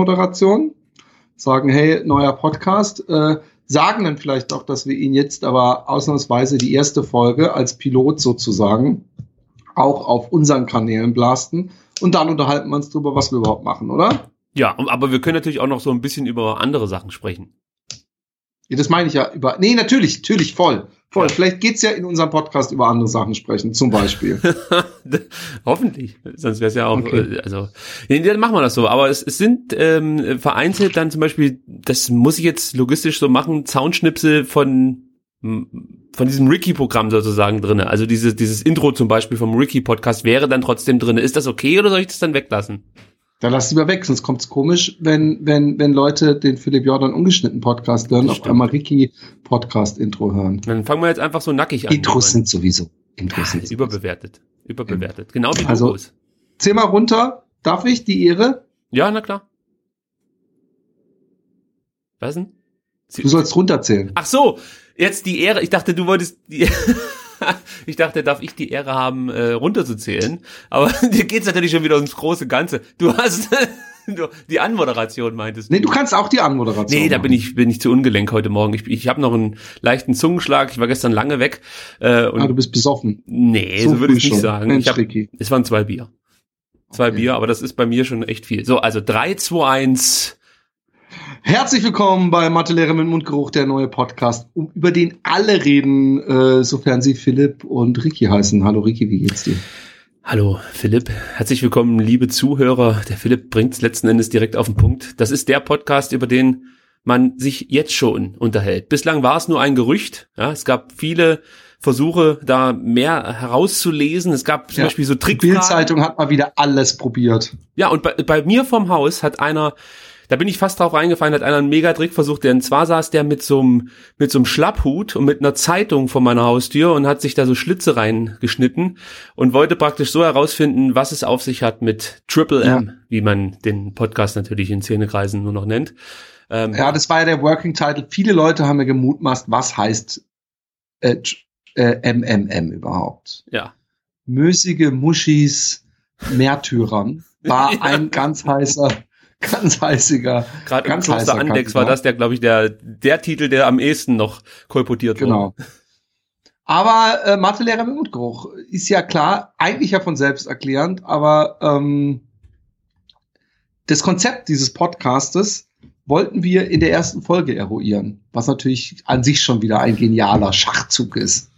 Moderation, sagen, hey, neuer Podcast, äh, sagen dann vielleicht auch, dass wir ihn jetzt aber ausnahmsweise die erste Folge als Pilot sozusagen auch auf unseren Kanälen blasten und dann unterhalten wir uns drüber, was wir überhaupt machen, oder? Ja, aber wir können natürlich auch noch so ein bisschen über andere Sachen sprechen. Ja, das meine ich ja über. Nee, natürlich, natürlich voll. Voll. Ja. Vielleicht geht's ja in unserem Podcast über andere Sachen sprechen, zum Beispiel. Hoffentlich. Sonst wäre es ja auch, okay. Äh, also, nee, dann machen wir das so. Aber es, es sind ähm, vereinzelt dann zum Beispiel, das muss ich jetzt logistisch so machen, Soundschnipsel von von diesem Ricky-Programm sozusagen drinne. Also dieses, dieses Intro zum Beispiel vom Ricky-Podcast wäre dann trotzdem drinne. Ist das okay oder soll ich das dann weglassen? Dann lass lieber weg, sonst kommt's komisch, wenn, wenn, wenn Leute den Philipp Jordan ungeschnitten Podcast hören, auf einmal Ricky Podcast Intro hören. Dann fangen wir jetzt einfach so nackig an. Intros sind sowieso. Intros sind überbewertet. Überbewertet. Genau wie also, Logos. Zähl mal runter. Darf ich die Ehre? Ja, na klar. Was denn? Du sollst runterzählen. Ach so, jetzt die Ehre. Ich dachte, du wolltest die. ich dachte, darf ich die Ehre haben, äh, runterzuzählen. Aber dir geht's natürlich schon wieder ums große Ganze. Du hast du, die Anmoderation meintest du. Nee, du kannst auch die Anmoderation. Nee, da bin ich bin ich zu ungelenk heute Morgen. Ich, ich habe noch einen leichten Zungenschlag. Ich war gestern lange weg. Äh, und ah, du bist besoffen. Nee, so, so würde ich nicht schon. sagen. Mensch, ich hab, es waren zwei Bier. Zwei okay. Bier, aber das ist bei mir schon echt viel. So, also drei, zwei, eins. Herzlich willkommen bei Mathelehrer mit Mundgeruch, der neue Podcast, um, über den alle reden, äh, sofern sie Philipp und Ricky heißen. Hallo Ricky, wie geht's dir? Hallo Philipp, herzlich willkommen, liebe Zuhörer. Der Philipp bringt's letzten Endes direkt auf den Punkt. Das ist der Podcast, über den man sich jetzt schon unterhält. Bislang war es nur ein Gerücht. Ja, es gab viele Versuche, da mehr herauszulesen. Es gab zum ja, Beispiel so Trickfragen. Die Bildzeitung hat mal wieder alles probiert. Ja, und bei, bei mir vom Haus hat einer da bin ich fast drauf reingefallen, hat einer einen Megatrick versucht, denn zwar saß der mit so einem, mit so einem Schlapphut und mit einer Zeitung vor meiner Haustür und hat sich da so Schlitze reingeschnitten und wollte praktisch so herausfinden, was es auf sich hat mit Triple M, ja. wie man den Podcast natürlich in Szenekreisen nur noch nennt. Ähm, ja, das war ja der Working Title. Viele Leute haben ja gemutmaßt, was heißt äh, äh, MMM überhaupt. Ja. Mösige Muschis Märtyrern war ein ganz heißer ganz heißiger. Gerade im Kloster Andex war das der, glaube ich, der, der Titel, der am ehesten noch kolportiert genau. wurde. Genau. Aber äh, Mathelehrer mit Mundgeruch ist ja klar, eigentlich ja von selbst erklärend, aber ähm, das Konzept dieses Podcastes wollten wir in der ersten Folge eruieren, was natürlich an sich schon wieder ein genialer Schachzug ist.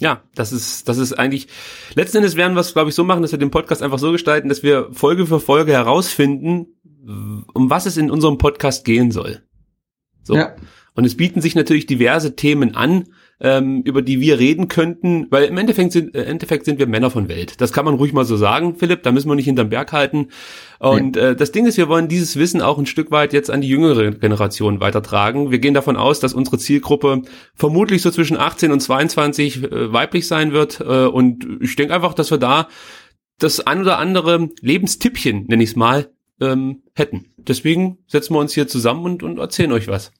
Ja, das ist, das ist eigentlich, letzten Endes werden wir es, glaube ich, so machen, dass wir den Podcast einfach so gestalten, dass wir Folge für Folge herausfinden, um was es in unserem Podcast gehen soll. So. Ja. Und es bieten sich natürlich diverse Themen an, ähm, über die wir reden könnten, weil im Endeffekt sind, äh, Endeffekt sind wir Männer von Welt. Das kann man ruhig mal so sagen, Philipp, da müssen wir nicht hinterm Berg halten. Und ja. äh, das Ding ist, wir wollen dieses Wissen auch ein Stück weit jetzt an die jüngere Generation weitertragen. Wir gehen davon aus, dass unsere Zielgruppe vermutlich so zwischen 18 und 22 äh, weiblich sein wird. Äh, und ich denke einfach, dass wir da das ein oder andere Lebenstippchen, nenne ich es mal, ähm, hätten. Deswegen setzen wir uns hier zusammen und, und erzählen euch was.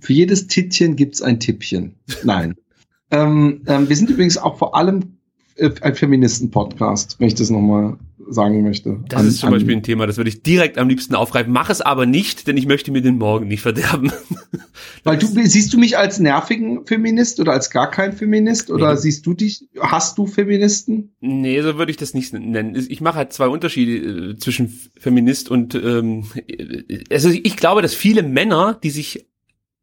Für jedes Tittchen gibt's ein Tippchen. Nein. ähm, ähm, wir sind übrigens auch vor allem äh, ein Feministen-Podcast, wenn ich das nochmal sagen möchte. Das an, ist zum Beispiel ein Thema, das würde ich direkt am liebsten aufgreifen. Mach es aber nicht, denn ich möchte mir den Morgen nicht verderben. Weil du siehst du mich als nervigen Feminist oder als gar kein Feminist oder nee. siehst du dich, hast du Feministen? Nee, so würde ich das nicht nennen. Ich mache halt zwei Unterschiede äh, zwischen Feminist und ähm, also ich glaube, dass viele Männer, die sich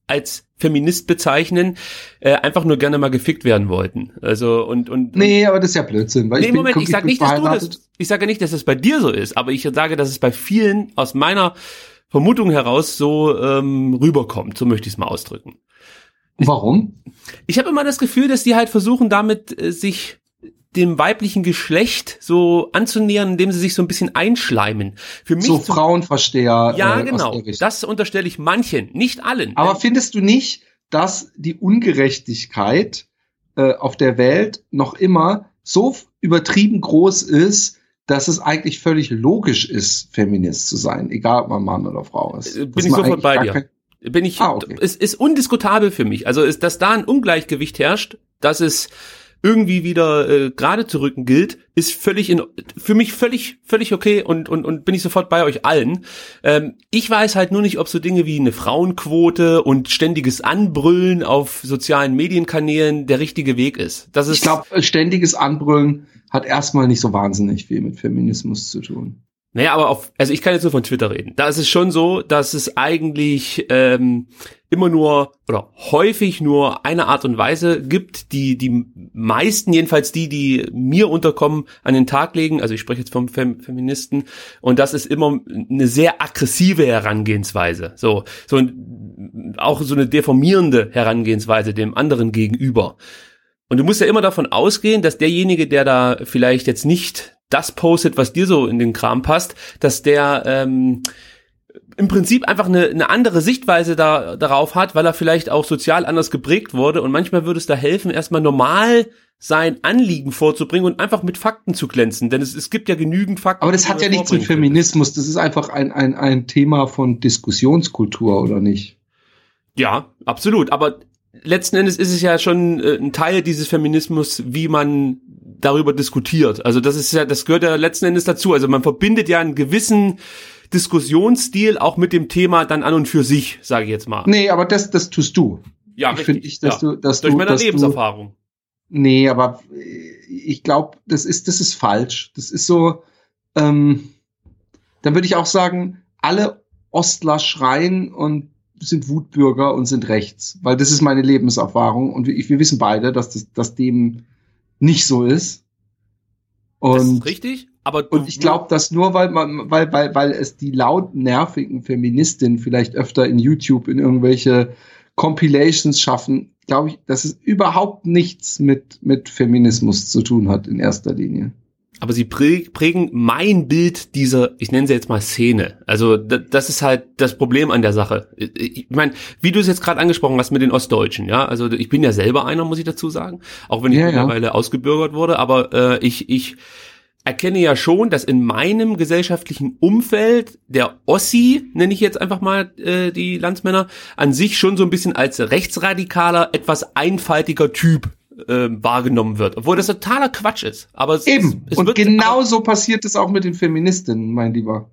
als Feminist bezeichnen, äh, einfach nur gerne mal gefickt werden wollten. Also und und Nee, aber das ist ja Blödsinn, weil nee, ich bin, Moment, guck, ich sage nicht, dass du das ich sage nicht, dass es bei dir so ist, aber ich sage, dass es bei vielen aus meiner Vermutung heraus so ähm, rüberkommt, so möchte ich es mal ausdrücken. Warum? Ich habe immer das Gefühl, dass die halt versuchen damit äh, sich dem weiblichen Geschlecht so anzunähern, indem sie sich so ein bisschen einschleimen. Für mich so Frauenversteher. Ja, äh, genau. Das unterstelle ich manchen, nicht allen. Aber findest du nicht, dass die Ungerechtigkeit äh, auf der Welt noch immer so übertrieben groß ist, dass es eigentlich völlig logisch ist, Feminist zu sein, egal ob man Mann oder Frau ist. Äh, bin ich sofort bei dir. Bin ich, ah, okay. es ist undiskutabel für mich. Also ist, dass da ein Ungleichgewicht herrscht, dass es irgendwie wieder äh, gerade zu rücken gilt, ist völlig in, für mich völlig, völlig okay und, und, und bin ich sofort bei euch allen. Ähm, ich weiß halt nur nicht, ob so Dinge wie eine Frauenquote und ständiges Anbrüllen auf sozialen Medienkanälen der richtige Weg ist. Das ist ich glaube, ständiges Anbrüllen hat erstmal nicht so wahnsinnig viel mit Feminismus zu tun. Naja, aber auf, also ich kann jetzt nur von Twitter reden. Da ist es schon so, dass es eigentlich ähm, immer nur oder häufig nur eine Art und Weise gibt, die die meisten, jedenfalls die, die mir unterkommen, an den Tag legen. Also ich spreche jetzt vom Fem Feministen und das ist immer eine sehr aggressive Herangehensweise. So, so ein, auch so eine deformierende Herangehensweise dem anderen gegenüber. Und du musst ja immer davon ausgehen, dass derjenige, der da vielleicht jetzt nicht das postet, was dir so in den Kram passt, dass der ähm, im Prinzip einfach eine, eine andere Sichtweise da, darauf hat, weil er vielleicht auch sozial anders geprägt wurde. Und manchmal würde es da helfen, erstmal normal sein Anliegen vorzubringen und einfach mit Fakten zu glänzen. Denn es, es gibt ja genügend Fakten. Aber das hat ja nichts mit Feminismus. Das ist einfach ein, ein, ein Thema von Diskussionskultur, oder nicht? Ja, absolut. Aber letzten Endes ist es ja schon äh, ein Teil dieses Feminismus, wie man darüber diskutiert. Also das ist ja, das gehört ja letzten Endes dazu. Also man verbindet ja einen gewissen Diskussionsstil auch mit dem Thema dann an und für sich, sage ich jetzt mal. Nee, aber das, das tust du. Ja, finde ich, dass ja. du, dass durch du, meine Lebenserfahrung. Du, nee, aber ich glaube, das ist, das ist falsch. Das ist so. Ähm, dann würde ich auch sagen, alle Ostler schreien und sind Wutbürger und sind rechts, weil das ist meine Lebenserfahrung und wir, wir wissen beide, dass das, dass dem nicht so ist. Und, das ist richtig, aber und ich glaube, dass nur weil man, weil, weil, weil es die laut nervigen Feministinnen vielleicht öfter in YouTube in irgendwelche Compilations schaffen, glaube ich, dass es überhaupt nichts mit, mit Feminismus zu tun hat in erster Linie aber sie prägen mein Bild dieser, ich nenne sie jetzt mal Szene. Also das ist halt das Problem an der Sache. Ich meine, wie du es jetzt gerade angesprochen hast mit den Ostdeutschen, ja, also ich bin ja selber einer, muss ich dazu sagen, auch wenn ich ja, mittlerweile ja. ausgebürgert wurde, aber äh, ich, ich erkenne ja schon, dass in meinem gesellschaftlichen Umfeld der Ossi, nenne ich jetzt einfach mal äh, die Landsmänner, an sich schon so ein bisschen als rechtsradikaler, etwas einfaltiger Typ äh, wahrgenommen wird, obwohl das totaler Quatsch ist. Aber es, eben es, es und genauso passiert es auch mit den Feministinnen, mein Lieber.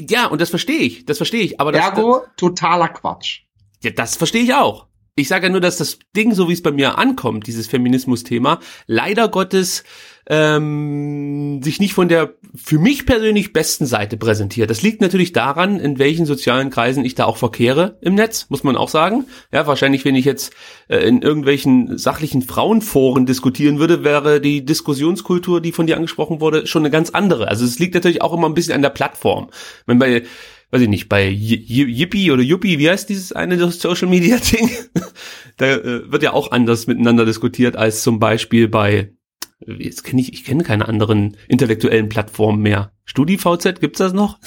Ja, und das verstehe ich, das verstehe ich. Aber das, Ergo totaler Quatsch. Ja, das verstehe ich auch. Ich sage ja nur, dass das Ding, so wie es bei mir ankommt, dieses Feminismus-Thema, leider Gottes ähm, sich nicht von der für mich persönlich besten Seite präsentiert. Das liegt natürlich daran, in welchen sozialen Kreisen ich da auch verkehre im Netz, muss man auch sagen. Ja, wahrscheinlich, wenn ich jetzt äh, in irgendwelchen sachlichen Frauenforen diskutieren würde, wäre die Diskussionskultur, die von dir angesprochen wurde, schon eine ganz andere. Also es liegt natürlich auch immer ein bisschen an der Plattform. Wenn bei weiß ich nicht, bei Yippie oder Yuppie, wie heißt dieses eine Social Media Ding? da äh, wird ja auch anders miteinander diskutiert als zum Beispiel bei Jetzt kenne ich, ich kenne keine anderen intellektuellen Plattformen mehr. StudiVZ, gibt's das noch?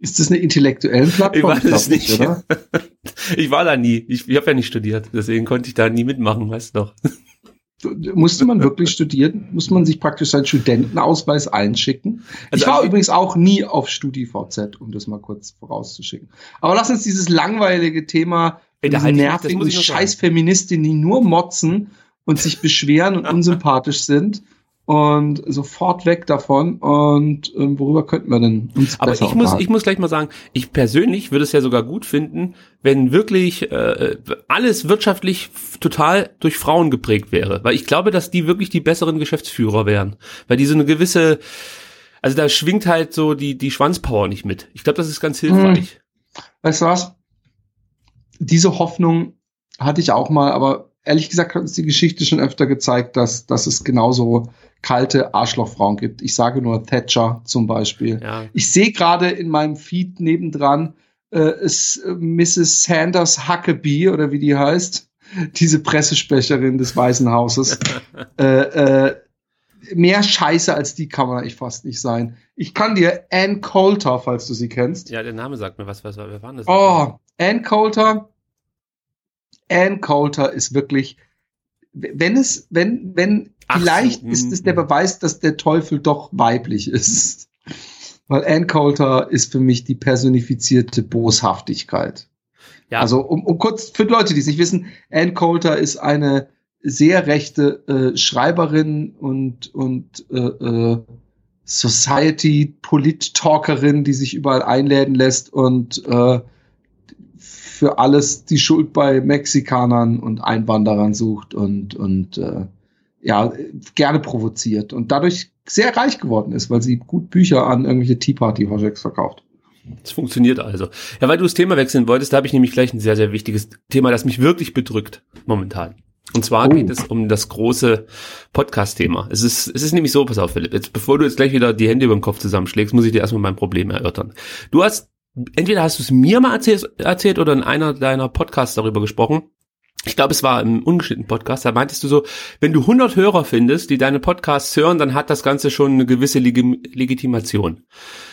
Ist das eine intellektuelle Plattform? Ich weiß es nicht. Oder? ich war da nie. Ich, ich habe ja nicht studiert, deswegen konnte ich da nie mitmachen, weißt du doch. Musste man wirklich studieren? Muss man sich praktisch seinen Studentenausweis einschicken? Also ich war übrigens auch nie auf StudiVZ, um das mal kurz vorauszuschicken. Aber lass uns dieses langweilige Thema, Ey, diese nervigen Scheiß-Feministinnen, die nur motzen und sich beschweren und unsympathisch sind und sofort weg davon. Und ähm, worüber könnten wir denn uns Aber ich muss, ich muss gleich mal sagen, ich persönlich würde es ja sogar gut finden, wenn wirklich äh, alles wirtschaftlich total durch Frauen geprägt wäre, weil ich glaube, dass die wirklich die besseren Geschäftsführer wären, weil die so eine gewisse, also da schwingt halt so die die Schwanzpower nicht mit. Ich glaube, das ist ganz hilfreich. Hm. Weißt du was? Diese Hoffnung hatte ich auch mal, aber ehrlich gesagt hat uns die Geschichte schon öfter gezeigt, dass, dass es genauso kalte Arschlochfrauen gibt. Ich sage nur Thatcher zum Beispiel. Ja. Ich sehe gerade in meinem Feed nebendran äh, ist äh, Mrs. Sanders Huckabee oder wie die heißt, diese Pressesprecherin des Weißen Hauses. äh, äh, mehr Scheiße als die kann man eigentlich fast nicht sein. Ich kann dir Ann Coulter, falls du sie kennst. Ja, der Name sagt mir was. Was, wer war das? Oh, Ann Coulter Ann Coulter ist wirklich, wenn es, wenn, wenn, Ach vielleicht so, ist es der mhm. Beweis, dass der Teufel doch weiblich ist. Weil Ann Coulter ist für mich die personifizierte Boshaftigkeit. Ja. Also, um, um kurz, für Leute, die es nicht wissen, Ann Coulter ist eine sehr rechte äh, Schreiberin und, und äh, äh, Society-Polit-Talkerin, die sich überall einladen lässt und äh, für alles die Schuld bei Mexikanern und Einwanderern sucht und, und äh, ja, gerne provoziert und dadurch sehr reich geworden ist, weil sie gut Bücher an irgendwelche Tea Party Projects verkauft. Es funktioniert also. Ja, weil du das Thema wechseln wolltest, da habe ich nämlich gleich ein sehr, sehr wichtiges Thema, das mich wirklich bedrückt momentan. Und zwar oh. geht es um das große Podcast-Thema. Es ist, es ist nämlich so, pass auf, Philipp, jetzt, bevor du jetzt gleich wieder die Hände über den Kopf zusammenschlägst, muss ich dir erstmal mein Problem erörtern. Du hast, entweder hast du es mir mal erzählt, erzählt oder in einer deiner Podcasts darüber gesprochen. Ich glaube, es war im ungeschnittenen Podcast, da meintest du so, wenn du 100 Hörer findest, die deine Podcasts hören, dann hat das Ganze schon eine gewisse Leg Legitimation.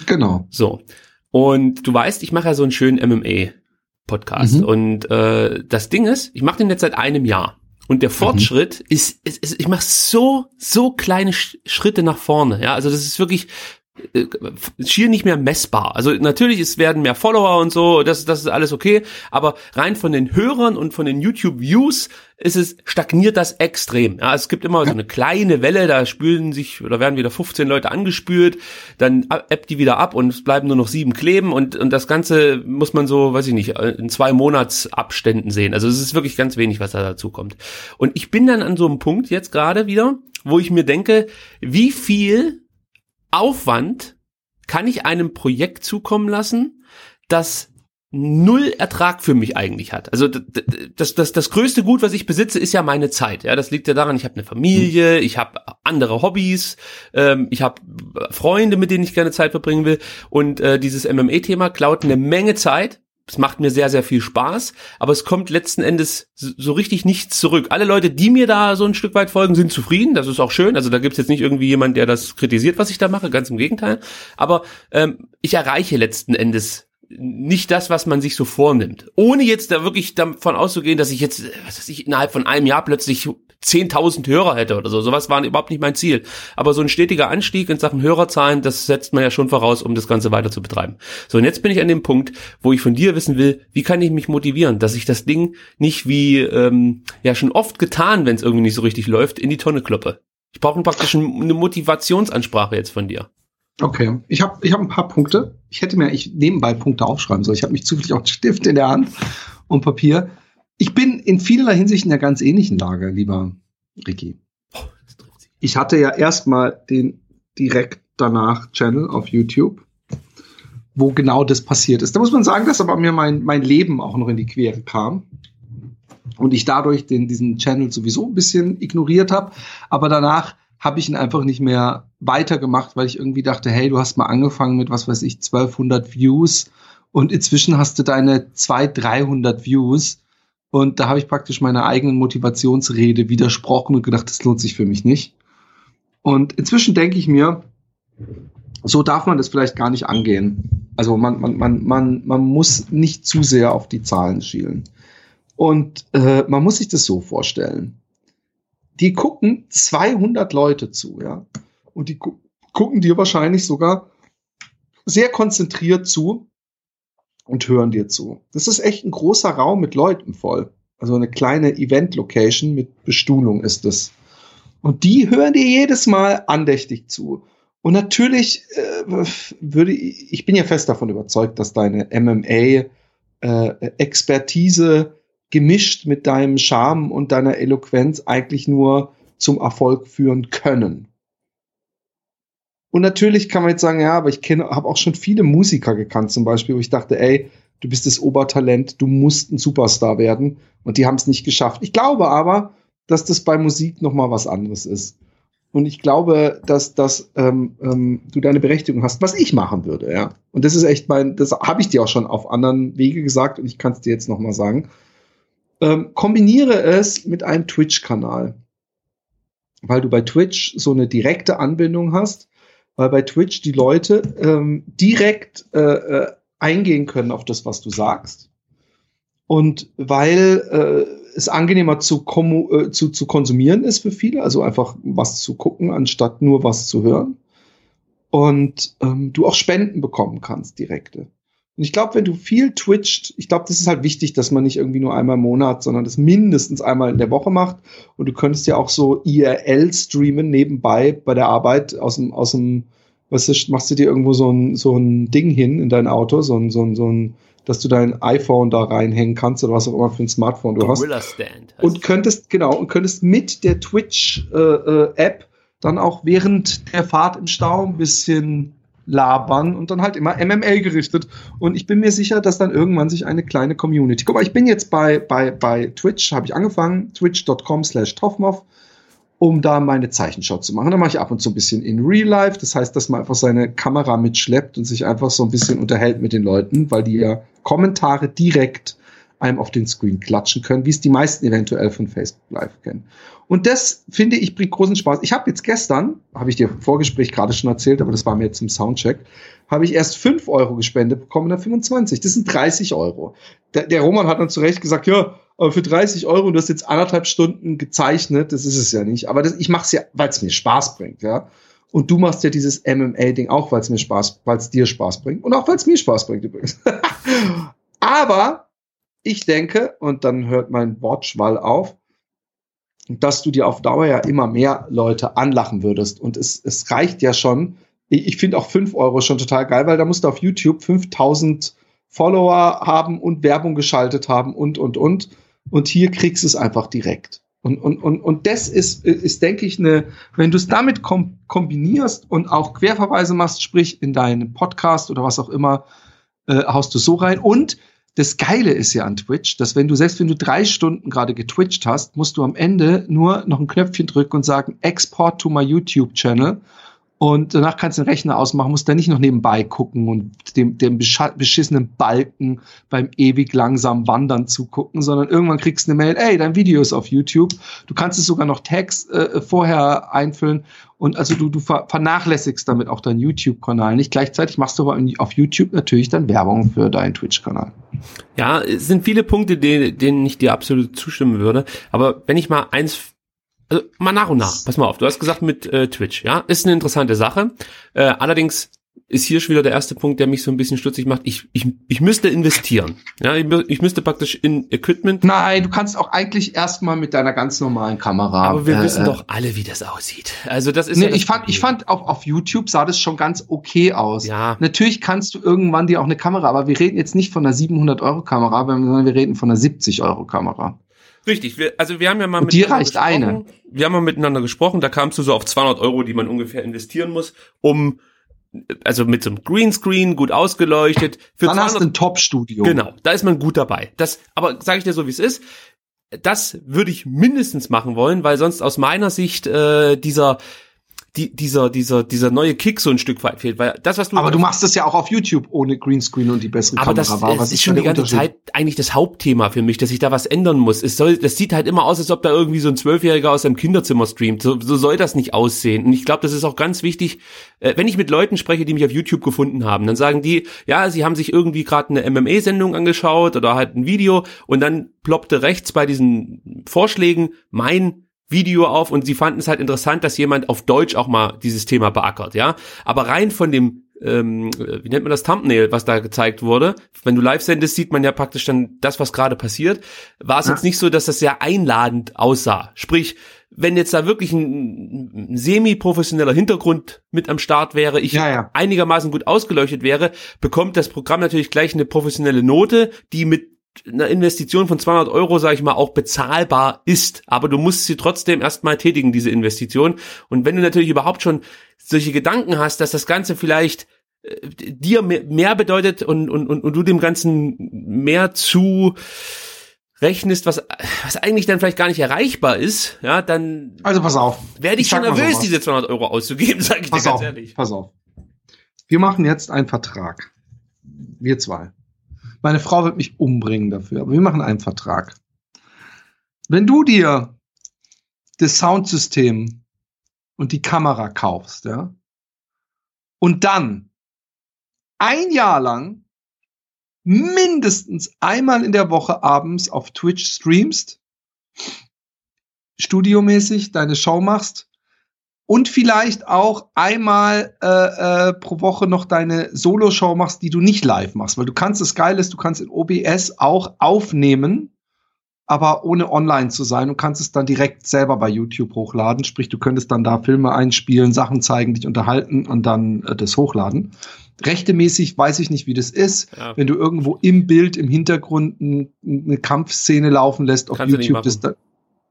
Genau. So. Und du weißt, ich mache ja so einen schönen MMA-Podcast. Mhm. Und äh, das Ding ist, ich mache den jetzt seit einem Jahr. Und der mhm. Fortschritt mhm. ist, ist, ist, ich mache so, so kleine Schritte nach vorne. Ja, also das ist wirklich schier nicht mehr messbar. Also natürlich, es werden mehr Follower und so, das, das ist alles okay, aber rein von den Hörern und von den YouTube-Views ist es, stagniert das extrem. Ja, es gibt immer so eine kleine Welle, da spülen sich oder werden wieder 15 Leute angespült, dann ebbt die wieder ab und es bleiben nur noch sieben kleben und, und das Ganze muss man so, weiß ich nicht, in zwei Monatsabständen sehen. Also es ist wirklich ganz wenig, was da dazu kommt. Und ich bin dann an so einem Punkt jetzt gerade wieder, wo ich mir denke, wie viel Aufwand kann ich einem Projekt zukommen lassen, das null Ertrag für mich eigentlich hat. Also das, das, das größte Gut, was ich besitze, ist ja meine Zeit. Ja, das liegt ja daran, ich habe eine Familie, ich habe andere Hobbys, ähm, ich habe Freunde, mit denen ich gerne Zeit verbringen will. Und äh, dieses MME-Thema klaut eine Menge Zeit es macht mir sehr, sehr viel Spaß, aber es kommt letzten Endes so richtig nichts zurück. Alle Leute, die mir da so ein Stück weit folgen, sind zufrieden, das ist auch schön. Also da gibt's jetzt nicht irgendwie jemand, der das kritisiert, was ich da mache, ganz im Gegenteil. Aber ähm, ich erreiche letzten Endes nicht das, was man sich so vornimmt. Ohne jetzt da wirklich davon auszugehen, dass ich jetzt, was weiß ich, innerhalb von einem Jahr plötzlich 10.000 Hörer hätte oder so. Sowas war überhaupt nicht mein Ziel. Aber so ein stetiger Anstieg in Sachen Hörerzahlen, das setzt man ja schon voraus, um das Ganze weiter zu betreiben. So, und jetzt bin ich an dem Punkt, wo ich von dir wissen will, wie kann ich mich motivieren, dass ich das Ding nicht wie, ähm, ja schon oft getan, wenn es irgendwie nicht so richtig läuft, in die Tonne kloppe. Ich brauche praktisch eine Motivationsansprache jetzt von dir. Okay, ich habe ich hab ein paar Punkte. Ich hätte mir ich nebenbei Punkte aufschreiben sollen. Ich habe mich zufällig auch einen Stift in der Hand und Papier. Ich bin in vielerlei Hinsicht in einer ganz ähnlichen Lage, lieber Ricky. Ich hatte ja erstmal den direkt danach Channel auf YouTube, wo genau das passiert ist. Da muss man sagen, dass aber mir mein, mein Leben auch noch in die Quere kam und ich dadurch den, diesen Channel sowieso ein bisschen ignoriert habe. Aber danach habe ich ihn einfach nicht mehr weitergemacht, weil ich irgendwie dachte, hey, du hast mal angefangen mit, was weiß ich, 1200 Views und inzwischen hast du deine 200, 300 Views und da habe ich praktisch meiner eigenen Motivationsrede widersprochen und gedacht, das lohnt sich für mich nicht. Und inzwischen denke ich mir, so darf man das vielleicht gar nicht angehen. Also man, man, man, man, man muss nicht zu sehr auf die Zahlen schielen. Und äh, man muss sich das so vorstellen. Die gucken 200 Leute zu, ja. Und die gu gucken dir wahrscheinlich sogar sehr konzentriert zu und hören dir zu. Das ist echt ein großer Raum mit Leuten voll. Also eine kleine Event-Location mit Bestuhlung ist es. Und die hören dir jedes Mal andächtig zu. Und natürlich äh, würde ich, ich bin ja fest davon überzeugt, dass deine MMA-Expertise äh, gemischt mit deinem Charme und deiner Eloquenz eigentlich nur zum Erfolg führen können. Und natürlich kann man jetzt sagen, ja, aber ich kenne, habe auch schon viele Musiker gekannt, zum Beispiel, wo ich dachte, ey, du bist das Obertalent, du musst ein Superstar werden. Und die haben es nicht geschafft. Ich glaube aber, dass das bei Musik noch mal was anderes ist. Und ich glaube, dass, dass ähm, ähm, du deine Berechtigung hast, was ich machen würde, ja. Und das ist echt mein, das habe ich dir auch schon auf anderen Wege gesagt und ich kann es dir jetzt noch mal sagen. Ähm, kombiniere es mit einem Twitch-Kanal, weil du bei Twitch so eine direkte Anbindung hast weil bei Twitch die Leute ähm, direkt äh, äh, eingehen können auf das, was du sagst. Und weil äh, es angenehmer zu, äh, zu, zu konsumieren ist für viele, also einfach was zu gucken, anstatt nur was zu hören. Und ähm, du auch Spenden bekommen kannst, direkte. Und ich glaube, wenn du viel twitcht, ich glaube, das ist halt wichtig, dass man nicht irgendwie nur einmal im Monat, sondern das mindestens einmal in der Woche macht. Und du könntest ja auch so IRL streamen nebenbei bei der Arbeit aus dem, aus dem, was ist, machst du dir irgendwo so ein, so ein Ding hin in dein Auto, so ein, so ein, so ein, dass du dein iPhone da reinhängen kannst oder was auch immer für ein Smartphone du hast. Stand. Und könntest, genau, und könntest mit der Twitch-App äh, äh, dann auch während der Fahrt im Stau ein bisschen labern und dann halt immer MML gerichtet. Und ich bin mir sicher, dass dann irgendwann sich eine kleine Community. Guck mal, ich bin jetzt bei, bei, bei Twitch, habe ich angefangen, twitch.com slash Toffmoff, um da meine Zeichenshot zu machen. Da mache ich ab und zu ein bisschen in Real Life. Das heißt, dass man einfach seine Kamera mitschleppt und sich einfach so ein bisschen unterhält mit den Leuten, weil die ja Kommentare direkt einem auf den Screen klatschen können, wie es die meisten eventuell von Facebook Live kennen. Und das finde ich bringt großen Spaß. Ich habe jetzt gestern, habe ich dir im Vorgespräch gerade schon erzählt, aber das war mir jetzt im Soundcheck, habe ich erst fünf Euro gespendet bekommen, dann 25. Das sind 30 Euro. Der, der Roman hat dann zu Recht gesagt, ja, aber für 30 Euro, du hast jetzt anderthalb Stunden gezeichnet, das ist es ja nicht. Aber das, ich mache es ja, weil es mir Spaß bringt, ja. Und du machst ja dieses MMA-Ding auch, weil es mir Spaß, weil es dir Spaß bringt. Und auch weil es mir Spaß bringt übrigens. aber ich denke, und dann hört mein Wortschwall auf, dass du dir auf Dauer ja immer mehr Leute anlachen würdest. Und es, es reicht ja schon. Ich, ich finde auch fünf Euro schon total geil, weil da musst du auf YouTube 5000 Follower haben und Werbung geschaltet haben und, und, und. Und hier kriegst du es einfach direkt. Und, und, und, und das ist, ist, denke ich, eine, wenn du es damit kom kombinierst und auch Querverweise machst, sprich in deinen Podcast oder was auch immer, äh, haust du so rein. Und das Geile ist ja an Twitch, dass wenn du, selbst wenn du drei Stunden gerade getwitcht hast, musst du am Ende nur noch ein Knöpfchen drücken und sagen, Export to my YouTube-Channel. Und danach kannst du den Rechner ausmachen, musst dann nicht noch nebenbei gucken und dem, dem beschissenen Balken beim ewig langsam Wandern zugucken, sondern irgendwann kriegst du eine Mail, ey, dein Video ist auf YouTube. Du kannst es sogar noch Tags äh, vorher einfüllen und also du, du vernachlässigst damit auch deinen YouTube-Kanal nicht. Gleichzeitig machst du aber auf YouTube natürlich dann Werbung für deinen Twitch-Kanal. Ja, es sind viele Punkte, denen ich dir absolut zustimmen würde. Aber wenn ich mal eins also mal nach und nach. Pass mal auf, du hast gesagt mit äh, Twitch, ja, ist eine interessante Sache. Äh, allerdings ist hier schon wieder der erste Punkt, der mich so ein bisschen stutzig macht. Ich, ich, ich müsste investieren. Ja, ich, ich müsste praktisch in Equipment. Nein, du kannst auch eigentlich erstmal mit deiner ganz normalen Kamera. Aber wir äh, wissen äh, doch alle, wie das aussieht. Also das ist. Nee, ja das ich fand, ich fand auch auf YouTube sah das schon ganz okay aus. Ja. Natürlich kannst du irgendwann dir auch eine Kamera, aber wir reden jetzt nicht von einer 700 Euro Kamera, sondern wir reden von einer 70 Euro Kamera. Richtig, wir, also wir haben ja mal mit dir reicht eine. Wir haben mal miteinander gesprochen, da kamst du so auf 200 Euro, die man ungefähr investieren muss, um also mit so einem Greenscreen gut ausgeleuchtet. Für Dann 200, hast du ein Top-Studio. Genau, da ist man gut dabei. Das, aber sage ich dir so, wie es ist. Das würde ich mindestens machen wollen, weil sonst aus meiner Sicht äh, dieser die, dieser, dieser, dieser neue Kick so ein Stück weit fehlt, weil das, was du. Aber du machst das ja auch auf YouTube ohne Greenscreen und die bessere aber Kamera das, war. Ist schon die ganze Zeit eigentlich das Hauptthema für mich, dass ich da was ändern muss. Es soll, das sieht halt immer aus, als ob da irgendwie so ein Zwölfjähriger aus seinem Kinderzimmer streamt. So, so soll das nicht aussehen. Und ich glaube, das ist auch ganz wichtig, äh, wenn ich mit Leuten spreche, die mich auf YouTube gefunden haben, dann sagen die, ja, sie haben sich irgendwie gerade eine MMA-Sendung angeschaut oder halt ein Video und dann ploppte rechts bei diesen Vorschlägen mein Video auf und sie fanden es halt interessant, dass jemand auf Deutsch auch mal dieses Thema beackert, ja. Aber rein von dem, ähm, wie nennt man das Thumbnail, was da gezeigt wurde, wenn du live sendest, sieht man ja praktisch dann das, was gerade passiert, war es ja. jetzt nicht so, dass das sehr einladend aussah. Sprich, wenn jetzt da wirklich ein, semi-professioneller Hintergrund mit am Start wäre, ich ja, ja. einigermaßen gut ausgeleuchtet wäre, bekommt das Programm natürlich gleich eine professionelle Note, die mit eine Investition von 200 Euro, sage ich mal, auch bezahlbar ist. Aber du musst sie trotzdem erstmal tätigen, diese Investition. Und wenn du natürlich überhaupt schon solche Gedanken hast, dass das Ganze vielleicht äh, dir mehr bedeutet und, und, und, und du dem Ganzen mehr zu rechnest, was, was eigentlich dann vielleicht gar nicht erreichbar ist, ja, dann also pass auf. werde ich, ich schon nervös, diese 200 Euro auszugeben, sage ich pass dir ganz auf, ehrlich. Pass auf. Wir machen jetzt einen Vertrag. Wir zwei. Meine Frau wird mich umbringen dafür, aber wir machen einen Vertrag. Wenn du dir das Soundsystem und die Kamera kaufst, ja, und dann ein Jahr lang mindestens einmal in der Woche abends auf Twitch streamst, studiomäßig deine Show machst, und vielleicht auch einmal äh, äh, pro Woche noch deine Solo-Show machst, die du nicht live machst, weil du kannst das Geile ist, du kannst in OBS auch aufnehmen, aber ohne online zu sein und kannst es dann direkt selber bei YouTube hochladen. Sprich, du könntest dann da Filme einspielen, Sachen zeigen, dich unterhalten und dann äh, das hochladen. Rechtemäßig weiß ich nicht, wie das ist, ja. wenn du irgendwo im Bild im Hintergrund eine Kampfszene laufen lässt auf kannst YouTube. Das da,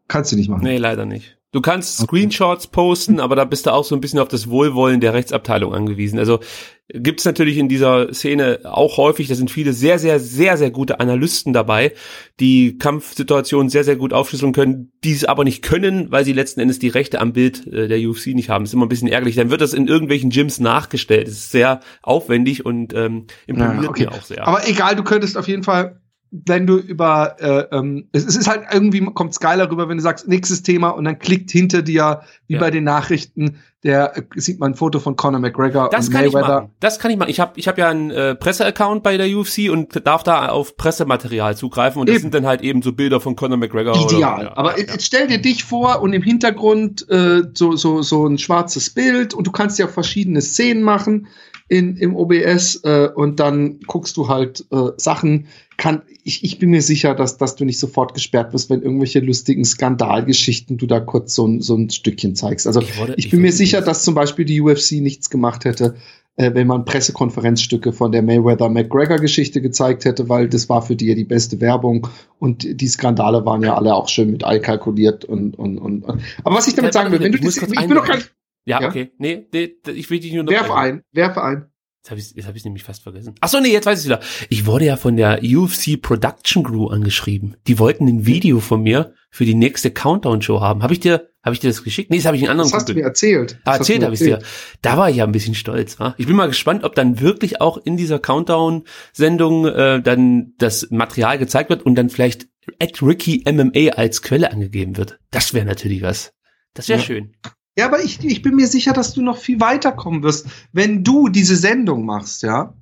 kannst du nicht machen. Nee, leider nicht. Du kannst Screenshots posten, aber da bist du auch so ein bisschen auf das Wohlwollen der Rechtsabteilung angewiesen. Also gibt's natürlich in dieser Szene auch häufig, da sind viele sehr, sehr, sehr, sehr gute Analysten dabei, die Kampfsituationen sehr, sehr gut aufschlüsseln können, die es aber nicht können, weil sie letzten Endes die Rechte am Bild äh, der UFC nicht haben. Das ist immer ein bisschen ärgerlich. Dann wird das in irgendwelchen Gyms nachgestellt. Das ist sehr aufwendig und ähm, imponiert ja, okay. mir auch sehr. Aber egal, du könntest auf jeden Fall wenn du über, äh, ähm, es, ist halt irgendwie, kommt es geiler rüber, wenn du sagst, nächstes Thema und dann klickt hinter dir, wie ja. bei den Nachrichten, der äh, sieht man ein Foto von Conor McGregor das und kann Mayweather. Ich machen. Das kann ich machen. Ich habe ich hab ja einen äh, Presseaccount bei der UFC und darf da auf Pressematerial zugreifen und das sind dann halt eben so Bilder von Conor McGregor. Ideal. Oder, ja, Aber ja. jetzt stell dir dich vor und im Hintergrund äh, so, so, so ein schwarzes Bild und du kannst ja verschiedene Szenen machen in, im OBS äh, und dann guckst du halt äh, Sachen. Kann, ich, ich bin mir sicher, dass, dass du nicht sofort gesperrt wirst, wenn irgendwelche lustigen Skandalgeschichten du da kurz so, ein so ein Stückchen zeigst. Also ich, wurde, ich bin mir sicher, dass zum Beispiel die UFC nichts gemacht hätte, äh, wenn man Pressekonferenzstücke von der Mayweather-McGregor-Geschichte gezeigt hätte, weil das war für die ja die beste Werbung und die Skandale waren ja alle auch schön mit einkalkuliert und, und, und. Aber was ich damit sagen will, wenn du das, ich bin doch kein, ja, ja, okay. Nee, nee, ich will dich nur noch. Werf ein, werf ein. Jetzt habe ich hab ich nämlich fast vergessen. Ach so, nee, jetzt weiß ich wieder. Ich wurde ja von der UFC Production Crew angeschrieben. Die wollten ein Video von mir für die nächste Countdown Show haben. Habe ich dir habe ich dir das geschickt? Nee, das habe ich einen anderen Das hast Kumpel. du mir erzählt. Ah, erzählt habe ich dir. Da war ich ja ein bisschen stolz. Wa? Ich bin mal gespannt, ob dann wirklich auch in dieser Countdown-Sendung äh, dann das Material gezeigt wird und dann vielleicht at Ricky MMA als Quelle angegeben wird. Das wäre natürlich was. Das wäre ja. schön. Ja, aber ich, ich bin mir sicher, dass du noch viel weiterkommen wirst, wenn du diese Sendung machst, ja,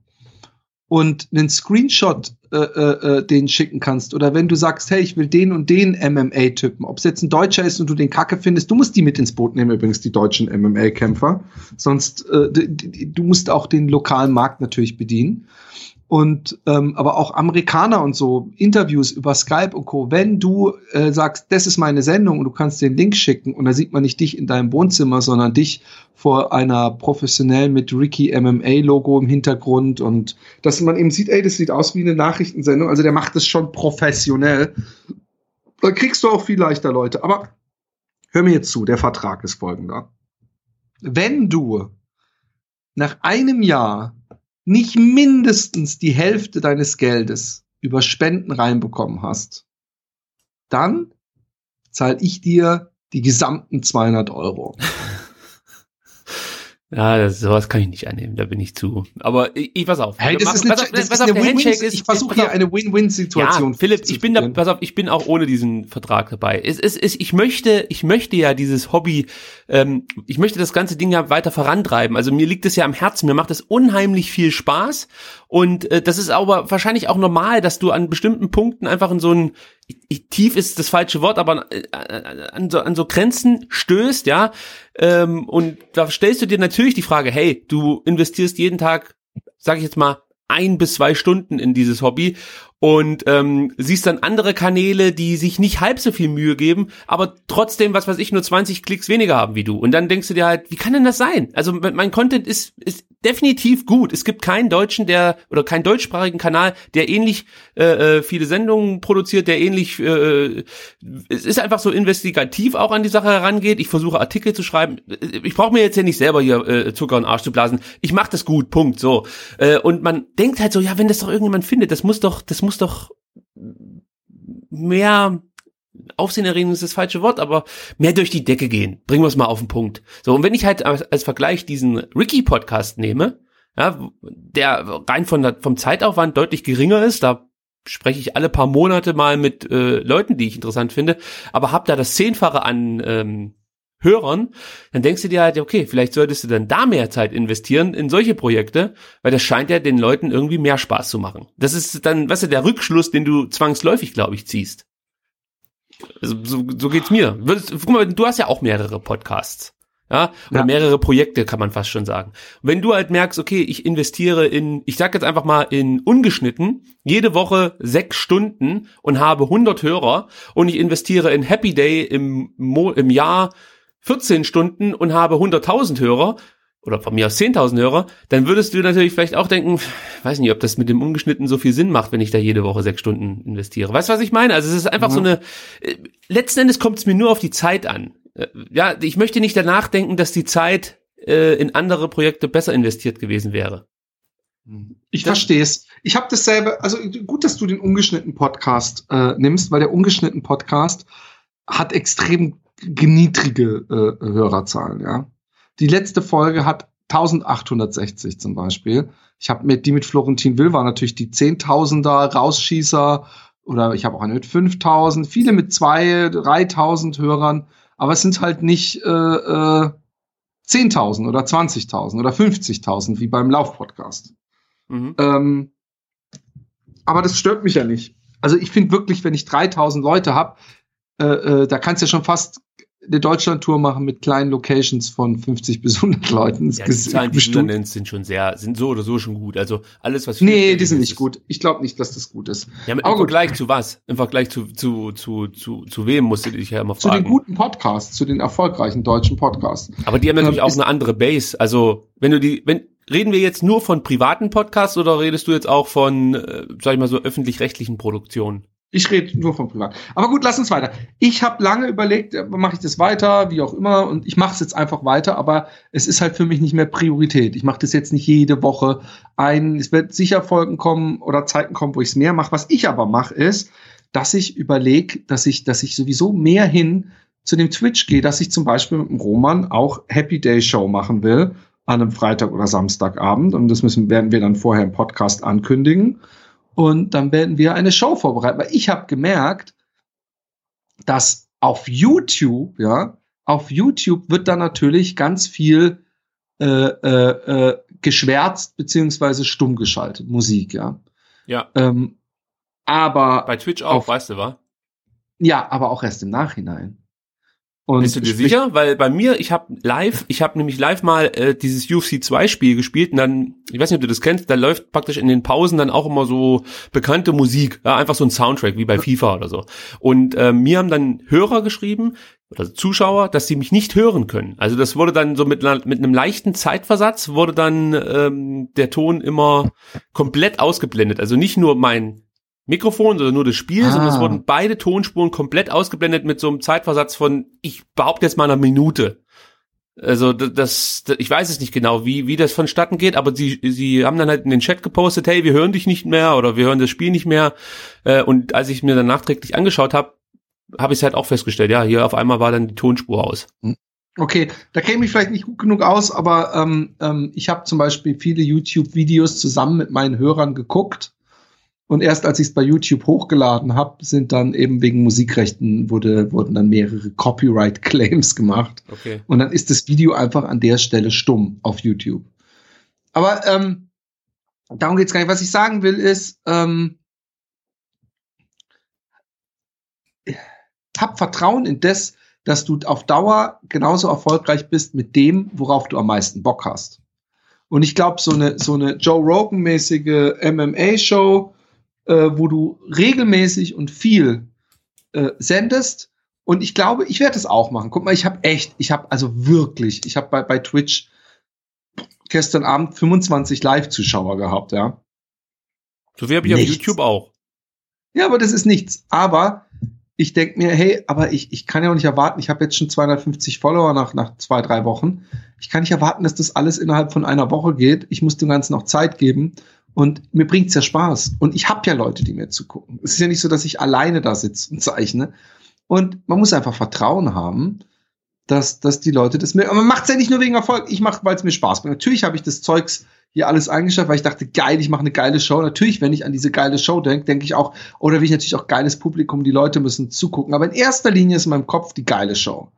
und einen Screenshot äh, äh, äh den schicken kannst. Oder wenn du sagst, hey, ich will den und den MMA-Typen, ob es jetzt ein Deutscher ist und du den Kacke findest, du musst die mit ins Boot nehmen, übrigens die deutschen MMA-Kämpfer, sonst äh, du musst auch den lokalen Markt natürlich bedienen und ähm, aber auch Amerikaner und so Interviews über Skype und Co. Wenn du äh, sagst, das ist meine Sendung und du kannst den Link schicken und da sieht man nicht dich in deinem Wohnzimmer, sondern dich vor einer professionell mit Ricky MMA Logo im Hintergrund und dass man eben sieht, ey, das sieht aus wie eine Nachrichtensendung. Also der macht das schon professionell. Da kriegst du auch viel leichter Leute. Aber hör mir jetzt zu, der Vertrag ist folgender. Wenn du nach einem Jahr nicht mindestens die Hälfte deines Geldes über Spenden reinbekommen hast, dann zahle ich dir die gesamten 200 Euro. Ja, das, sowas kann ich nicht annehmen, da bin ich zu. Aber ich, ich pass auf. Hey, das ist eine, pass auf, das, ist eine Win -Win ist, ich versuche hier eine Win-Win-Situation. Ja, Philipp, ich bin da, pass auf, ich bin auch ohne diesen Vertrag dabei. Es, es, es, ich möchte, ich möchte ja dieses Hobby, ähm, ich möchte das ganze Ding ja weiter vorantreiben. Also mir liegt es ja am Herzen, mir macht es unheimlich viel Spaß und äh, das ist aber wahrscheinlich auch normal, dass du an bestimmten Punkten einfach in so ein tief ist das falsche Wort, aber äh, an so, an so Grenzen stößt, ja. Ähm, und da stellst du dir natürlich die Frage, hey, du investierst jeden Tag, sag ich jetzt mal, ein bis zwei Stunden in dieses Hobby und ähm, siehst dann andere Kanäle, die sich nicht halb so viel Mühe geben, aber trotzdem, was weiß ich, nur 20 Klicks weniger haben wie du. Und dann denkst du dir halt, wie kann denn das sein? Also mein Content ist, ist definitiv gut. Es gibt keinen deutschen, der oder keinen deutschsprachigen Kanal, der ähnlich äh, äh viele Sendungen produziert, der ähnlich äh, es ist einfach so investigativ auch an die Sache herangeht. Ich versuche Artikel zu schreiben. Ich brauche mir jetzt ja nicht selber hier äh, Zucker und Arsch zu blasen. Ich mache das gut. Punkt. So. Äh, und man denkt halt so, ja, wenn das doch irgendjemand findet, das muss doch, das muss doch mehr Aufsehenerregend ist das falsche Wort, aber mehr durch die Decke gehen. Bringen wir es mal auf den Punkt. So, und wenn ich halt als, als Vergleich diesen Ricky-Podcast nehme, ja, der rein von der, vom Zeitaufwand deutlich geringer ist, da spreche ich alle paar Monate mal mit äh, Leuten, die ich interessant finde, aber hab da das Zehnfache an ähm, Hörern, dann denkst du dir halt, okay, vielleicht solltest du dann da mehr Zeit investieren in solche Projekte, weil das scheint ja den Leuten irgendwie mehr Spaß zu machen. Das ist dann, weißt du, der Rückschluss, den du zwangsläufig, glaube ich, ziehst. Also, so, so geht's mir. Guck mal, du hast ja auch mehrere Podcasts. Ja, oder Ja. mehrere Projekte kann man fast schon sagen. Wenn du halt merkst, okay, ich investiere in, ich sag jetzt einfach mal in ungeschnitten, jede Woche sechs Stunden und habe 100 Hörer und ich investiere in Happy Day im, Mo im Jahr 14 Stunden und habe 100.000 Hörer oder von mir aus 10.000 Hörer, dann würdest du natürlich vielleicht auch denken, weiß nicht, ob das mit dem ungeschnitten so viel Sinn macht, wenn ich da jede Woche sechs Stunden investiere. Weißt du, was ich meine? Also es ist einfach Mhm. so eine, äh, letzten Endes kommt es mir nur auf die Zeit an. Äh, Ja, ich möchte nicht danach denken, dass die Zeit äh, in andere Projekte besser investiert gewesen wäre. Ich verstehe es. Ich habe dasselbe, also gut, dass du den ungeschnitten Podcast äh, nimmst, weil der ungeschnitten Podcast hat extrem niedrige äh, Hörerzahlen, ja. Die letzte Folge hat 1860 zum Beispiel. Ich habe mit die mit Florentin Will war natürlich die Zehntausender Rausschießer oder ich habe auch eine mit 5000, viele mit zwei, 3000 Hörern, aber es sind halt nicht äh, äh, 10.000 oder 20.000 oder 50.000 wie beim Lauf-Podcast. Mhm. Ähm, aber das stört mich ja nicht. Also ich finde wirklich, wenn ich 3000 Leute habe, äh, äh, da kannst du ja schon fast eine Deutschland-Tour machen mit kleinen Locations von 50 bis 100 Leuten. Ja, die Zahlen, die du nennst, sind schon sehr, sind so oder so schon gut. Also alles, was Nee, die sind nicht ist- gut. Ich glaube nicht, dass das gut ist. Ja, im Aber gut. Vergleich zu was? Im Vergleich zu, zu, zu, zu, zu wem musst du dich ja immer Zu fragen. den guten Podcasts, zu den erfolgreichen deutschen Podcasts. Aber die haben natürlich Ähm, auch eine andere Base. Also, wenn du die, wenn, reden wir jetzt nur von privaten Podcasts oder redest du jetzt auch von, äh, sag ich mal so, öffentlich-rechtlichen Produktionen? Ich rede nur von privat. Aber gut, lass uns weiter. Ich habe lange überlegt, äh, mache ich das weiter, wie auch immer, und ich mache es jetzt einfach weiter, aber es ist halt für mich nicht mehr Priorität. Ich mache das jetzt nicht jede Woche ein. Es wird sicher Folgen kommen oder Zeiten kommen, wo ich es mehr mache. Was ich aber mache, ist, dass ich überlege, dass ich, dass ich sowieso mehr hin zu dem Twitch gehe, dass ich zum Beispiel mit dem Roman auch Happy Day Show machen will an einem Freitag oder Samstagabend. Und das müssen, werden wir dann vorher im Podcast ankündigen. Und dann werden wir eine Show vorbereiten. Weil ich habe gemerkt, dass auf YouTube, ja, auf YouTube wird dann natürlich ganz viel äh, äh, äh, geschwärzt beziehungsweise stumm geschaltet, Musik, ja. Ja. Ähm, aber Bei Twitch auch, Auf- weißt du, wa? ja, aber auch erst im Nachhinein. Und Bist du dir sicher? Weil bei mir, ich habe live, ich habe nämlich live mal äh, dieses UFC 2 Spiel gespielt und dann, ich weiß nicht, ob du das kennst, da läuft praktisch in den Pausen dann auch immer so bekannte Musik, ja, einfach so ein Soundtrack wie bei FIFA oder so. Und äh, mir haben dann Hörer geschrieben oder Zuschauer, dass sie mich nicht hören können. Also das wurde dann so mit, mit einem leichten Zeitversatz wurde dann ähm, der Ton immer komplett ausgeblendet. Also nicht nur mein Mikrofon, sondern nur das Spiel, Ah. sondern es wurden beide Tonspuren komplett ausgeblendet mit so einem Zeitversatz von, ich behaupte jetzt mal einer Minute. Also das, das, ich weiß es nicht genau, wie wie das vonstatten geht, aber sie sie haben dann halt in den Chat gepostet, hey, wir hören dich nicht mehr oder wir hören das Spiel nicht mehr. Äh, und als ich mir dann nachträglich angeschaut habe, habe ich es halt auch festgestellt, ja, hier auf einmal war dann die Tonspur aus. Okay, da käme ich vielleicht nicht gut genug aus, aber ähm, ähm, ich habe zum Beispiel viele YouTube-Videos zusammen mit meinen Hörern geguckt. Und erst als ich es bei YouTube hochgeladen habe, sind dann eben wegen Musikrechten wurde, wurden dann mehrere Copyright-Claims gemacht. Okay. Und dann ist das Video einfach an der Stelle stumm auf YouTube. Aber ähm, darum geht's gar nicht. Was ich sagen will, ist, ähm, hab Vertrauen in das, dass du auf Dauer genauso erfolgreich bist mit dem, worauf du am meisten Bock hast. Und ich glaube, so eine, so eine Joe Rogan-mäßige MMA-Show, äh, wo du regelmäßig und viel äh, sendest, und ich glaube, ich werde das auch machen. Guck mal, ich habe echt, ich habe also wirklich, ich habe bei, bei Twitch gestern Abend 25 Live-Zuschauer gehabt, ja. So wie habe ich auf. YouTube auch. Ja, aber das ist nichts. Aber ich denk mir, hey, aber ich, ich kann ja auch nicht erwarten, ich habe jetzt schon 250 Follower nach, nach zwei, drei Wochen. Ich kann nicht erwarten, dass das alles innerhalb von einer Woche geht. Ich muss dem Ganzen noch Zeit geben. Und mir bringt's ja Spaß. Und ich habe ja Leute, die mir zugucken. Es ist ja nicht so, dass ich alleine da sitze und zeichne. Und man muss einfach Vertrauen haben, dass, dass die Leute das mir. Aber man macht's ja nicht nur wegen Erfolg. Ich mache, weil es mir Spaß bringt. Natürlich habe ich das Zeugs hier alles eingestellt, weil ich dachte, geil, ich mache eine geile Show. Natürlich, wenn ich an diese geile Show denke, denke ich auch, oder will ich natürlich auch geiles Publikum, die Leute müssen zugucken. Aber in erster Linie ist in meinem Kopf die geile Show.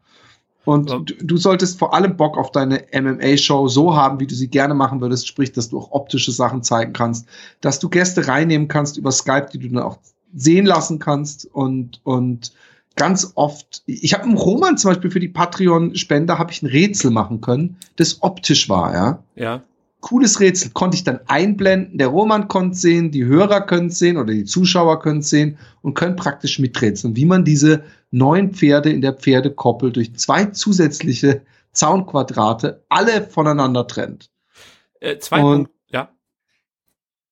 Und Ja. du, du solltest vor allem Bock auf deine MMA-Show so haben, wie du sie gerne machen würdest, sprich, dass du auch optische Sachen zeigen kannst, dass du Gäste reinnehmen kannst über Skype, die du dann auch sehen lassen kannst und, und ganz oft, ich habe im Roman zum Beispiel für die Patreon-Spender habe ich ein Rätsel machen können, das optisch war, ja. Ja. Cooles Rätsel konnte ich dann einblenden. Der Roman konnte sehen, die Hörer können sehen oder die Zuschauer können sehen und können praktisch miträtseln, wie man diese neun Pferde in der Pferdekoppel durch zwei zusätzliche Zaunquadrate alle voneinander trennt. Äh, zwei Und- Punkte, ja.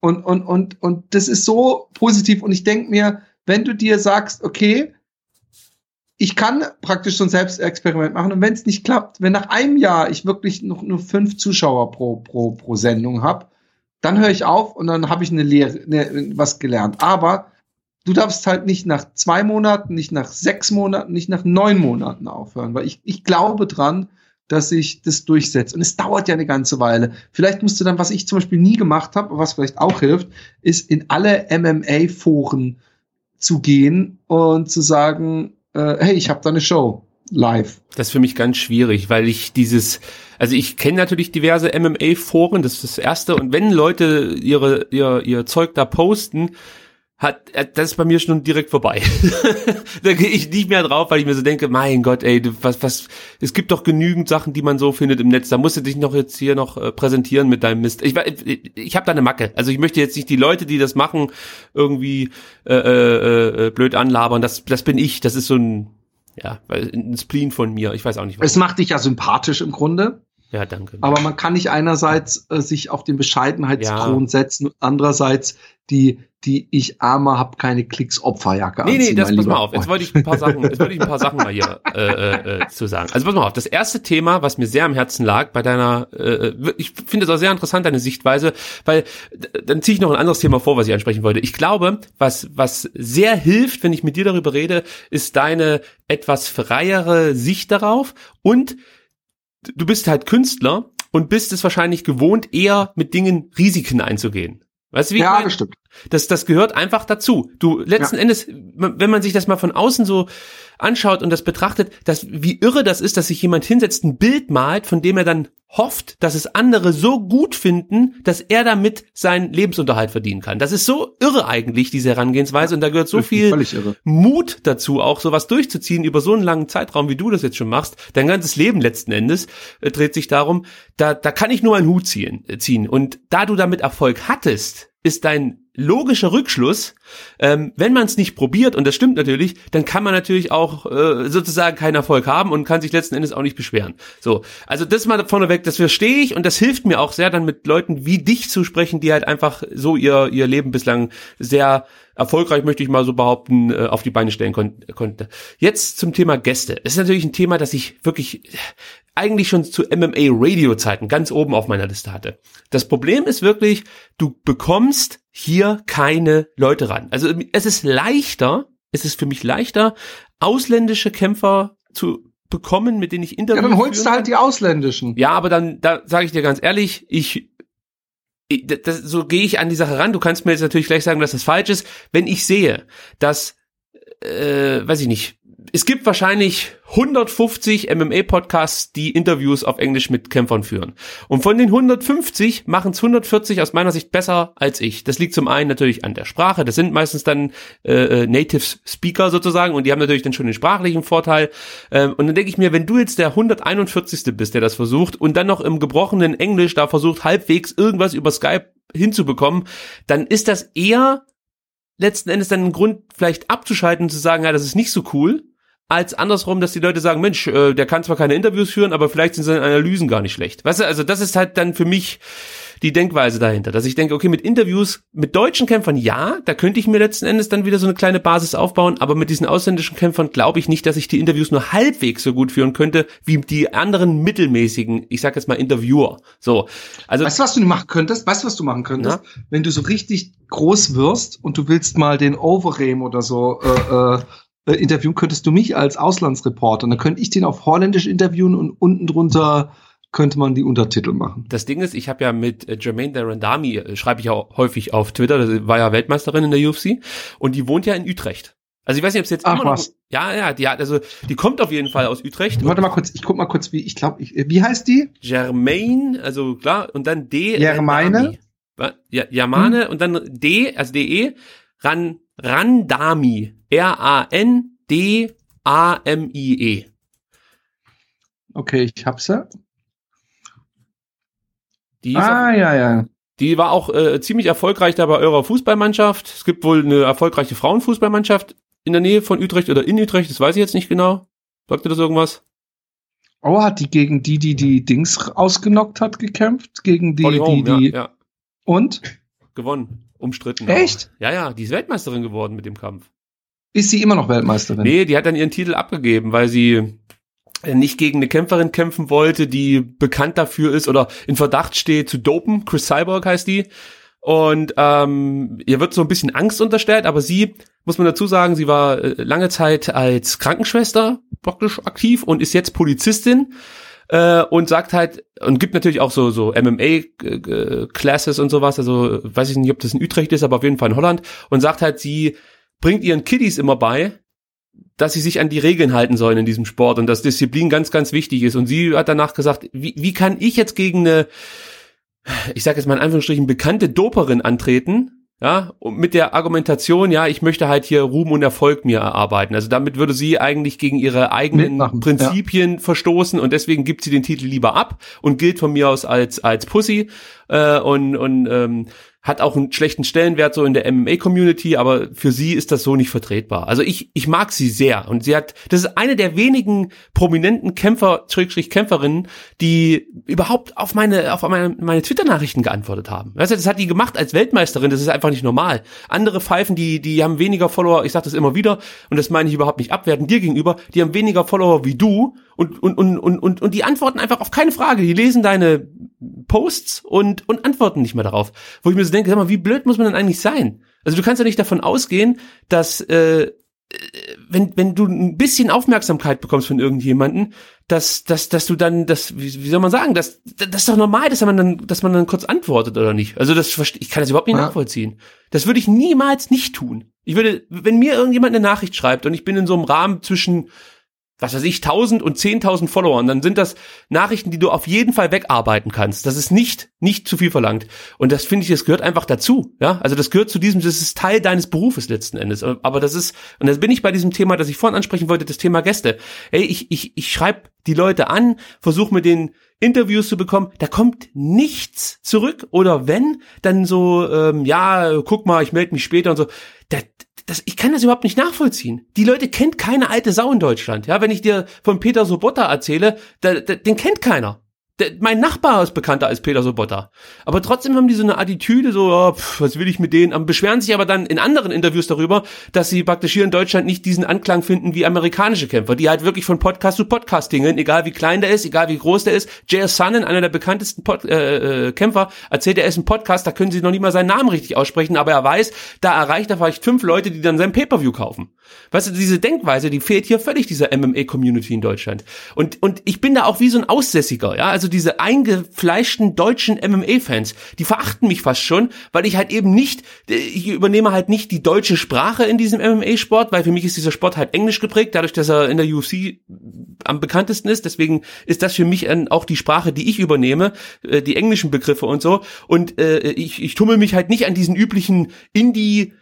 Und, und, und, und das ist so positiv. Und ich denke mir, wenn du dir sagst, okay, ich kann praktisch so ein Selbstexperiment machen und wenn es nicht klappt, wenn nach einem Jahr ich wirklich noch nur fünf Zuschauer pro, pro, pro Sendung habe, dann höre ich auf und dann habe ich eine Lehre, eine, was gelernt. Aber du darfst halt nicht nach zwei Monaten, nicht nach sechs Monaten, nicht nach neun Monaten aufhören, weil ich, ich glaube dran, dass sich das durchsetzt. Und es dauert ja eine ganze Weile. Vielleicht musst du dann, was ich zum Beispiel nie gemacht habe, was vielleicht auch hilft, ist in alle MMA-Foren zu gehen und zu sagen, äh, hey, ich habe da eine Show live. Das ist für mich ganz schwierig, weil ich dieses, also ich kenne natürlich diverse MMA-Foren, das ist das erste. Und wenn Leute ihre, ihr, ihr Zeug da posten, hat, äh, das ist bei mir schon direkt vorbei. da gehe ich nicht mehr drauf, weil ich mir so denke, mein Gott, ey, was, was, es gibt doch genügend Sachen, die man so findet im Netz. Da musst du dich noch jetzt hier noch äh, präsentieren mit deinem Mist. Ich, ich, ich habe da eine Macke. Also ich möchte jetzt nicht die Leute, die das machen, irgendwie äh, äh, äh, blöd anlabern. Das, das bin ich. Das ist so ein, ja, ein Spleen von mir. Ich weiß auch nicht, Es macht dich ja sympathisch im Grunde, Ja, danke. aber man kann nicht einerseits äh, sich auf den Bescheidenheitskron setzen und andererseits die, die ich armer hab keine Klicks Opferjacke Nee, nee, das pass mal auf. Jetzt wollte ich ein paar Sachen, jetzt wollte ich ein paar Sachen mal hier äh, äh, äh, zu sagen. Also pass mal auf, das erste Thema, was mir sehr am Herzen lag bei deiner, äh, ich finde es auch sehr interessant deine Sichtweise, weil dann ziehe ich noch ein anderes Thema vor, was ich ansprechen wollte. Ich glaube, was was sehr hilft, wenn ich mit dir darüber rede, ist deine etwas freiere Sicht darauf und du bist halt Künstler und bist es wahrscheinlich gewohnt, eher mit Dingen Risiken einzugehen. Weißt du, wie Ja, das stimmt. Das, das gehört einfach dazu. Du, letzten Endes, wenn man sich das mal von außen so anschaut und das betrachtet, dass, wie irre das ist, dass sich jemand hinsetzt, ein Bild malt, von dem er dann hofft, dass es andere so gut finden, dass er damit seinen Lebensunterhalt verdienen kann. Das ist so irre eigentlich, diese Herangehensweise, und da gehört so viel. Mut dazu, auch sowas durchzuziehen über so einen langen Zeitraum, wie du das jetzt schon machst. Dein ganzes Leben letzten Endes äh, dreht sich darum, da, da kann ich nur einen Hut ziehen, äh, ziehen. Und da du damit Erfolg hattest, ist dein logischer Rückschluss, ähm, wenn man es nicht probiert, und das stimmt natürlich, dann kann man natürlich auch äh, sozusagen keinen Erfolg haben und kann sich letzten Endes auch nicht beschweren. So, also das mal vorneweg, das verstehe ich und das hilft mir auch sehr, dann mit Leuten wie dich zu sprechen, die halt einfach so ihr ihr Leben bislang sehr erfolgreich, möchte ich mal so behaupten, äh, auf die Beine stellen kon konnte. Jetzt zum Thema Gäste. Es ist natürlich ein Thema, das ich wirklich eigentlich schon zu MMA-Radio-Zeiten ganz oben auf meiner Liste hatte. Das Problem ist wirklich, du bekommst hier keine Leute ran. Also es ist leichter, es ist für mich leichter, ausländische Kämpfer zu bekommen, mit denen ich Ja, Interviews dann holst du halt die ausländischen. Ja, aber dann, da sage ich dir ganz ehrlich, ich, ich das, so gehe ich an die Sache ran. Du kannst mir jetzt natürlich gleich sagen, dass das falsch ist. Wenn ich sehe, dass, äh, weiß ich nicht, es gibt wahrscheinlich 150 MMA-Podcasts, die Interviews auf Englisch mit Kämpfern führen. Und von den 150 machen es 140 aus meiner Sicht besser als ich. Das liegt zum einen natürlich an der Sprache. Das sind meistens dann äh, äh, Native Speaker sozusagen und die haben natürlich dann schon den sprachlichen Vorteil. Ähm, und dann denke ich mir, wenn du jetzt der 141. bist, der das versucht und dann noch im gebrochenen Englisch da versucht, halbwegs irgendwas über Skype hinzubekommen, dann ist das eher letzten Endes dann ein Grund, vielleicht abzuschalten und zu sagen, ja, das ist nicht so cool, als andersrum, dass die Leute sagen, Mensch, äh, der kann zwar keine Interviews führen, aber vielleicht sind seine Analysen gar nicht schlecht. Weißt du, also das ist halt dann für mich die Denkweise dahinter, dass ich denke, okay, mit Interviews mit deutschen Kämpfern, ja, da könnte ich mir letzten Endes dann wieder so eine kleine Basis aufbauen, aber mit diesen ausländischen Kämpfern glaube ich nicht, dass ich die Interviews nur halbwegs so gut führen könnte, wie die anderen mittelmäßigen, ich sag jetzt mal Interviewer. So, also Weißt du, was du machen könntest? Weißt du, was du machen könntest? Wenn du so richtig groß wirst und du willst mal den Overeem oder so äh, äh, äh, interviewen, könntest du mich als Auslandsreporter. Dann könnte ich den auf Holländisch interviewen und unten drunter könnte man die Untertitel machen. Das Ding ist, ich habe ja mit äh, Jermaine Darandami, äh, schreibe ich auch häufig auf Twitter, das war ja Weltmeisterin in der UFC und die wohnt ja in Utrecht. Also ich weiß nicht, ob es jetzt Ach, immer noch, was. ja, ja, die hat, also die kommt auf jeden Fall aus Utrecht. Warte mal kurz, ich guck mal kurz, wie ich glaube, äh, wie heißt die? Jermaine, also klar, und dann D. Randami. Wa- Ja, Jermane und dann D, also DE, Ran, Randami. A-M-I-E. Okay, ich hab's ja. Die ah, auch, ja, ja. Die war auch äh, ziemlich erfolgreich da bei eurer Fußballmannschaft. Es gibt wohl eine erfolgreiche Frauenfußballmannschaft in der Nähe von Utrecht oder in Utrecht, das weiß ich jetzt nicht genau. Sagt ihr das irgendwas? Oh, hat die gegen die, die die Dings ausgenockt hat, gekämpft? Gegen die, Home, die, die. Ja, ja. Und? Gewonnen. Umstritten. Echt? Aber. Ja, ja, die ist Weltmeisterin geworden mit dem Kampf. Ist sie immer noch Weltmeisterin? Nee, die hat dann ihren Titel abgegeben, weil sie nicht gegen eine Kämpferin kämpfen wollte, die bekannt dafür ist oder in Verdacht steht zu dopen. Chris Cyborg heißt die. Und ähm, ihr wird so ein bisschen Angst unterstellt, aber sie, muss man dazu sagen, sie war äh, lange Zeit als Krankenschwester praktisch aktiv und ist jetzt Polizistin äh, und sagt halt und gibt natürlich auch so so MMA Classes und sowas, also weiß ich nicht, ob das in Utrecht ist, aber auf jeden Fall in Holland und sagt halt, sie bringt ihren Kiddies immer bei, dass sie sich an die Regeln halten sollen in diesem Sport und dass Disziplin ganz ganz wichtig ist und sie hat danach gesagt, wie, wie kann ich jetzt gegen eine ich sage jetzt mal in Anführungsstrichen, bekannte Doperin antreten, ja, und mit der Argumentation, ja, ich möchte halt hier Ruhm und Erfolg mir erarbeiten. Also damit würde sie eigentlich gegen ihre eigenen Mitmachen, Prinzipien ja. verstoßen und deswegen gibt sie den Titel lieber ab und gilt von mir aus als als Pussy äh, und und ähm, hat auch einen schlechten Stellenwert so in der MMA-Community, aber für sie ist das so nicht vertretbar. Also ich, ich mag sie sehr und sie hat, das ist eine der wenigen prominenten Kämpfer, Schrägstrich Kämpferinnen, die überhaupt auf meine, auf meine, meine Twitter-Nachrichten geantwortet haben. Weißt du, das hat die gemacht als Weltmeisterin, das ist einfach nicht normal. Andere Pfeifen, die, die haben weniger Follower, ich sag das immer wieder und das meine ich überhaupt nicht abwerten dir gegenüber, die haben weniger Follower wie du und, und, und, und, und, und die antworten einfach auf keine Frage. Die lesen deine Posts und, und antworten nicht mehr darauf. Wo ich mir so denke, sag mal, wie blöd muss man denn eigentlich sein? Also du kannst ja nicht davon ausgehen, dass äh, wenn, wenn du ein bisschen Aufmerksamkeit bekommst von irgendjemanden, dass, dass, dass du dann, das, wie, wie soll man sagen, das, das ist doch normal, dass man dann, dass man dann kurz antwortet oder nicht. Also das, ich kann das überhaupt nicht ja. nachvollziehen. Das würde ich niemals nicht tun. Ich würde, wenn mir irgendjemand eine Nachricht schreibt und ich bin in so einem Rahmen zwischen was weiß ich, 1000 und 10.000 Followern, dann sind das Nachrichten, die du auf jeden Fall wegarbeiten kannst. Das ist nicht, nicht zu viel verlangt. Und das finde ich, das gehört einfach dazu. Ja, also das gehört zu diesem, das ist Teil deines Berufes letzten Endes. Aber das ist, und das bin ich bei diesem Thema, das ich vorhin ansprechen wollte, das Thema Gäste. Ey, ich, ich, ich schreibe die Leute an, versuche mit denen Interviews zu bekommen, da kommt nichts zurück. Oder wenn, dann so, ähm, ja, guck mal, ich melde mich später und so. Da, das, ich kann das überhaupt nicht nachvollziehen. Die Leute kennt keine alte Sau in Deutschland. Ja, wenn ich dir von Peter Sobotta erzähle, da, da, den kennt keiner. Der, mein Nachbar ist bekannter als Peter Sobotta. Aber trotzdem haben die so eine Attitüde, so, oh, pff, was will ich mit denen? Beschweren sich aber dann in anderen Interviews darüber, dass sie praktisch hier in Deutschland nicht diesen Anklang finden wie amerikanische Kämpfer, die halt wirklich von Podcast zu Podcast dingen, egal wie klein der ist, egal wie groß der ist. J.S. Sonnen, einer der bekanntesten Pod äh, äh, Kämpfer, erzählt, er ist ein Podcast, da können sie noch nicht mal seinen Namen richtig aussprechen, aber er weiß, da erreicht er vielleicht fünf Leute, die dann sein Pay-Per-View kaufen. Weißt du, diese Denkweise, die fehlt hier völlig dieser MMA-Community in Deutschland. Und, und ich bin da auch wie so ein Aussässiger, ja, also diese eingefleischten deutschen MMA-Fans, die verachten mich fast schon, weil ich halt eben nicht, ich übernehme halt nicht die deutsche Sprache in diesem MMA-Sport, weil für mich ist dieser Sport halt englisch geprägt, dadurch, dass er in der UFC am bekanntesten ist. Deswegen ist das für mich auch die Sprache, die ich übernehme, äh, die englischen Begriffe und so. Und äh, ich, ich tummel mich halt nicht an diesen üblichen Indie-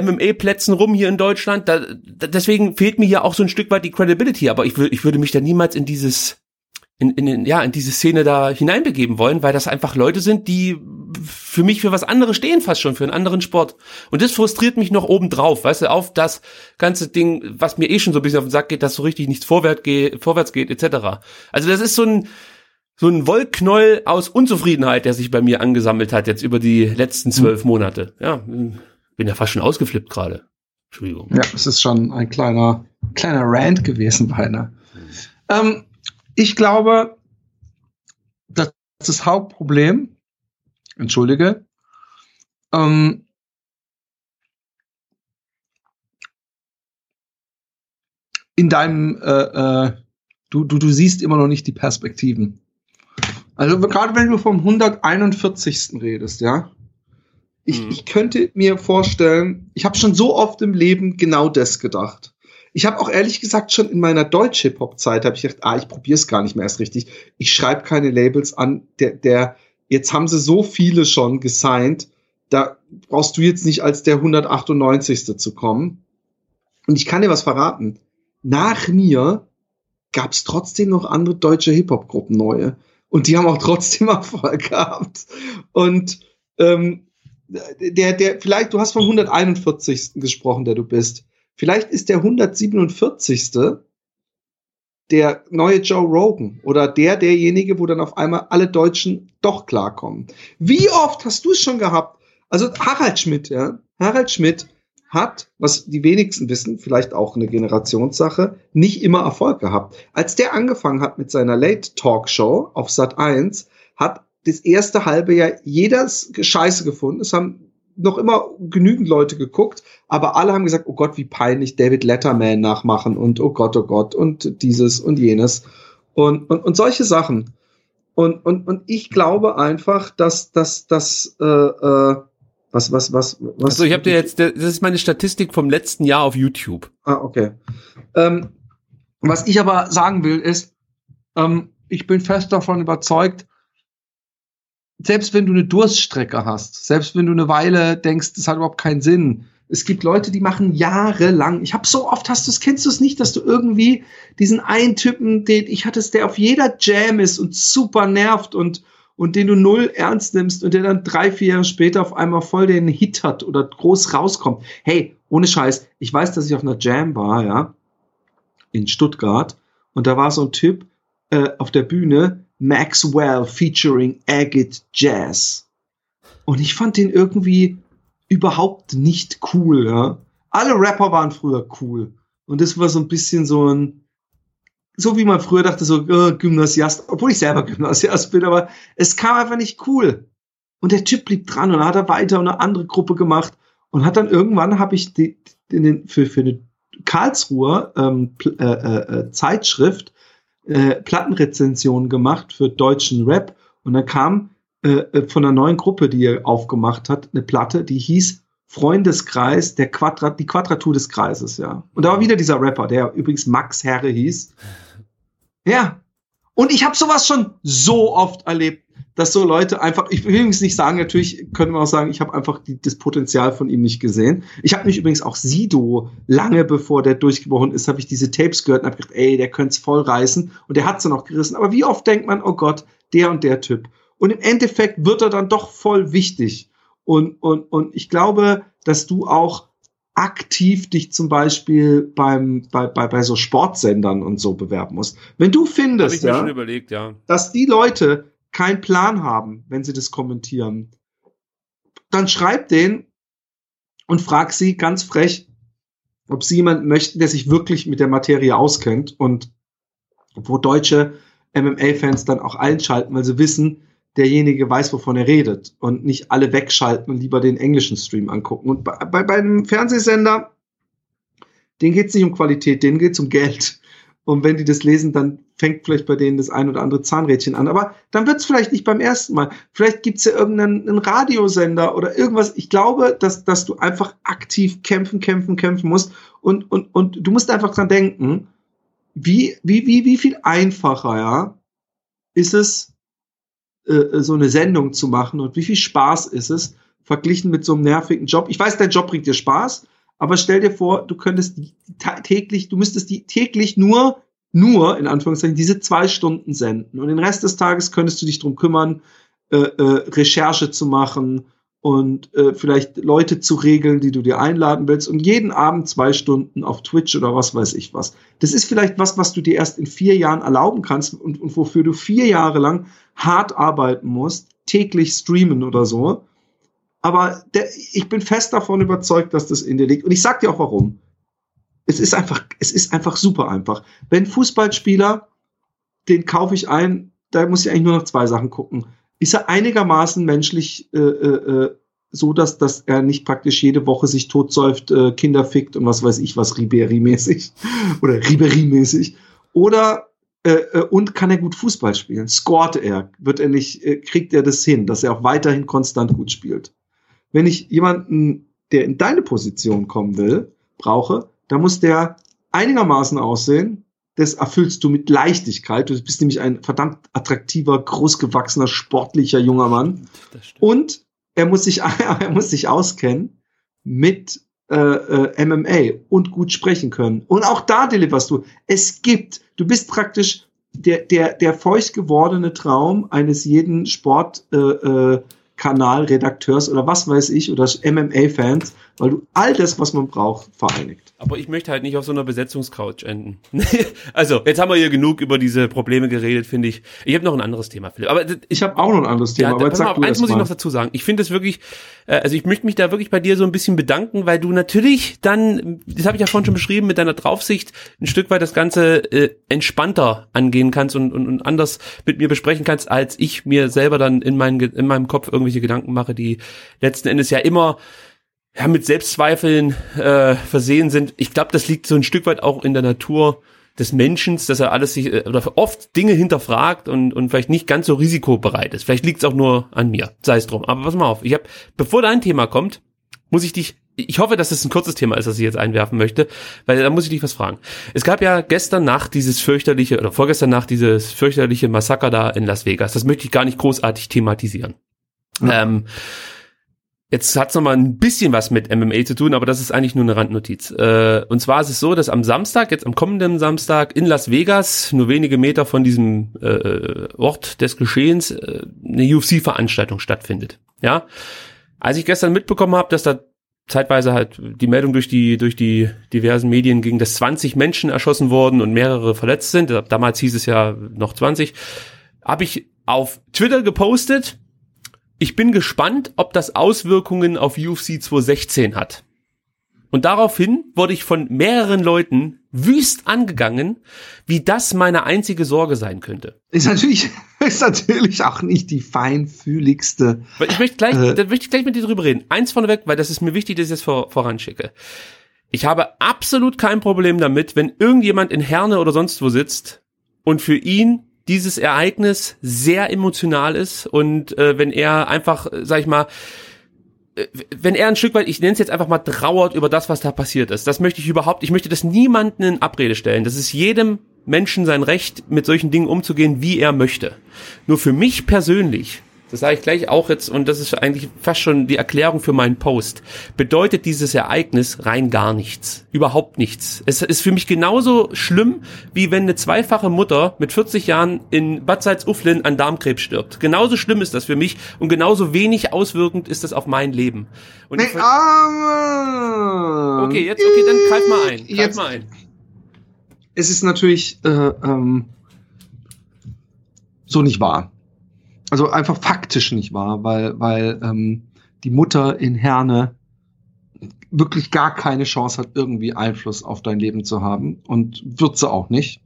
MMA-Plätzen rum hier in Deutschland. Da, da, deswegen fehlt mir hier auch so ein Stück weit die Credibility. Aber ich, will, ich würde mich da niemals in dieses in, in, ja, in diese Szene da hineinbegeben wollen, weil das einfach Leute sind, die für mich für was anderes stehen, fast schon für einen anderen Sport. Und das frustriert mich noch obendrauf, weißt du, auf das ganze Ding, was mir eh schon so ein bisschen auf den Sack geht, dass so richtig nichts vorwärts geht, vorwärts geht, etc. Also das ist so ein, so ein Wollknäuel aus Unzufriedenheit, der sich bei mir angesammelt hat jetzt über die letzten zwölf. Monate. Ja, bin ja fast schon ausgeflippt gerade. Entschuldigung. Ja, es ist schon ein kleiner, kleiner Rant gewesen beinahe. Ähm, ich glaube, dass das Hauptproblem, entschuldige, ähm, in deinem, äh, äh, du, du, du siehst immer noch nicht die Perspektiven. Also gerade wenn du vom 141. redest, ja, ich, hm. ich könnte mir vorstellen, ich habe schon so oft im Leben genau das gedacht. Ich habe auch ehrlich gesagt schon in meiner deutsche Pop-Zeit habe ich gedacht, ah, ich probiere es gar nicht mehr erst richtig. Ich schreibe keine Labels an. Der, der, jetzt haben sie so viele schon gesigned, da brauchst du jetzt nicht als der 198. zu kommen. Und ich kann dir was verraten. nach mir gab es trotzdem noch andere deutsche Hip-Hop-Gruppen neue. Und die haben auch trotzdem Erfolg gehabt. Und ähm, der, der, vielleicht, du hast vom 141. gesprochen, der du bist. Vielleicht ist der 147. der neue Joe Rogan oder der, derjenige, wo dann auf einmal alle Deutschen doch klarkommen. Wie oft hast du es schon gehabt? Also Harald Schmidt, ja. Harald Schmidt hat, was die wenigsten wissen, vielleicht auch eine Generationssache, nicht immer Erfolg gehabt. Als der angefangen hat mit seiner Late Talk Show auf Sat 1, hat das erste halbe Jahr jeder Scheiße gefunden. Es haben noch immer genügend Leute geguckt, aber alle haben gesagt, oh Gott, wie peinlich David Letterman nachmachen und oh Gott, oh Gott und dieses und jenes und, und, und solche Sachen. Und, und, und ich glaube einfach, dass, dass, dass äh, äh, was, was, was, was? Also ich habe dir jetzt, das ist meine Statistik vom letzten Jahr auf YouTube. Ah, okay. Ähm, was ich aber sagen will, ist, ähm, ich bin fest davon überzeugt, selbst wenn du eine Durststrecke hast, selbst wenn du eine Weile denkst, das hat überhaupt keinen Sinn. Es gibt Leute, die machen jahrelang. Ich habe so oft, hast du es, kennst du es nicht, dass du irgendwie diesen einen Typen, den ich hatte der auf jeder Jam ist und super nervt und und den du null ernst nimmst und der dann drei, vier Jahre später auf einmal voll den Hit hat oder groß rauskommt. Hey, ohne Scheiß, ich weiß, dass ich auf einer Jam war, ja, in Stuttgart und da war so ein Typ äh, auf der Bühne, Maxwell featuring Agate Jazz. Und ich fand den irgendwie überhaupt nicht cool, ja. Alle Rapper waren früher cool. Und das war so ein bisschen so ein, so wie man früher dachte, so äh, Gymnasiast, obwohl ich selber Gymnasiast bin, aber es kam einfach nicht cool. Und der Typ blieb dran und hat er weiter eine andere Gruppe gemacht und hat dann irgendwann habe ich die, den, für, für eine Karlsruher ähm, äh, äh, äh, Zeitschrift äh, Plattenrezension gemacht für deutschen Rap und dann kam äh, äh, von einer neuen Gruppe, die er aufgemacht hat, eine Platte, die hieß Freundeskreis, der Quadrat, die Quadratur des Kreises, ja. Und da war wieder dieser Rapper, der übrigens Max Herre hieß. Ja. Und ich habe sowas schon so oft erlebt, dass so Leute einfach, ich will übrigens nicht sagen, natürlich können wir auch sagen, ich habe einfach die, das Potenzial von ihm nicht gesehen. Ich habe mich übrigens auch Sido, lange bevor der durchgebrochen ist, habe ich diese Tapes gehört und habe gedacht, ey, der könnte es voll reißen. Und der hat sie noch gerissen. Aber wie oft denkt man, oh Gott, der und der Typ. Und im Endeffekt wird er dann doch voll wichtig. Und, und, und ich glaube, dass du auch aktiv dich zum Beispiel beim, bei, bei, bei so Sportsendern und so bewerben musst. Wenn du findest, ja, überlegt, ja, dass die Leute keinen Plan haben, wenn sie das kommentieren, dann schreib den und frag sie ganz frech, ob sie jemanden möchten, der sich wirklich mit der Materie auskennt und wo deutsche MMA-Fans dann auch einschalten, weil sie wissen, derjenige weiß, wovon er redet und nicht alle wegschalten und lieber den englischen Stream angucken. Und bei, bei, bei einem Fernsehsender, denen geht es nicht um Qualität, denen geht es um Geld. Und wenn die das lesen, dann fängt vielleicht bei denen das ein oder andere Zahnrädchen an. Aber dann wird es vielleicht nicht beim ersten Mal. Vielleicht gibt es ja irgendeinen Radiosender oder irgendwas. Ich glaube, dass, dass du einfach aktiv kämpfen, kämpfen, kämpfen musst. Und, und, und du musst einfach dran denken, wie, wie, wie, wie viel einfacher, ja, ist es, äh, so eine Sendung zu machen und wie viel Spaß ist es, verglichen mit so einem nervigen Job. Ich weiß, dein Job bringt dir Spaß, aber stell dir vor, du könntest täglich, du müsstest die täglich nur, nur, in Anführungszeichen, diese zwei Stunden senden. Und den Rest des Tages könntest du dich drum kümmern, äh, äh, Recherche zu machen, und äh, vielleicht Leute zu regeln, die du dir einladen willst und jeden Abend zwei Stunden auf Twitch oder was weiß ich was. Das ist vielleicht was, was du dir erst in vier Jahren erlauben kannst und, und wofür du vier Jahre lang hart arbeiten musst, täglich streamen oder so. Aber der, ich bin fest davon überzeugt, dass das in dir liegt. Und ich sag dir auch warum. Es ist einfach, es ist einfach super einfach. Wenn Fußballspieler, den kaufe ich ein, da muss ich eigentlich nur noch zwei Sachen gucken ist er einigermaßen menschlich äh, äh, äh, so, dass, dass er nicht praktisch jede Woche sich totsäuft, äh, Kinder fickt und was weiß ich was, Ribéry-mäßig oder Ribéry-mäßig. Oder äh, äh, und kann er gut Fußball spielen? Scoret er? Wird er nicht, äh, kriegt er das hin, dass er auch weiterhin konstant gut spielt? Wenn ich jemanden, der in deine Position kommen will, brauche, dann muss der einigermaßen aussehen, das erfüllst du mit Leichtigkeit. Du bist nämlich ein verdammt attraktiver, großgewachsener, sportlicher junger Mann. Und er muss sich, er muss sich auskennen mit äh, äh, MMA und gut sprechen können. Und auch da deliverst du. Es gibt, du bist praktisch der, der, der feucht gewordene Traum eines jeden Sport, äh, äh, Kanalredakteurs oder was weiß ich oder MMA-Fans, weil du all das, was man braucht, vereinigt. Aber ich möchte halt nicht auf so einer Besetzungscouch enden. also, jetzt haben wir hier genug über diese Probleme geredet, finde ich. Ich habe noch ein anderes Thema, Philipp. Aber ich habe auch noch ein anderes Thema. Ja, aber jetzt sag auf, eins muss mal. ich noch dazu sagen. Ich finde es wirklich, äh, also ich möchte mich da wirklich bei dir so ein bisschen bedanken, weil du natürlich dann, das habe ich ja vorhin schon beschrieben, mit deiner Draufsicht ein Stück weit das Ganze äh, entspannter angehen kannst und, und, und anders mit mir besprechen kannst, als ich mir selber dann in, mein, in meinem Kopf irgendwelche Gedanken mache, die letzten Endes ja immer ja, mit Selbstzweifeln äh, versehen sind. Ich glaube, das liegt so ein Stück weit auch in der Natur des Menschen, dass er alles sich äh, oder oft Dinge hinterfragt und, und vielleicht nicht ganz so risikobereit ist. Vielleicht liegt es auch nur an mir. Sei es drum. Aber pass mal auf. Ich habe, bevor dein Thema kommt, muss ich dich. Ich hoffe, dass es ein kurzes Thema ist, das ich jetzt einwerfen möchte, weil da muss ich dich was fragen. Es gab ja gestern Nacht dieses fürchterliche oder vorgestern Nacht dieses fürchterliche Massaker da in Las Vegas. Das möchte ich gar nicht großartig thematisieren. Ja. Ähm, Jetzt hat's noch mal ein bisschen was mit MMA zu tun, aber das ist eigentlich nur eine Randnotiz. Äh, und zwar ist es so, dass am Samstag, jetzt am kommenden Samstag in Las Vegas, nur wenige Meter von diesem äh, Ort des Geschehens, äh, eine UFC-Veranstaltung stattfindet. Ja, als ich gestern mitbekommen habe, dass da zeitweise halt die Meldung durch die durch die diversen Medien ging, dass 20 Menschen erschossen wurden und mehrere verletzt sind. Damals hieß es ja noch 20. Habe ich auf Twitter gepostet ich bin gespannt, ob das Auswirkungen auf UFC 216 hat. Und daraufhin wurde ich von mehreren Leuten wüst angegangen, wie das meine einzige Sorge sein könnte. Ist natürlich, ist natürlich auch nicht die feinfühligste. Ich möchte gleich, äh, da möchte ich gleich mit dir drüber reden. Eins vorneweg, weil das ist mir wichtig, dass ich das vor, voranschicke. Ich habe absolut kein Problem damit, wenn irgendjemand in Herne oder sonst wo sitzt und für ihn dieses Ereignis sehr emotional ist und äh, wenn er einfach, sag ich mal, äh, wenn er ein Stück weit, ich nenne es jetzt einfach mal trauert über das, was da passiert ist. Das möchte ich überhaupt, ich möchte das niemanden in Abrede stellen. Das ist jedem Menschen sein Recht, mit solchen Dingen umzugehen, wie er möchte. Nur für mich persönlich das sage ich gleich auch jetzt, und das ist eigentlich fast schon die Erklärung für meinen Post, bedeutet dieses Ereignis rein gar nichts. Überhaupt nichts. Es ist für mich genauso schlimm, wie wenn eine zweifache Mutter mit 40 Jahren in Bad Salzuflen an Darmkrebs stirbt. Genauso schlimm ist das für mich und genauso wenig auswirkend ist das auf mein Leben. Und nee, okay, jetzt, okay, dann greif mal ein. Greif jetzt, mal ein. Es ist natürlich äh, ähm, so nicht wahr also einfach faktisch nicht wahr, weil, weil ähm, die Mutter in Herne wirklich gar keine Chance hat, irgendwie Einfluss auf dein Leben zu haben und wird sie auch nicht.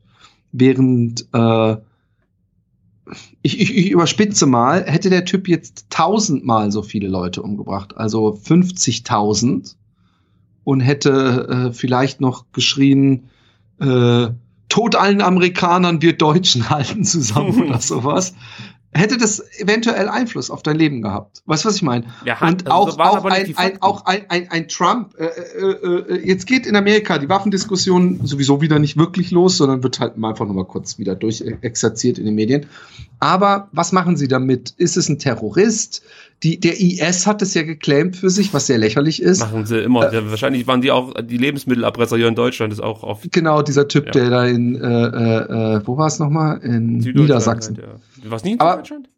Während äh, ich, ich, ich überspitze mal, hätte der Typ jetzt tausendmal so viele Leute umgebracht, also 50.000 und hätte äh, vielleicht noch geschrien, äh, Tod allen Amerikanern, wir Deutschen halten zusammen oder sowas, hätte das eventuell Einfluss auf dein Leben gehabt. Weißt du, was ich meine? Ja, hat, und auch, also auch, ein, ein, auch ein, ein, ein Trump, äh, äh, äh, jetzt geht in Amerika die Waffendiskussion sowieso wieder nicht wirklich los, sondern wird halt einfach nochmal kurz wieder durchexerziert in den Medien. Aber was machen sie damit? Ist es ein Terrorist? Die, der IS hat es ja geclaimed für sich, was sehr lächerlich ist. Machen sie immer. Äh, Wahrscheinlich waren die auch, die Lebensmittelerpresser hier in Deutschland ist auch oft. Genau, dieser Typ, ja. der da in, äh, äh, äh wo war es nochmal? In Niedersachsen. Halt, ja. Was nie in Deutschland?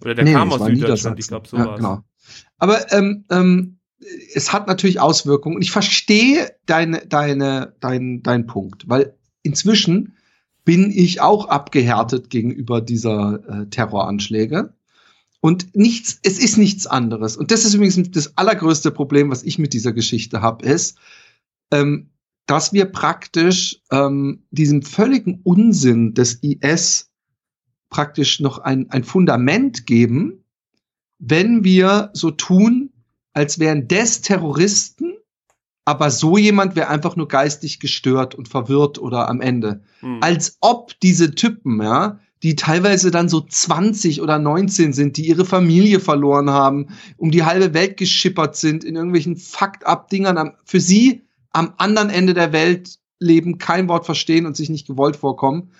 Oder der nee, kam aus Süddeutschland, ich glaube, so ja, Genau. Aber ähm, ähm, es hat natürlich Auswirkungen. Und ich verstehe deine, deine, dein, dein Punkt, weil inzwischen bin ich auch abgehärtet gegenüber dieser äh, Terroranschläge. Und nichts, es ist nichts anderes. Und das ist übrigens das allergrößte Problem, was ich mit dieser Geschichte habe, ist, ähm, dass wir praktisch ähm, diesem völligen Unsinn des IS praktisch noch ein, ein Fundament geben, wenn wir so tun, als wären des Terroristen aber so jemand wäre einfach nur geistig gestört und verwirrt oder am Ende. Hm. Als ob diese Typen, ja, die teilweise dann so 20 oder 19 sind, die ihre Familie verloren haben, um die halbe Welt geschippert sind, in irgendwelchen Fakt-up-Dingern, für sie am anderen Ende der Welt leben, kein Wort verstehen und sich nicht gewollt vorkommen.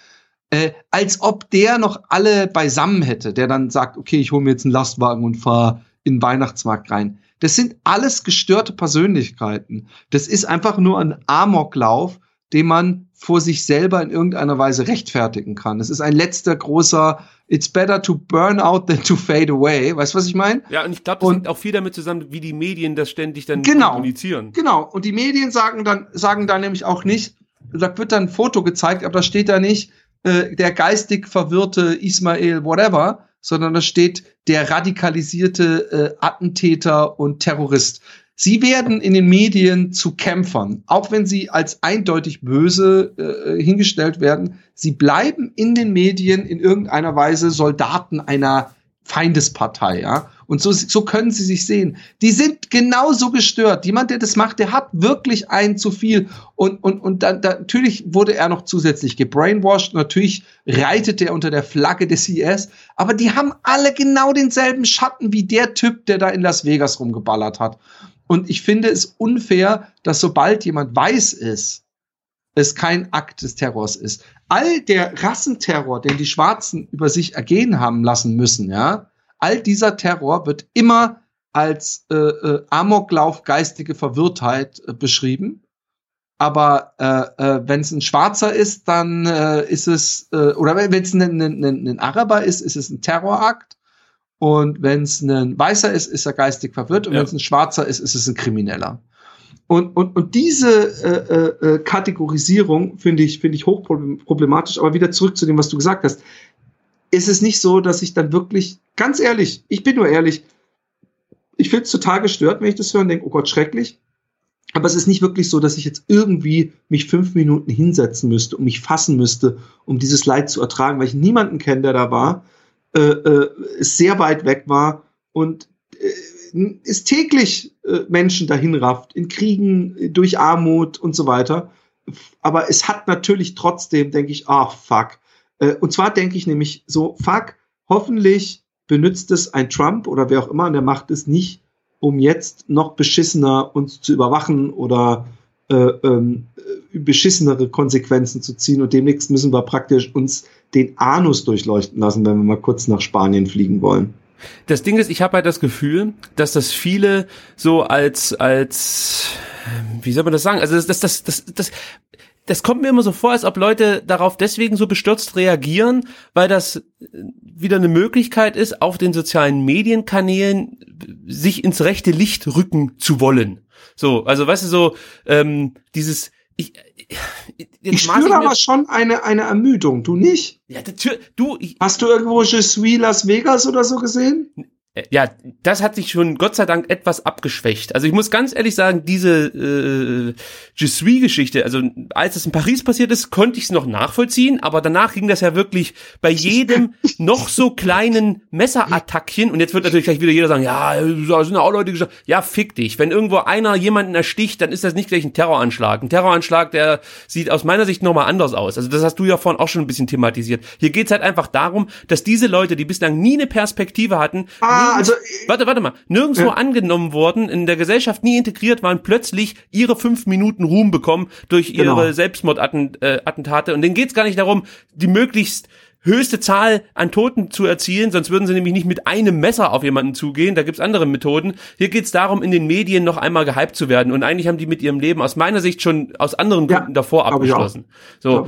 Äh, als ob der noch alle beisammen hätte, der dann sagt, okay, ich hole mir jetzt einen Lastwagen und fahre in den Weihnachtsmarkt rein Das sind alles gestörte Persönlichkeiten. Das ist einfach nur ein Amoklauf, den man vor sich selber in irgendeiner Weise rechtfertigen kann. Es ist ein letzter großer It's better to burn out than to fade away. Weißt du, was ich meine? Ja, und ich glaube, das und, hängt auch viel damit zusammen, wie die Medien das ständig dann genau, kommunizieren. Genau. Und die Medien sagen dann, sagen dann nämlich auch nicht, da wird dann ein Foto gezeigt, aber da steht da nicht, äh, der geistig verwirrte Ismail whatever, sondern da steht der radikalisierte äh, Attentäter und Terrorist. Sie werden in den Medien zu Kämpfern, auch wenn sie als eindeutig böse äh, hingestellt werden. Sie bleiben in den Medien in irgendeiner Weise Soldaten einer Feindespartei, ja. Und so, so können sie sich sehen. Die sind genauso gestört. Jemand, der das macht, der hat wirklich ein zu viel. Und, und, und dann, da, natürlich wurde er noch zusätzlich gebrainwashed. Natürlich reitet er unter der Flagge des IS. Aber die haben alle genau denselben Schatten wie der Typ, der da in Las Vegas rumgeballert hat. Und ich finde es unfair, dass sobald jemand weiß ist, es kein Akt des Terrors ist. All der Rassenterror, den die Schwarzen über sich ergehen haben lassen müssen, ja, all dieser Terror wird immer als äh, äh, Amoklauf geistige Verwirrtheit äh, beschrieben. Aber äh, äh, wenn es ein Schwarzer ist, dann äh, ist es, äh, oder wenn es ein, ein, ein, ein Araber ist, ist es ein Terrorakt. Und wenn es ein Weißer ist, ist er geistig verwirrt. Und ja. wenn es ein Schwarzer ist, ist es ein Krimineller. Und, und, und diese äh, äh, Kategorisierung finde ich, finde ich hochproblematisch. Aber wieder zurück zu dem, was du gesagt hast. Ist es nicht so, dass ich dann wirklich, ganz ehrlich, ich bin nur ehrlich, ich finde es total gestört, wenn ich das höre und denke, oh Gott, schrecklich. Aber es ist nicht wirklich so, dass ich jetzt irgendwie mich fünf Minuten hinsetzen müsste und mich fassen müsste, um dieses Leid zu ertragen, weil ich niemanden kenne, der da war, äh, äh, sehr weit weg war und äh, es täglich äh, Menschen dahin rafft, in Kriegen, durch Armut und so weiter. Aber es hat natürlich trotzdem, denke ich, ach fuck. Äh, und zwar denke ich nämlich so, fuck, hoffentlich benutzt es ein Trump oder wer auch immer an der Macht ist, nicht, um jetzt noch beschissener uns zu überwachen oder äh, ähm, beschissenere Konsequenzen zu ziehen. Und demnächst müssen wir praktisch uns den Anus durchleuchten lassen, wenn wir mal kurz nach Spanien fliegen wollen. Das Ding ist, ich habe halt das Gefühl, dass das viele so als als wie soll man das sagen? Also das das das das, das das kommt mir immer so vor, als ob Leute darauf deswegen so bestürzt reagieren, weil das wieder eine Möglichkeit ist, auf den sozialen Medienkanälen sich ins rechte Licht rücken zu wollen. So, also weißt du so ähm, dieses ich, ich spüre aber schon eine, eine Ermüdung, du nicht? Ja, du. Ich, Hast du irgendwo Je suis Las Vegas oder so gesehen? Äh, ja, das hat sich schon Gott sei Dank etwas abgeschwächt. Also ich muss ganz ehrlich sagen, diese äh, Je suis-Geschichte, also als es in Paris passiert ist, konnte ich es noch nachvollziehen, aber danach ging das ja wirklich bei jedem noch so kleinen Messerattackchen und jetzt wird natürlich gleich wieder jeder sagen, ja, da sind auch Leute gesagt, ja, fick dich. Wenn irgendwo einer jemanden ersticht, dann ist das nicht gleich ein Terroranschlag. Ein Terroranschlag, der sieht aus meiner Sicht nochmal anders aus. Also das hast du ja vorhin auch schon ein bisschen thematisiert. Hier geht's halt einfach darum, dass diese Leute, die bislang nie eine Perspektive hatten, ah also. Warte, warte mal. Nirgendwo ja. angenommen worden, in der Gesellschaft nie integriert waren, plötzlich ihre fünf Minuten Ruhm bekommen durch ihre genau. Selbstmordattentate. Und denen geht's gar nicht darum, die möglichst höchste Zahl an Toten zu erzielen, sonst würden sie nämlich nicht mit einem Messer auf jemanden zugehen. Da gibt's andere Methoden. Hier geht's darum, in den Medien noch einmal gehypt zu werden. Und eigentlich haben die mit ihrem Leben aus meiner Sicht schon aus anderen Gründen ja, davor abgeschlossen. So.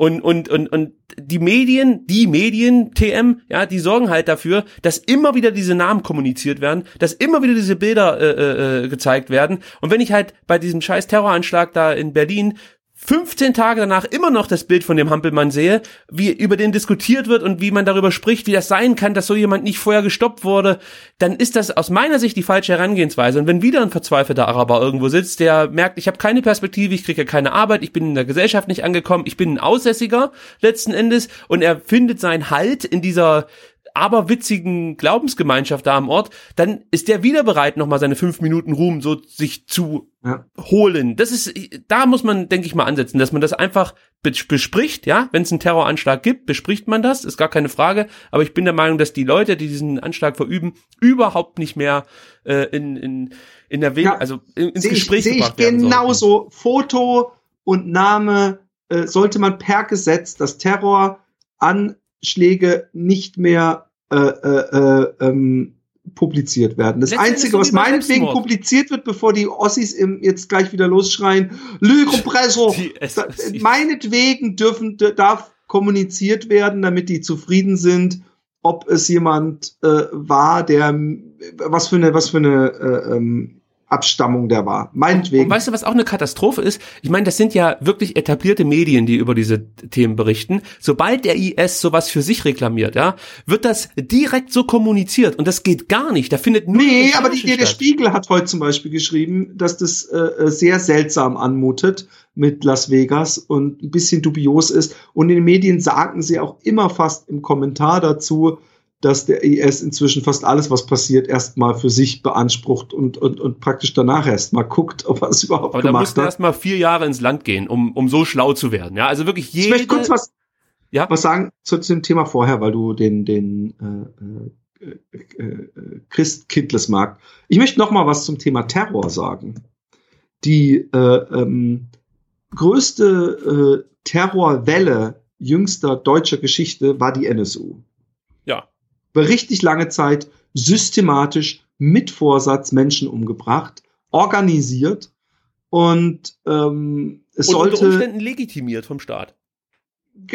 Und, und, und, und die Medien, die Medien, TM, ja, die sorgen halt dafür, dass immer wieder diese Namen kommuniziert werden, dass immer wieder diese Bilder äh, äh, gezeigt werden. Und wenn ich halt bei diesem scheiß Terroranschlag da in Berlin 15 Tage danach immer noch das Bild von dem Hampelmann sehe, wie über den diskutiert wird und wie man darüber spricht, wie das sein kann, dass so jemand nicht vorher gestoppt wurde, dann ist das aus meiner Sicht die falsche Herangehensweise. Und wenn wieder ein verzweifelter Araber irgendwo sitzt, der merkt, ich habe keine Perspektive, ich kriege keine Arbeit, ich bin in der Gesellschaft nicht angekommen, ich bin ein Aussässiger letzten Endes und er findet seinen Halt in dieser aberwitzigen Glaubensgemeinschaft da am Ort, dann ist der wieder bereit, nochmal seine fünf Minuten Ruhm so sich zu ja. holen. Das ist, da muss man, denke ich mal, ansetzen, dass man das einfach bespricht, ja, wenn es einen Terroranschlag gibt, bespricht man das, ist gar keine Frage, aber ich bin der Meinung, dass die Leute, die diesen Anschlag verüben, überhaupt nicht mehr äh, in, in, in der Weg, ja, also ins seh Gespräch ich, gebracht werden genauso. Foto und Name äh, sollte man per Gesetz das Terror an Schläge nicht mehr äh, äh, äh, ähm, publiziert werden. Das Einzige, was meinetwegen publiziert wird, bevor die Ossis im, jetzt gleich wieder losschreien, Lügenpressor, meinetwegen dürfen, darf kommuniziert werden, damit die zufrieden sind, ob es jemand äh, war, der was für eine, was für eine äh, ähm, Abstammung der war. Meinetwegen. Und weißt du, was auch eine Katastrophe ist? Ich meine, das sind ja wirklich etablierte Medien, die über diese Themen berichten. Sobald der IS sowas für sich reklamiert, ja, wird das direkt so kommuniziert und das geht gar nicht. Da findet nur Nee, aber die, der Spiegel hat heute zum Beispiel geschrieben, dass das äh, äh, sehr seltsam anmutet mit Las Vegas und ein bisschen dubios ist. Und in den Medien sagen sie auch immer fast im Kommentar dazu, dass der IS inzwischen fast alles, was passiert, erstmal für sich beansprucht und, und, und praktisch danach erstmal guckt, ob er es überhaupt Aber gemacht hat. Aber da erstmal vier Jahre ins Land gehen, um, um so schlau zu werden. Ja, also wirklich jede... Ich möchte kurz was, ja? was sagen zu, zu dem Thema vorher, weil du den, den äh, äh, äh, Christ Kindles mag. Ich möchte noch mal was zum Thema Terror sagen. Die äh, ähm, größte äh, Terrorwelle jüngster deutscher Geschichte war die NSU. Über richtig lange Zeit systematisch mit Vorsatz Menschen umgebracht, organisiert und ähm, es und sollte unter Umständen legitimiert vom Staat.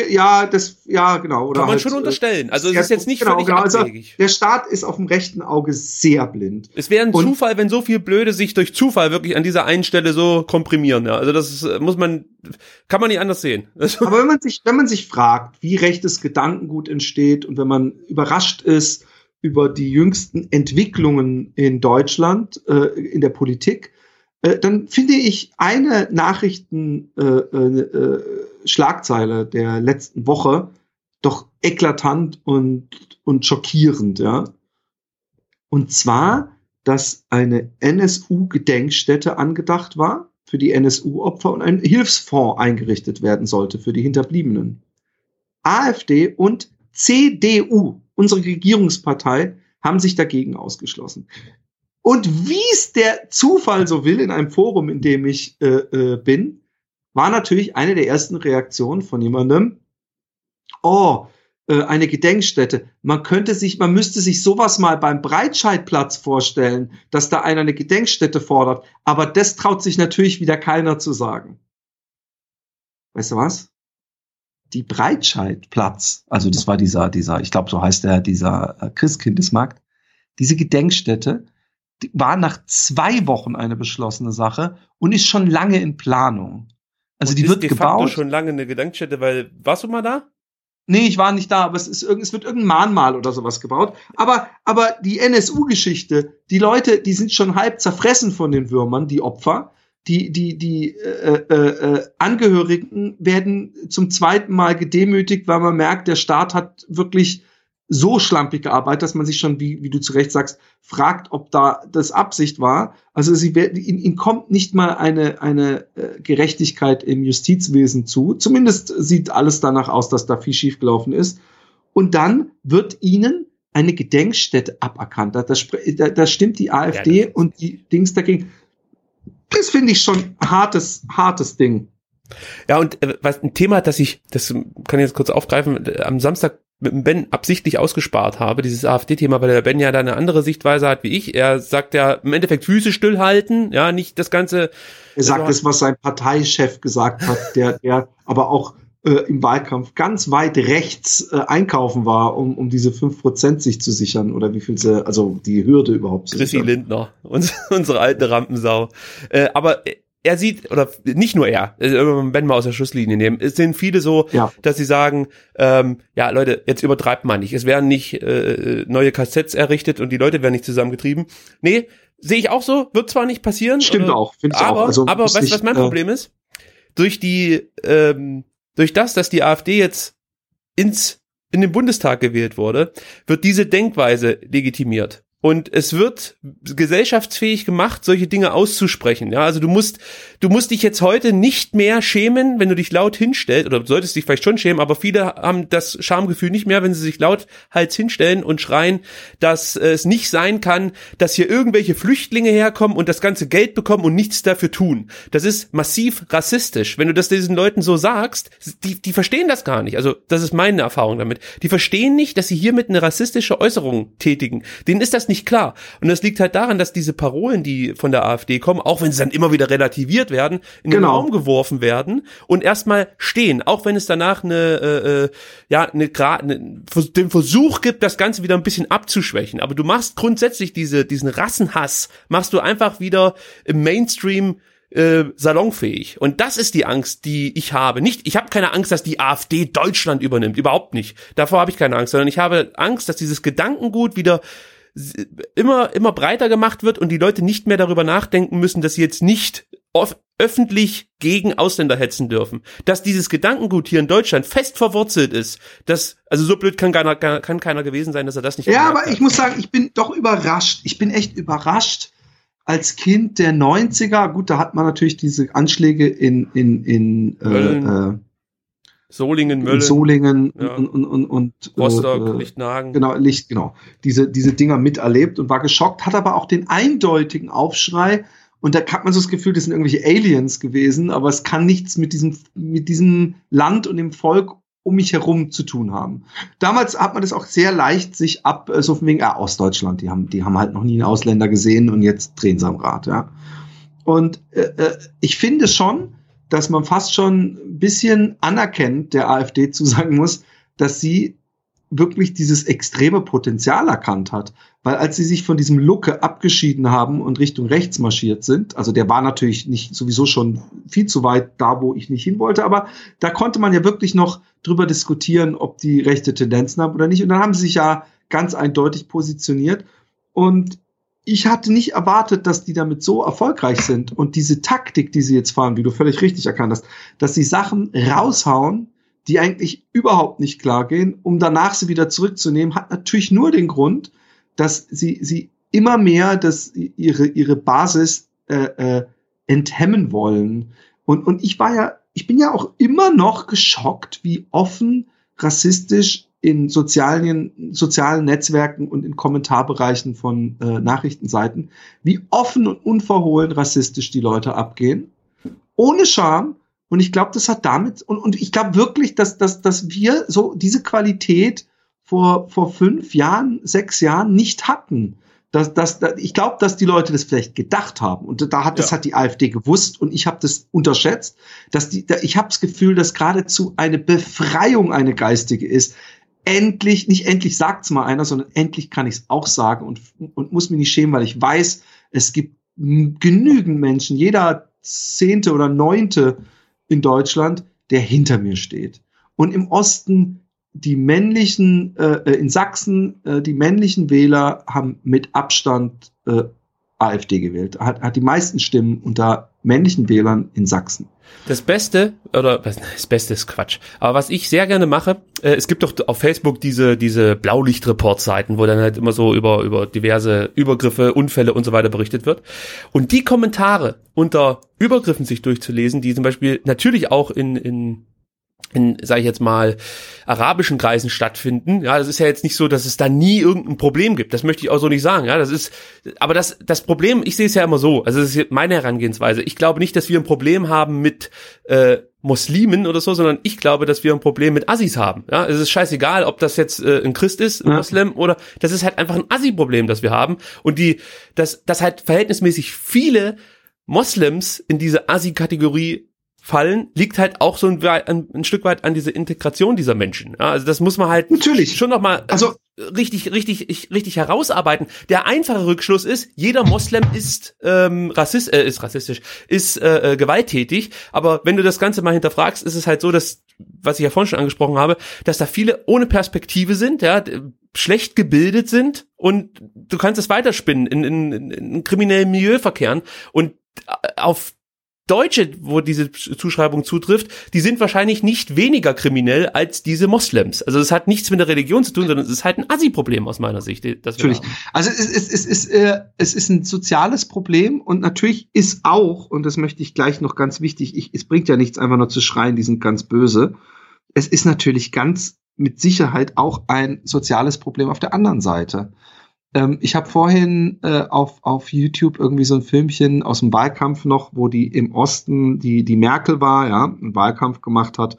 Ja, das, ja, genau. Oder Kann man halt, schon äh, unterstellen. Also es ist jetzt nicht genau, völlig genau. Also, der Staat ist auf dem rechten Auge sehr blind. Es wäre ein und, Zufall, wenn so viel Blöde sich durch Zufall wirklich an dieser einen Stelle so komprimieren. Ja. Also das ist, äh, muss man, kann man nicht anders sehen. Aber wenn man sich, wenn man sich fragt, wie rechtes Gedankengut entsteht und wenn man überrascht ist über die jüngsten Entwicklungen in Deutschland, äh, in der Politik, äh, dann finde ich eine Nachrichten äh, äh, äh Schlagzeile der letzten Woche doch eklatant und, und schockierend, ja. Und zwar, dass eine NSU-Gedenkstätte angedacht war für die NSU-Opfer und ein Hilfsfonds eingerichtet werden sollte für die Hinterbliebenen. AfD und CDU, unsere Regierungspartei, haben sich dagegen ausgeschlossen. Und wie es der Zufall so will, in einem Forum, in dem ich äh, äh, bin, war natürlich eine der ersten Reaktionen von jemandem, oh, äh, eine Gedenkstätte. Man könnte sich, man müsste sich sowas mal beim Breitscheidplatz vorstellen, dass da einer eine Gedenkstätte fordert. Aber das traut sich natürlich wieder keiner zu sagen. Weißt du was? Die Breitscheidplatz, also das war dieser, dieser, ich glaube, so heißt der, dieser äh, Christkindesmarkt, diese Gedenkstätte, die war nach zwei Wochen eine beschlossene Sache und ist schon lange in Planung. Also und die wird de gebaut. schon lange eine Gedenkstätte, weil warst du mal da? Nee, ich war nicht da, aber es ist es wird irgendein Mahnmal oder sowas gebaut. Aber, aber die NSU-Geschichte, die Leute, die sind schon halb zerfressen von den Würmern, die Opfer. Die, die, die äh, äh, äh, Angehörigen werden zum zweiten Mal gedemütigt, weil man merkt, der Staat hat wirklich so schlampig gearbeitet, dass man sich schon, wie, wie du zu Recht sagst, fragt, ob da das Absicht war. Also sie werden, ihnen, ihnen kommt nicht mal eine, eine äh, Gerechtigkeit im Justizwesen zu. Zumindest sieht alles danach aus, dass da viel schiefgelaufen ist. Und dann wird ihnen eine Gedenkstätte aberkannt. Da, da, da stimmt die AfD ja, und die Dings dagegen. Das finde ich schon hartes, hartes Ding. Ja, und äh, was ein Thema, das ich, das kann ich jetzt kurz aufgreifen, am Samstag mit dem Ben absichtlich ausgespart habe, dieses AfD-Thema, weil der Ben ja da eine andere Sichtweise hat wie ich. Er sagt ja im Endeffekt Füße stillhalten, ja, nicht das Ganze. Er sagt also, das, was sein Parteichef gesagt hat, der, der aber auch äh, im Wahlkampf ganz weit rechts äh, einkaufen war, um, um diese fünf Prozent sich zu sichern oder wie viel sie, also die Hürde überhaupt zu Chrissy sichern. Lindner, unsere alte Rampensau. Äh, aber er sieht, oder nicht nur er, wenn wir aus der Schusslinie nehmen, es sind viele so, ja. dass sie sagen, ähm, ja Leute, jetzt übertreibt man nicht. Es werden nicht äh, neue Kassetts errichtet und die Leute werden nicht zusammengetrieben. Nee, sehe ich auch so, wird zwar nicht passieren. Stimmt oder, auch, finde ich aber, auch. Also, aber weißt du, was mein äh, Problem ist? Durch die, ähm, durch das, dass die AfD jetzt ins in den Bundestag gewählt wurde, wird diese Denkweise legitimiert. Und es wird gesellschaftsfähig gemacht, solche Dinge auszusprechen. Ja, also du musst, du musst dich jetzt heute nicht mehr schämen, wenn du dich laut hinstellst, oder solltest dich vielleicht schon schämen, aber viele haben das Schamgefühl nicht mehr, wenn sie sich laut halt hinstellen und schreien, dass es nicht sein kann, dass hier irgendwelche Flüchtlinge herkommen und das ganze Geld bekommen und nichts dafür tun. Das ist massiv rassistisch. Wenn du das diesen Leuten so sagst, die, die verstehen das gar nicht. Also, das ist meine Erfahrung damit. Die verstehen nicht, dass sie hiermit eine rassistische Äußerung tätigen. Denen ist das nicht nicht klar. Und das liegt halt daran, dass diese Parolen, die von der AfD kommen, auch wenn sie dann immer wieder relativiert werden, in genau. den Raum geworfen werden und erstmal stehen, auch wenn es danach eine, äh, äh ja, eine, eine, den Versuch gibt, das Ganze wieder ein bisschen abzuschwächen. Aber du machst grundsätzlich diese, diesen Rassenhass, machst du einfach wieder im Mainstream äh, salonfähig. Und das ist die Angst, die ich habe. Nicht, ich habe keine Angst, dass die AfD Deutschland übernimmt, überhaupt nicht. Davor habe ich keine Angst, sondern ich habe Angst, dass dieses Gedankengut wieder immer immer breiter gemacht wird und die Leute nicht mehr darüber nachdenken müssen, dass sie jetzt nicht öffentlich gegen Ausländer hetzen dürfen. Dass dieses Gedankengut hier in Deutschland fest verwurzelt ist, dass, also so blöd kann keiner, kann keiner gewesen sein, dass er das nicht Ja, aber hat. ich muss sagen, ich bin doch überrascht. Ich bin echt überrascht, als Kind der 90er, gut, da hat man natürlich diese Anschläge in, in, in äh, äh, Solingen, Mölln. Solingen ja. und, und, und, und Rostock, äh, Lichtenhagen. Genau, Licht, genau. Diese, diese Dinger miterlebt und war geschockt, hat aber auch den eindeutigen Aufschrei. Und da hat man so das Gefühl, das sind irgendwelche Aliens gewesen, aber es kann nichts mit diesem, mit diesem Land und dem Volk um mich herum zu tun haben. Damals hat man das auch sehr leicht sich ab, äh, so von wegen, ah, Ostdeutschland, die haben, die haben halt noch nie einen Ausländer gesehen und jetzt drehen sie am Rad, ja. Und äh, äh, ich finde schon, dass man fast schon ein bisschen anerkennt, der AfD zu sagen muss, dass sie wirklich dieses extreme Potenzial erkannt hat. Weil als sie sich von diesem Lucke abgeschieden haben und Richtung rechts marschiert sind, also der war natürlich nicht sowieso schon viel zu weit da, wo ich nicht hin wollte, aber da konnte man ja wirklich noch drüber diskutieren, ob die rechte Tendenzen haben oder nicht. Und dann haben sie sich ja ganz eindeutig positioniert. Und ich hatte nicht erwartet, dass die damit so erfolgreich sind. Und diese Taktik, die sie jetzt fahren, wie du völlig richtig erkannt hast, dass sie Sachen raushauen, die eigentlich überhaupt nicht klar gehen, um danach sie wieder zurückzunehmen, hat natürlich nur den Grund, dass sie, sie immer mehr das, ihre, ihre Basis äh, äh, enthemmen wollen. Und, und ich war ja, ich bin ja auch immer noch geschockt, wie offen rassistisch in sozialen, sozialen Netzwerken und in Kommentarbereichen von äh, Nachrichtenseiten, wie offen und unverhohlen rassistisch die Leute abgehen. Ohne Scham und ich glaube, das hat damit, und, und ich glaube wirklich, dass, dass, dass wir so diese Qualität vor, vor fünf Jahren, sechs Jahren nicht hatten. Das, das, das, ich glaube, dass die Leute das vielleicht gedacht haben. Und da hat, ja. das hat die AfD gewusst und ich habe das unterschätzt. Dass die, da, ich habe das Gefühl, dass geradezu eine Befreiung eine geistige ist. Endlich, nicht endlich sagt's mal einer, sondern endlich kann ich es auch sagen und, und muss mich nicht schämen, weil ich weiß, es gibt genügend Menschen, jeder zehnte oder neunte in Deutschland, der hinter mir steht. Und im Osten die männlichen, äh, äh, in Sachsen, äh, die männlichen Wähler haben mit Abstand äh, AfD gewählt. Hat, hat die meisten Stimmen unter männlichen Wählern in Sachsen. Das Beste, oder das Beste ist Quatsch. Aber was ich sehr gerne mache, äh, es gibt doch auf Facebook diese, diese Blaulicht-Report-Seiten, wo dann halt immer so über, über diverse Übergriffe, Unfälle und so weiter berichtet wird. Und die Kommentare unter Übergriffen sich durchzulesen, die zum Beispiel natürlich auch in, in in, sage ich jetzt mal, arabischen Kreisen stattfinden. Ja, das ist ja jetzt nicht so, dass es da nie irgendein Problem gibt. Das möchte ich auch so nicht sagen. Ja, das ist, aber das, das Problem, ich sehe es ja immer so. Also das ist meine Herangehensweise. Ich glaube nicht, dass wir ein Problem haben mit äh, Muslimen oder so, sondern ich glaube, dass wir ein Problem mit Assis haben. Ja, es ist scheißegal, ob das jetzt äh, ein Christ ist, ein ja. Moslem oder das ist halt einfach ein Assi-Problem, das wir haben und die, dass das halt verhältnismäßig viele Moslems in diese Assi-Kategorie fallen, liegt halt auch so ein, ein, ein, Stück weit an dieser Integration dieser Menschen. Ja, also das muss man halt Natürlich. schon noch mal also richtig, richtig, richtig herausarbeiten. Der einfache Rückschluss ist, jeder Moslem ist ähm, rassist, äh, ist rassistisch, ist äh, äh, gewalttätig. Aber wenn du das Ganze mal hinterfragst, ist es halt so, dass was ich ja vorhin schon angesprochen habe, dass da viele ohne Perspektive sind, ja, schlecht gebildet sind und du kannst es weiterspinnen in, in, in, in kriminellen Milieu verkehren und auf Deutsche, wo diese Zuschreibung zutrifft, die sind wahrscheinlich nicht weniger kriminell als diese Moslems. Also es hat nichts mit der Religion zu tun, sondern es ist halt ein Assi-Problem aus meiner Sicht. natürlich. Also es, es, es, ist, äh, es ist ein soziales Problem und natürlich ist auch, und das möchte ich gleich noch ganz wichtig, ich, es bringt ja nichts einfach nur zu schreien, die sind ganz böse. Es ist natürlich ganz mit Sicherheit auch ein soziales Problem auf der anderen Seite. Ähm, ich habe vorhin äh, auf, auf YouTube irgendwie so ein Filmchen aus dem Wahlkampf noch, wo die im Osten, die, die Merkel war, ja, einen Wahlkampf gemacht hat.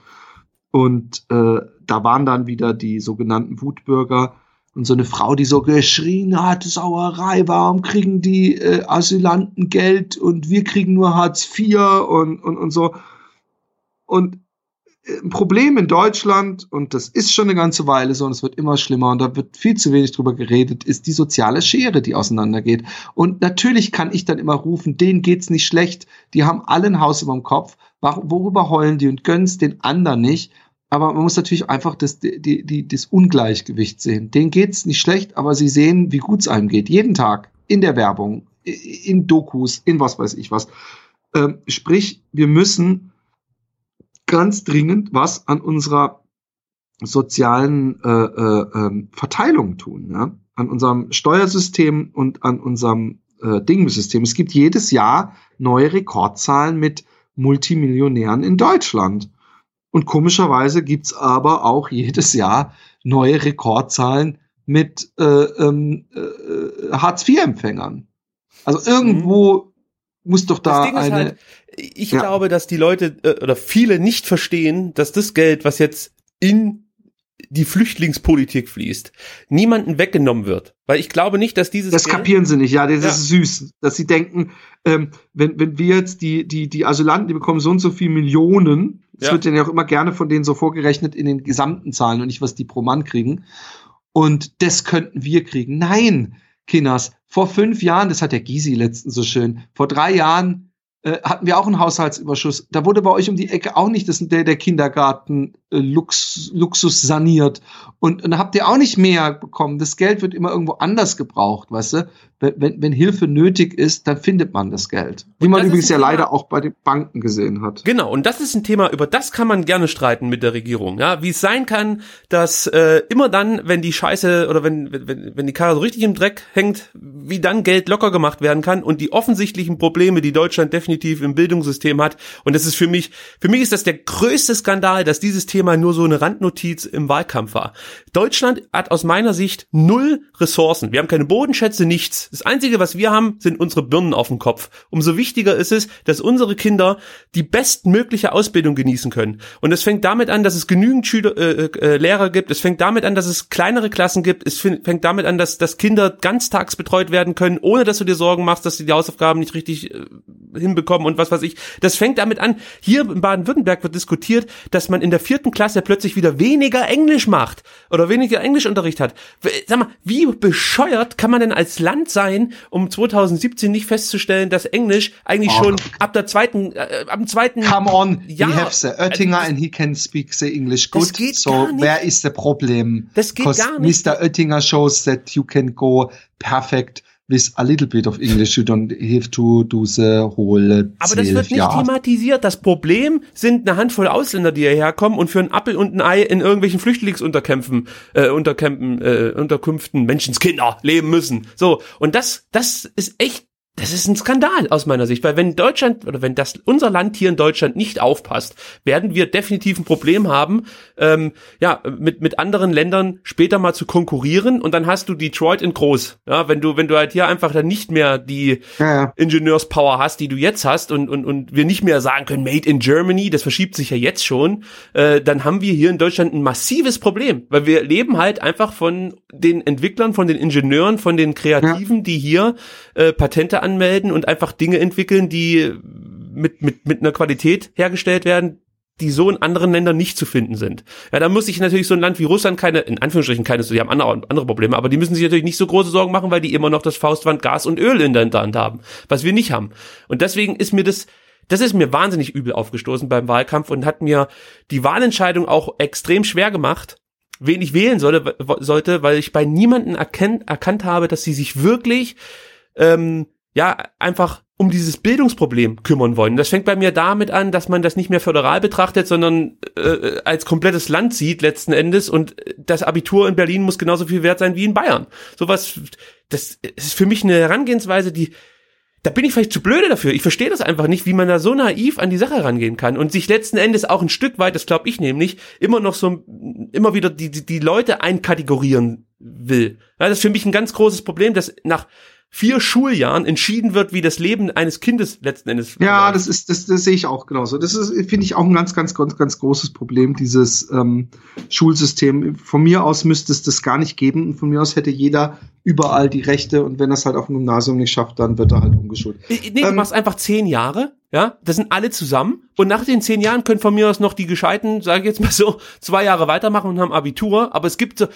Und äh, da waren dann wieder die sogenannten Wutbürger. und so eine Frau, die so geschrien hat, Sauerei, warum kriegen die äh, Asylanten Geld und wir kriegen nur Hartz IV und, und, und so. Und ein Problem in Deutschland, und das ist schon eine ganze Weile so, und es wird immer schlimmer, und da wird viel zu wenig drüber geredet, ist die soziale Schere, die auseinandergeht. Und natürlich kann ich dann immer rufen, denen geht's nicht schlecht, die haben alle ein Haus über dem Kopf, worüber heulen die und gönnen's den anderen nicht? aber man muss natürlich einfach das, die, die, das Ungleichgewicht sehen. Denen geht's nicht schlecht, aber sie sehen, wie gut es einem geht. Jeden Tag in der Werbung, in Dokus, in was weiß ich was. Ähm, sprich, wir müssen ganz dringend was an unserer sozialen äh, äh, ähm, Verteilung tun, ja? an unserem Steuersystem und an unserem äh, Dingsystem. Es gibt jedes Jahr neue Rekordzahlen mit Multimillionären in Deutschland. Und komischerweise gibt's aber auch jedes Jahr neue Rekordzahlen mit äh, ähm, äh, Hartz-IV-Empfängern. Also irgendwo mhm. muss doch da eine. Halt, ich ja. glaube, dass die Leute äh, oder viele nicht verstehen, dass das Geld, was jetzt in die Flüchtlingspolitik fließt, niemanden weggenommen wird. Weil ich glaube nicht, dass dieses. Das Geld kapieren sie nicht, ja, das ja. ist süß. Dass sie denken, ähm, wenn, wenn wir jetzt die, die, die Asylanten, die bekommen so und so viel Millionen, das ja. wird ja auch immer gerne von denen so vorgerechnet in den gesamten Zahlen und nicht, was die pro Mann kriegen. Und das könnten wir kriegen. Nein, Kinders, vor fünf Jahren, das hat der Gysi letztens so schön, vor drei Jahren hatten wir auch einen Haushaltsüberschuss. Da wurde bei euch um die Ecke auch nicht das, der, der Kindergarten äh, Lux, Luxus saniert. Und, und da habt ihr auch nicht mehr bekommen. Das Geld wird immer irgendwo anders gebraucht, weißt du? Wenn, wenn Hilfe nötig ist, dann findet man das Geld. Wie man übrigens ja leider auch bei den Banken gesehen hat. Genau, und das ist ein Thema, über das kann man gerne streiten mit der Regierung. Ja, wie es sein kann, dass äh, immer dann, wenn die Scheiße oder wenn, wenn, wenn die Karre so richtig im Dreck hängt, wie dann Geld locker gemacht werden kann und die offensichtlichen Probleme, die Deutschland definitiv im Bildungssystem hat. Und das ist für mich, für mich ist das der größte Skandal, dass dieses Thema nur so eine Randnotiz im Wahlkampf war. Deutschland hat aus meiner Sicht null Ressourcen. Wir haben keine Bodenschätze, nichts. Das Einzige, was wir haben, sind unsere Birnen auf dem Kopf. Umso wichtiger ist es, dass unsere Kinder die bestmögliche Ausbildung genießen können. Und es fängt damit an, dass es genügend Schüler, äh, äh, Lehrer gibt. Es fängt damit an, dass es kleinere Klassen gibt. Es fängt damit an, dass, dass Kinder ganztags betreut werden können, ohne dass du dir Sorgen machst, dass sie die Hausaufgaben nicht richtig äh, hinbekommen und was weiß ich. Das fängt damit an. Hier in Baden-Württemberg wird diskutiert, dass man in der vierten Klasse plötzlich wieder weniger Englisch macht oder weniger Englischunterricht hat. Sag mal, wie bescheuert kann man denn als Land sein, um 2017 nicht festzustellen, dass Englisch eigentlich oh. schon ab der zweiten, äh, ab dem zweiten. Come on, ja, we have the Oettinger also, and he can speak the English good. So where is the problem? Das geht gar nicht. Mr. Oettinger shows that you can go perfect with a little bit of English, you don't have to do the whole Aber das wird nicht Jahr. thematisiert. Das Problem sind eine Handvoll Ausländer, die hierher kommen und für ein Appel und ein Ei in irgendwelchen Flüchtlingsunterkämpfen, äh, Unterkämpfen, äh, Unterkünften Menschenskinder leben müssen. So. Und das, das ist echt das ist ein Skandal aus meiner Sicht, weil wenn Deutschland oder wenn das unser Land hier in Deutschland nicht aufpasst, werden wir definitiv ein Problem haben, ähm, ja mit mit anderen Ländern später mal zu konkurrieren und dann hast du Detroit in groß, ja wenn du wenn du halt hier einfach dann nicht mehr die ja, ja. Ingenieurspower hast, die du jetzt hast und und und wir nicht mehr sagen können Made in Germany, das verschiebt sich ja jetzt schon, äh, dann haben wir hier in Deutschland ein massives Problem, weil wir leben halt einfach von den Entwicklern, von den Ingenieuren, von den Kreativen, ja. die hier äh, Patente anmelden und einfach Dinge entwickeln, die mit, mit, mit einer Qualität hergestellt werden, die so in anderen Ländern nicht zu finden sind. Ja, da muss sich natürlich so ein Land wie Russland keine, in Anführungsstrichen keine, die haben andere, andere Probleme, aber die müssen sich natürlich nicht so große Sorgen machen, weil die immer noch das Faustwand Gas und Öl in der Hand haben, was wir nicht haben. Und deswegen ist mir das, das ist mir wahnsinnig übel aufgestoßen beim Wahlkampf und hat mir die Wahlentscheidung auch extrem schwer gemacht, wen ich wählen sollte, sollte weil ich bei niemanden erkennt, erkannt habe, dass sie sich wirklich ähm, ja, einfach um dieses Bildungsproblem kümmern wollen. Das fängt bei mir damit an, dass man das nicht mehr föderal betrachtet, sondern äh, als komplettes Land sieht letzten Endes und das Abitur in Berlin muss genauso viel wert sein wie in Bayern. Sowas, das ist für mich eine Herangehensweise, die da bin ich vielleicht zu blöde dafür. Ich verstehe das einfach nicht, wie man da so naiv an die Sache rangehen kann und sich letzten Endes auch ein Stück weit, das glaube ich nämlich, immer noch so immer wieder die, die, die Leute einkategorieren will. Ja, das ist für mich ein ganz großes Problem, dass nach vier Schuljahren entschieden wird, wie das Leben eines Kindes letzten Endes. Ja, das ist, das, das sehe ich auch genauso. Das ist, finde ich, auch ein ganz, ganz, ganz, ganz großes Problem, dieses ähm, Schulsystem. Von mir aus müsste es das gar nicht geben. von mir aus hätte jeder überall die Rechte und wenn er es halt auf dem Gymnasium nicht schafft, dann wird er halt umgeschult. Nee, ähm, du machst einfach zehn Jahre, ja, das sind alle zusammen und nach den zehn Jahren können von mir aus noch die Gescheiten, sage ich jetzt mal so, zwei Jahre weitermachen und haben Abitur, aber es gibt so,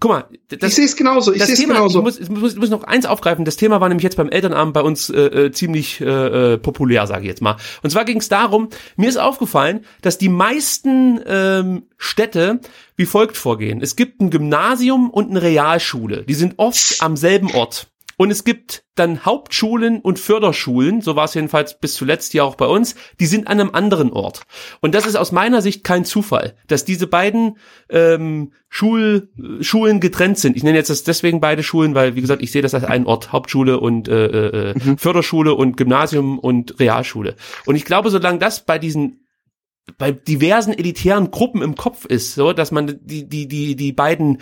guck mal, das, ich sehe es genauso, ich sehe es genauso. Ich muss, ich, muss, ich muss noch eins aufgreifen, das Thema war nämlich jetzt beim Elternabend bei uns äh, äh ziemlich äh, äh, populär, sage ich jetzt mal. Und zwar ging es darum, mir ist aufgefallen, dass die meisten ähm, Städte wie folgt vorgehen. Es gibt ein Gymnasium und eine Realschule. Die sind oft am selben Ort. Und es gibt dann Hauptschulen und Förderschulen, so war es jedenfalls bis zuletzt ja auch bei uns, die sind an einem anderen Ort. Und das ist aus meiner Sicht kein Zufall, dass diese beiden ähm, Schul, Schulen getrennt sind. Ich nenne jetzt das deswegen beide Schulen, weil, wie gesagt, ich sehe das als einen Ort, Hauptschule und äh, äh, mhm. Förderschule und Gymnasium und Realschule. Und ich glaube, solange das bei diesen bei diversen elitären Gruppen im Kopf ist, so dass man die die die die beiden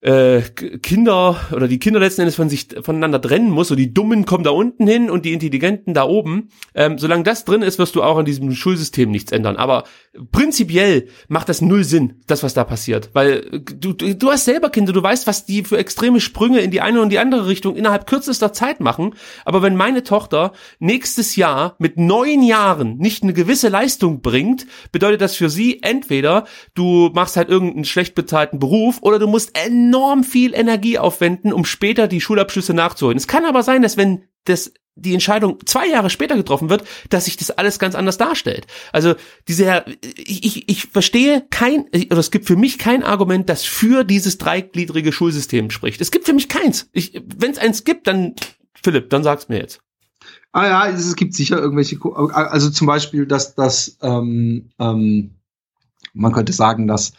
äh, Kinder oder die Kinder letzten Endes von sich voneinander trennen muss. So die Dummen kommen da unten hin und die Intelligenten da oben. Ähm, solange das drin ist, wirst du auch an diesem Schulsystem nichts ändern. Aber prinzipiell macht das null Sinn, das was da passiert, weil du du, du hast selber Kinder, du weißt, was die für extreme Sprünge in die eine und die andere Richtung innerhalb kürzester Zeit machen. Aber wenn meine Tochter nächstes Jahr mit neun Jahren nicht eine gewisse Leistung bringt, bedeutet das für sie entweder du machst halt irgendeinen schlecht bezahlten Beruf oder du musst enorm viel Energie aufwenden, um später die Schulabschlüsse nachzuholen. Es kann aber sein, dass wenn das die Entscheidung zwei Jahre später getroffen wird, dass sich das alles ganz anders darstellt. Also diese, ich, ich, verstehe kein, oder es gibt für mich kein Argument, das für dieses dreigliedrige Schulsystem spricht. Es gibt für mich keins. Wenn es eins gibt, dann Philipp, dann sag's mir jetzt. Ah ja, es gibt sicher irgendwelche, also zum Beispiel, dass das, ähm, ähm, man könnte sagen, dass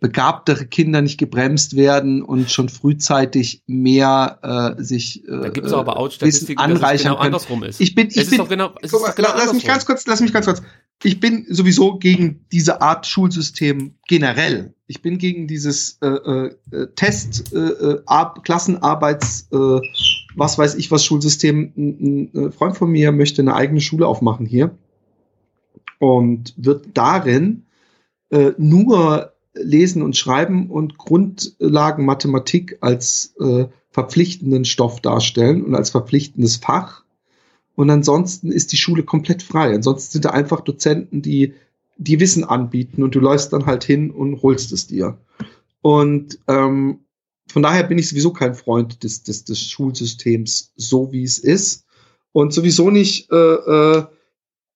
begabtere Kinder nicht gebremst werden und schon frühzeitig mehr äh, sich äh, da gibt es aber auch Wissen anreichern genau andersrum ist. Ich bin, ich es bin, genau, mal, genau lass mich ganz kurz, lass mich ganz kurz. Ich bin sowieso gegen diese Art Schulsystem generell. Ich bin gegen dieses äh, äh, Test, äh, äh Ab Klassenarbeits, äh, was weiß ich was Schulsystem. Ein, ein Freund von mir möchte eine eigene Schule aufmachen hier und wird darin äh, nur Lesen und Schreiben und Grundlagen Mathematik als äh, verpflichtenden Stoff darstellen und als verpflichtendes Fach. Und ansonsten ist die Schule komplett frei. Ansonsten sind da einfach Dozenten, die die Wissen anbieten und du läufst dann halt hin und holst es dir. Und ähm, von daher bin ich sowieso kein Freund des, des, des Schulsystems, so wie es ist. Und sowieso nicht äh, äh,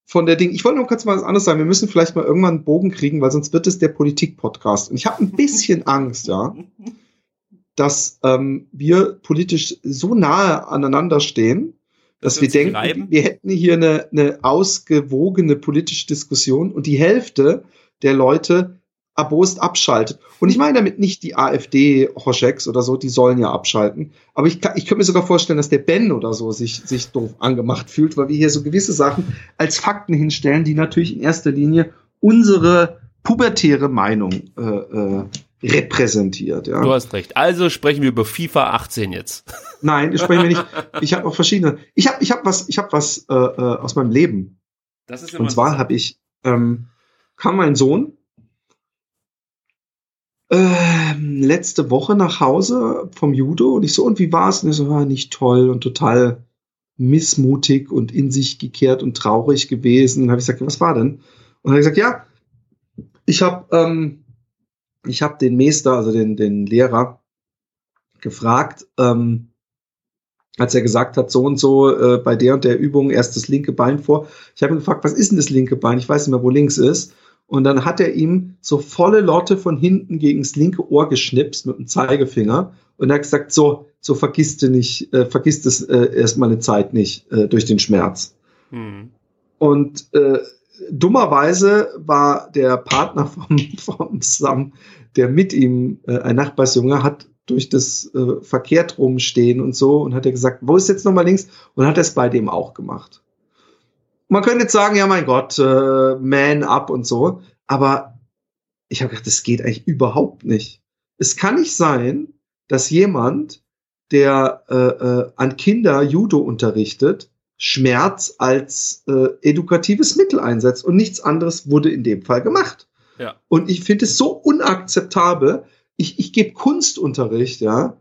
von der Ding. Ich wollte noch kurz mal was anderes sagen. Wir müssen vielleicht mal irgendwann einen Bogen kriegen, weil sonst wird es der Politik-Podcast. Und ich habe ein bisschen Angst, ja, dass ähm, wir politisch so nahe aneinander stehen, dass wir denken, reiben? wir hätten hier eine, eine ausgewogene politische Diskussion und die Hälfte der Leute erbost abschaltet. Und ich meine damit nicht die AfD, Hoscheks oder so, die sollen ja abschalten. Aber ich, ich könnte mir sogar vorstellen, dass der Ben oder so sich, sich doof angemacht fühlt, weil wir hier so gewisse Sachen als Fakten hinstellen, die natürlich in erster Linie unsere pubertäre Meinung äh, äh, repräsentiert. Ja. Du hast recht. Also sprechen wir über FIFA 18 jetzt. Nein, sprechen wir nicht. Ich habe auch verschiedene. Ich habe ich hab was, ich hab was äh, äh, aus meinem Leben. Das ist Und zwar habe ich ähm, kam mein Sohn ähm, letzte Woche nach Hause vom Judo und ich so, und wie war's? Und ich so, ah, nicht toll und total missmutig und in sich gekehrt und traurig gewesen. Und habe ich gesagt, was war denn? Und habe ich gesagt, ja, ich habe ähm, ich habe den Meister, also den, den Lehrer, gefragt, ähm, als er gesagt hat, so und so äh, bei der und der Übung erst das linke Bein vor. Ich habe ihn gefragt, was ist denn das linke Bein? Ich weiß nicht mehr, wo links ist. Und dann hat er ihm so volle Lotte von hinten gegen das linke Ohr geschnipst mit dem Zeigefinger und er hat gesagt, so, so vergisst du nicht, äh, vergisst es äh, erstmal eine Zeit nicht äh, durch den Schmerz. Hm. Und äh, dummerweise war der Partner vom, vom Sam, der mit ihm, äh, ein Nachbarsjunge, hat durch das äh, verkehrt rumstehen und so und hat er gesagt, wo ist jetzt nochmal links? Und hat es bei dem auch gemacht man könnte jetzt sagen, ja mein Gott, äh, Man up und so, aber ich habe gedacht, das geht eigentlich überhaupt nicht. Es kann nicht sein, dass jemand, der äh, äh, an Kinder Judo unterrichtet, Schmerz als äh, edukatives Mittel einsetzt und nichts anderes wurde in dem Fall gemacht. Ja. Und ich finde es so unakzeptabel. Ich, ich gebe Kunstunterricht, ja,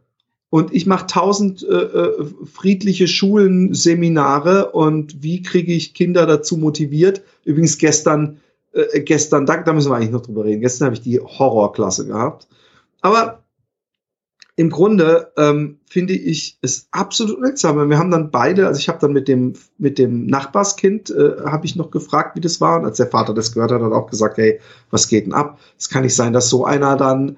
und ich mache tausend äh, äh, friedliche Schulen, Seminare und wie kriege ich Kinder dazu motiviert? Übrigens gestern, äh, gestern, da, da müssen wir eigentlich noch drüber reden. Gestern habe ich die Horrorklasse gehabt. Aber im Grunde ähm, finde ich es absolut seltsam. Wir haben dann beide, also ich habe dann mit dem mit dem Nachbarskind äh, habe ich noch gefragt, wie das war. Und als der Vater das gehört hat, hat er auch gesagt, hey, was geht denn ab? Es kann nicht sein, dass so einer dann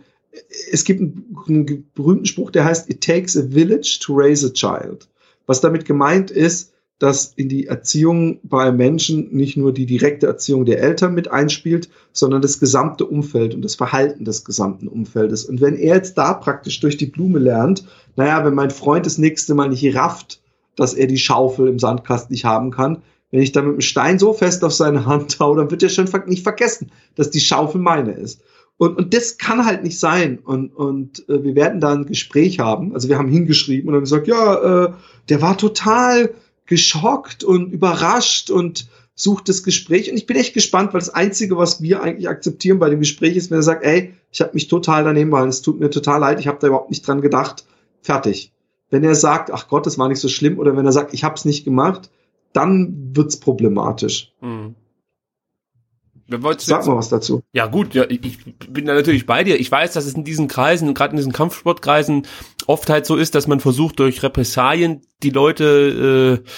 es gibt einen, berühmten Spruch, der heißt, it takes a village to raise a child. Was damit gemeint ist, dass in die Erziehung bei Menschen nicht nur die direkte Erziehung der Eltern mit einspielt, sondern das gesamte Umfeld und das Verhalten des gesamten Umfeldes. Und wenn er jetzt da praktisch durch die Blume lernt, naja, wenn mein Freund das nächste Mal nicht rafft, dass er die Schaufel im Sandkasten nicht haben kann, wenn ich da mit dem Stein so fest auf seine Hand hau, dann wird er schon nicht vergessen, dass die Schaufel meine ist. Und, und das kann halt nicht sein. Und, und äh, wir werden da ein Gespräch haben. Also wir haben hingeschrieben und haben gesagt, ja, äh, der war total geschockt und überrascht und sucht das Gespräch. Und ich bin echt gespannt, weil das Einzige, was wir eigentlich akzeptieren bei dem Gespräch ist, wenn er sagt, ey, ich habe mich total daneben behalten, es tut mir total leid, ich habe da überhaupt nicht dran gedacht, fertig. Wenn er sagt, ach Gott, das war nicht so schlimm, oder wenn er sagt, ich habe es nicht gemacht, dann wird's problematisch. Mhm. Sag mal was dazu. Ja gut, ja, ich, ich bin da natürlich bei dir. Ich weiß, dass es in diesen Kreisen, gerade in diesen Kampfsportkreisen, oft halt so ist, dass man versucht, durch Repressalien die Leute äh,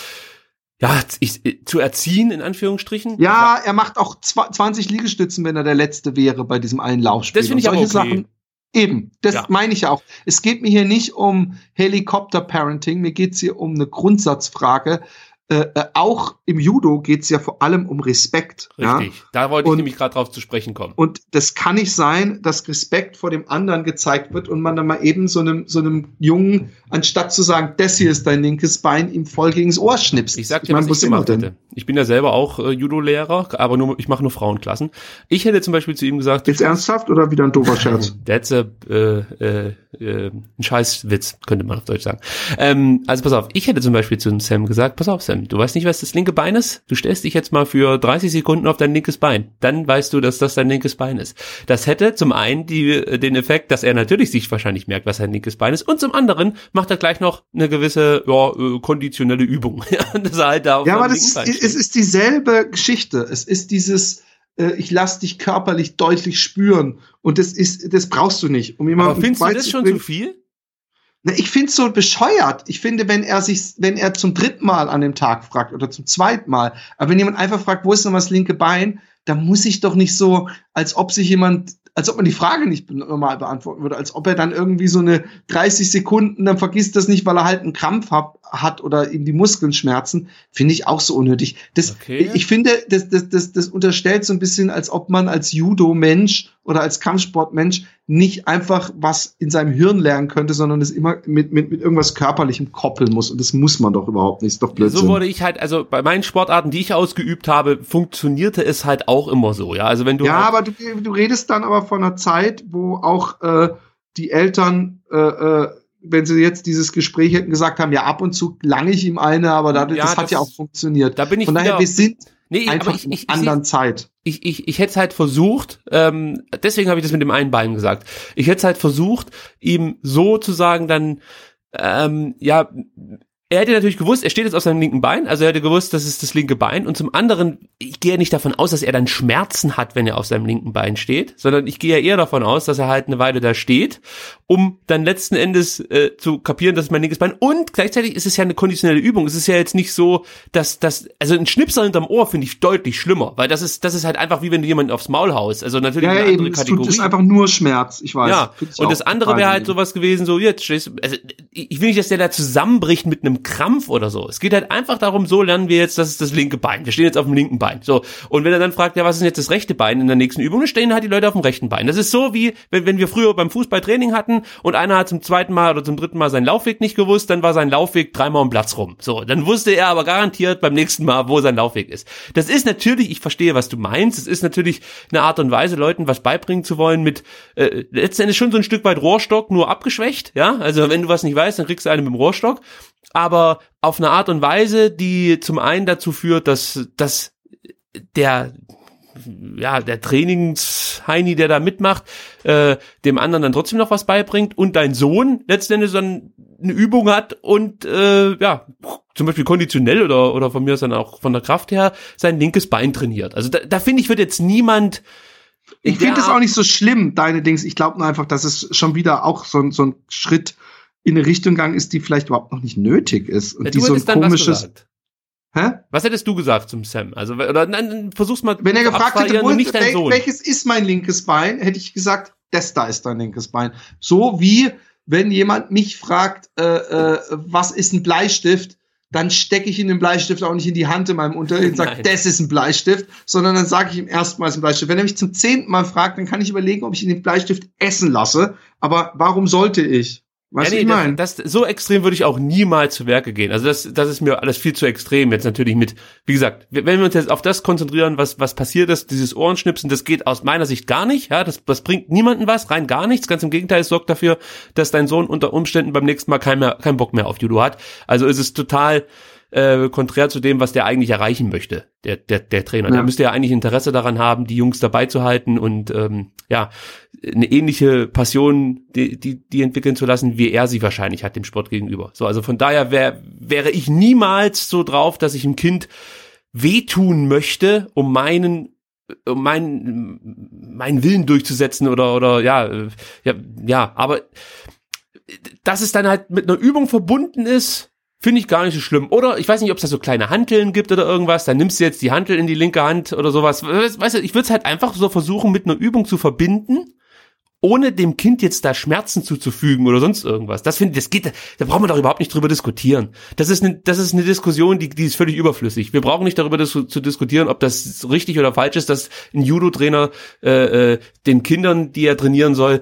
ja, ich, zu erziehen, in Anführungsstrichen. Ja, er macht auch 20 Liegestützen, wenn er der Letzte wäre bei diesem einen Laufspiel. Das finde ich aber okay. Sachen, Eben, das ja. meine ich ja auch. Es geht mir hier nicht um Helikopter-Parenting, mir geht es hier um eine Grundsatzfrage. Äh, äh, auch im Judo geht's ja vor allem um Respekt. Richtig, ja? da wollte ich und, nämlich gerade drauf zu sprechen kommen. Und das kann nicht sein, dass Respekt vor dem anderen gezeigt wird und man dann mal eben so einem, so einem Jungen, anstatt zu sagen, das hier ist dein linkes Bein, ihm voll gegens Ohr schnippst. Ich sag dir, ich mein, was ich gemacht hätte. Ich bin ja selber auch äh, Judo-Lehrer, aber nur, ich mache nur Frauenklassen. Ich hätte zum Beispiel zu ihm gesagt... Jetzt ernsthaft oder wieder ein doofer Scherz? That's a, äh, äh, äh, ein Scheißwitz, könnte man auf Deutsch sagen. Ähm, also pass auf, ich hätte zum Beispiel zu Sam gesagt, pass auf Sam, du weißt nicht, was das linke Bein ist? Du stellst dich jetzt mal für 30 Sekunden auf dein linkes Bein. Dann weißt du, dass das dein linkes Bein ist. Das hätte zum einen die, den Effekt, dass er natürlich sich wahrscheinlich merkt, was sein linkes Bein ist. Und zum anderen macht er gleich noch eine gewisse ja, äh, konditionelle Übung. dass er halt da auf ja, aber das ist, es ist dieselbe Geschichte. Es ist dieses, äh, ich lass dich körperlich deutlich spüren. Und das ist, das brauchst du nicht. Um jemanden aber findest du das schon zu viel? Na, ich finde es so bescheuert. Ich finde, wenn er sich, wenn er zum dritten Mal an dem Tag fragt oder zum zweiten Mal, aber wenn jemand einfach fragt, wo ist noch das linke Bein, dann muss ich doch nicht so, als ob sich jemand als ob man die Frage nicht normal beantworten würde, als ob er dann irgendwie so eine 30 Sekunden, dann vergisst das nicht, weil er halt einen Krampf hat, hat oder ihm die Muskeln schmerzen, finde ich auch so unnötig. Das, okay. Ich finde, das, das, das, das unterstellt so ein bisschen, als ob man als Judo-Mensch oder als Kampfsportmensch nicht einfach was in seinem Hirn lernen könnte, sondern es immer mit, mit, mit irgendwas Körperlichem koppeln muss. Und das muss man doch überhaupt nicht. Ist doch Blödsinn. So wurde ich halt, also bei meinen Sportarten, die ich ausgeübt habe, funktionierte es halt auch immer so. Ja, also wenn du. Ja, halt aber du, du redest dann aber von einer Zeit, wo auch äh, die Eltern äh, äh, wenn sie jetzt dieses Gespräch hätten gesagt haben, ja, ab und zu lange ich ihm eine, aber da, ja, das, das, hat ja auch funktioniert. Da bin ich Von daher, wir sind nee, einfach ich, ich, einer anderen Zeit. Ich, ich, ich hätte es halt versucht, ähm, deswegen habe ich das mit dem einen Bein gesagt. Ich hätte es halt versucht, ihm so zu sagen, dann, ähm, ja, er hätte natürlich gewusst, er steht jetzt auf seinem linken Bein, also er hätte gewusst, das ist das linke Bein. Und zum anderen, ich gehe nicht davon aus, dass er dann Schmerzen hat, wenn er auf seinem linken Bein steht, sondern ich gehe eher davon aus, dass er halt eine Weile da steht, um dann letzten Endes äh, zu kapieren, dass mein linkes Bein. Und gleichzeitig ist es ja eine konditionelle Übung. Es ist ja jetzt nicht so, dass das, also ein Schnipsel hinterm Ohr finde ich deutlich schlimmer, weil das ist, das ist halt einfach wie wenn du jemanden aufs Maul haust. Also natürlich ja, eine andere eben, Kategorie. Es ist einfach nur Schmerz, ich weiß. Ja. Und das andere wäre halt sowas gewesen, so jetzt stehst du, also ich will nicht, dass der da zusammenbricht mit einem Krampf oder so. Es geht halt einfach darum, so lernen wir jetzt, das ist das linke Bein. Wir stehen jetzt auf dem linken Bein. So. Und wenn er dann fragt, ja, was ist denn jetzt das rechte Bein in der nächsten Übung, dann stehen halt die Leute auf dem rechten Bein. Das ist so wie, wenn, wenn wir früher beim Fußballtraining hatten und einer hat zum zweiten Mal oder zum dritten Mal seinen Laufweg nicht gewusst, dann war sein Laufweg dreimal um Platz rum. So. Dann wusste er aber garantiert beim nächsten Mal, wo sein Laufweg ist. Das ist natürlich, ich verstehe, was du meinst. Es ist natürlich eine Art und Weise, Leuten was beibringen zu wollen mit, äh, letztendlich schon so ein Stück weit Rohrstock, nur abgeschwächt, ja. Also wenn du was nicht weißt, dann kriegst du einen mit dem Rohrstock. Aber auf eine Art und Weise, die zum einen dazu führt, dass, dass der, ja, der Trainingsheini, der da mitmacht, äh, dem anderen dann trotzdem noch was beibringt und dein Sohn letztendlich dann eine Übung hat und äh, ja, zum Beispiel konditionell oder, oder von mir aus dann auch von der Kraft her sein linkes Bein trainiert. Also da, da finde ich, wird jetzt niemand ich finde es auch nicht so schlimm, deine Dings. Ich glaube nur einfach, dass es schon wieder auch so, so ein Schritt in eine Richtung gegangen ist, die vielleicht überhaupt noch nicht nötig ist. Und ja, die so ein komisches. Hä? Was hättest du gesagt zum Sam? Also, oder nein, versuch's mal. Wenn er gefragt hätte, wo, nicht Sohn. welches ist mein linkes Bein, hätte ich gesagt, das da ist dein linkes Bein. So wie, wenn jemand mich fragt, äh, äh, was ist ein Bleistift, dann stecke ich ihm den Bleistift auch nicht in die Hand in meinem Unterricht und sage, das ist ein Bleistift, sondern dann sage ich ihm erstmals ein Bleistift. Wenn er mich zum zehnten Mal fragt, dann kann ich überlegen, ob ich ihn den Bleistift essen lasse. Aber warum sollte ich? Weißt ja, nee, ich mein? das, das, so extrem würde ich auch niemals zu Werke gehen. Also das, das ist mir alles viel zu extrem. Jetzt natürlich mit, wie gesagt, wenn wir uns jetzt auf das konzentrieren, was, was passiert ist, dieses Ohrenschnipsen, das geht aus meiner Sicht gar nicht. Ja, das, das bringt niemanden was, rein gar nichts. Ganz im Gegenteil, es sorgt dafür, dass dein Sohn unter Umständen beim nächsten Mal kein keinen Bock mehr auf Judo hat. Also ist es total, äh, konträr zu dem, was der eigentlich erreichen möchte, der, der, der Trainer. Ja. Der müsste ja eigentlich Interesse daran haben, die Jungs dabei zu halten und ähm, ja, eine ähnliche Passion, die, die, die entwickeln zu lassen, wie er sie wahrscheinlich hat dem Sport gegenüber. So, also von daher wär, wäre ich niemals so drauf, dass ich ein Kind wehtun möchte, um meinen um meinen meinen Willen durchzusetzen oder oder ja ja ja aber dass es dann halt mit einer Übung verbunden ist Finde ich gar nicht so schlimm. Oder ich weiß nicht, ob es da so kleine Hanteln gibt oder irgendwas. Dann nimmst du jetzt die Hantel in die linke Hand oder sowas. Weißt du, ich würde es halt einfach so versuchen, mit einer Übung zu verbinden, ohne dem Kind jetzt da Schmerzen zuzufügen oder sonst irgendwas. Das finde ich, das geht, da brauchen wir doch überhaupt nicht drüber diskutieren. Das ist eine, das ist eine Diskussion, die, die ist völlig überflüssig. Wir brauchen nicht darüber zu, zu diskutieren, ob das richtig oder falsch ist, dass ein Judo-Trainer äh, äh, den Kindern, die er trainieren soll,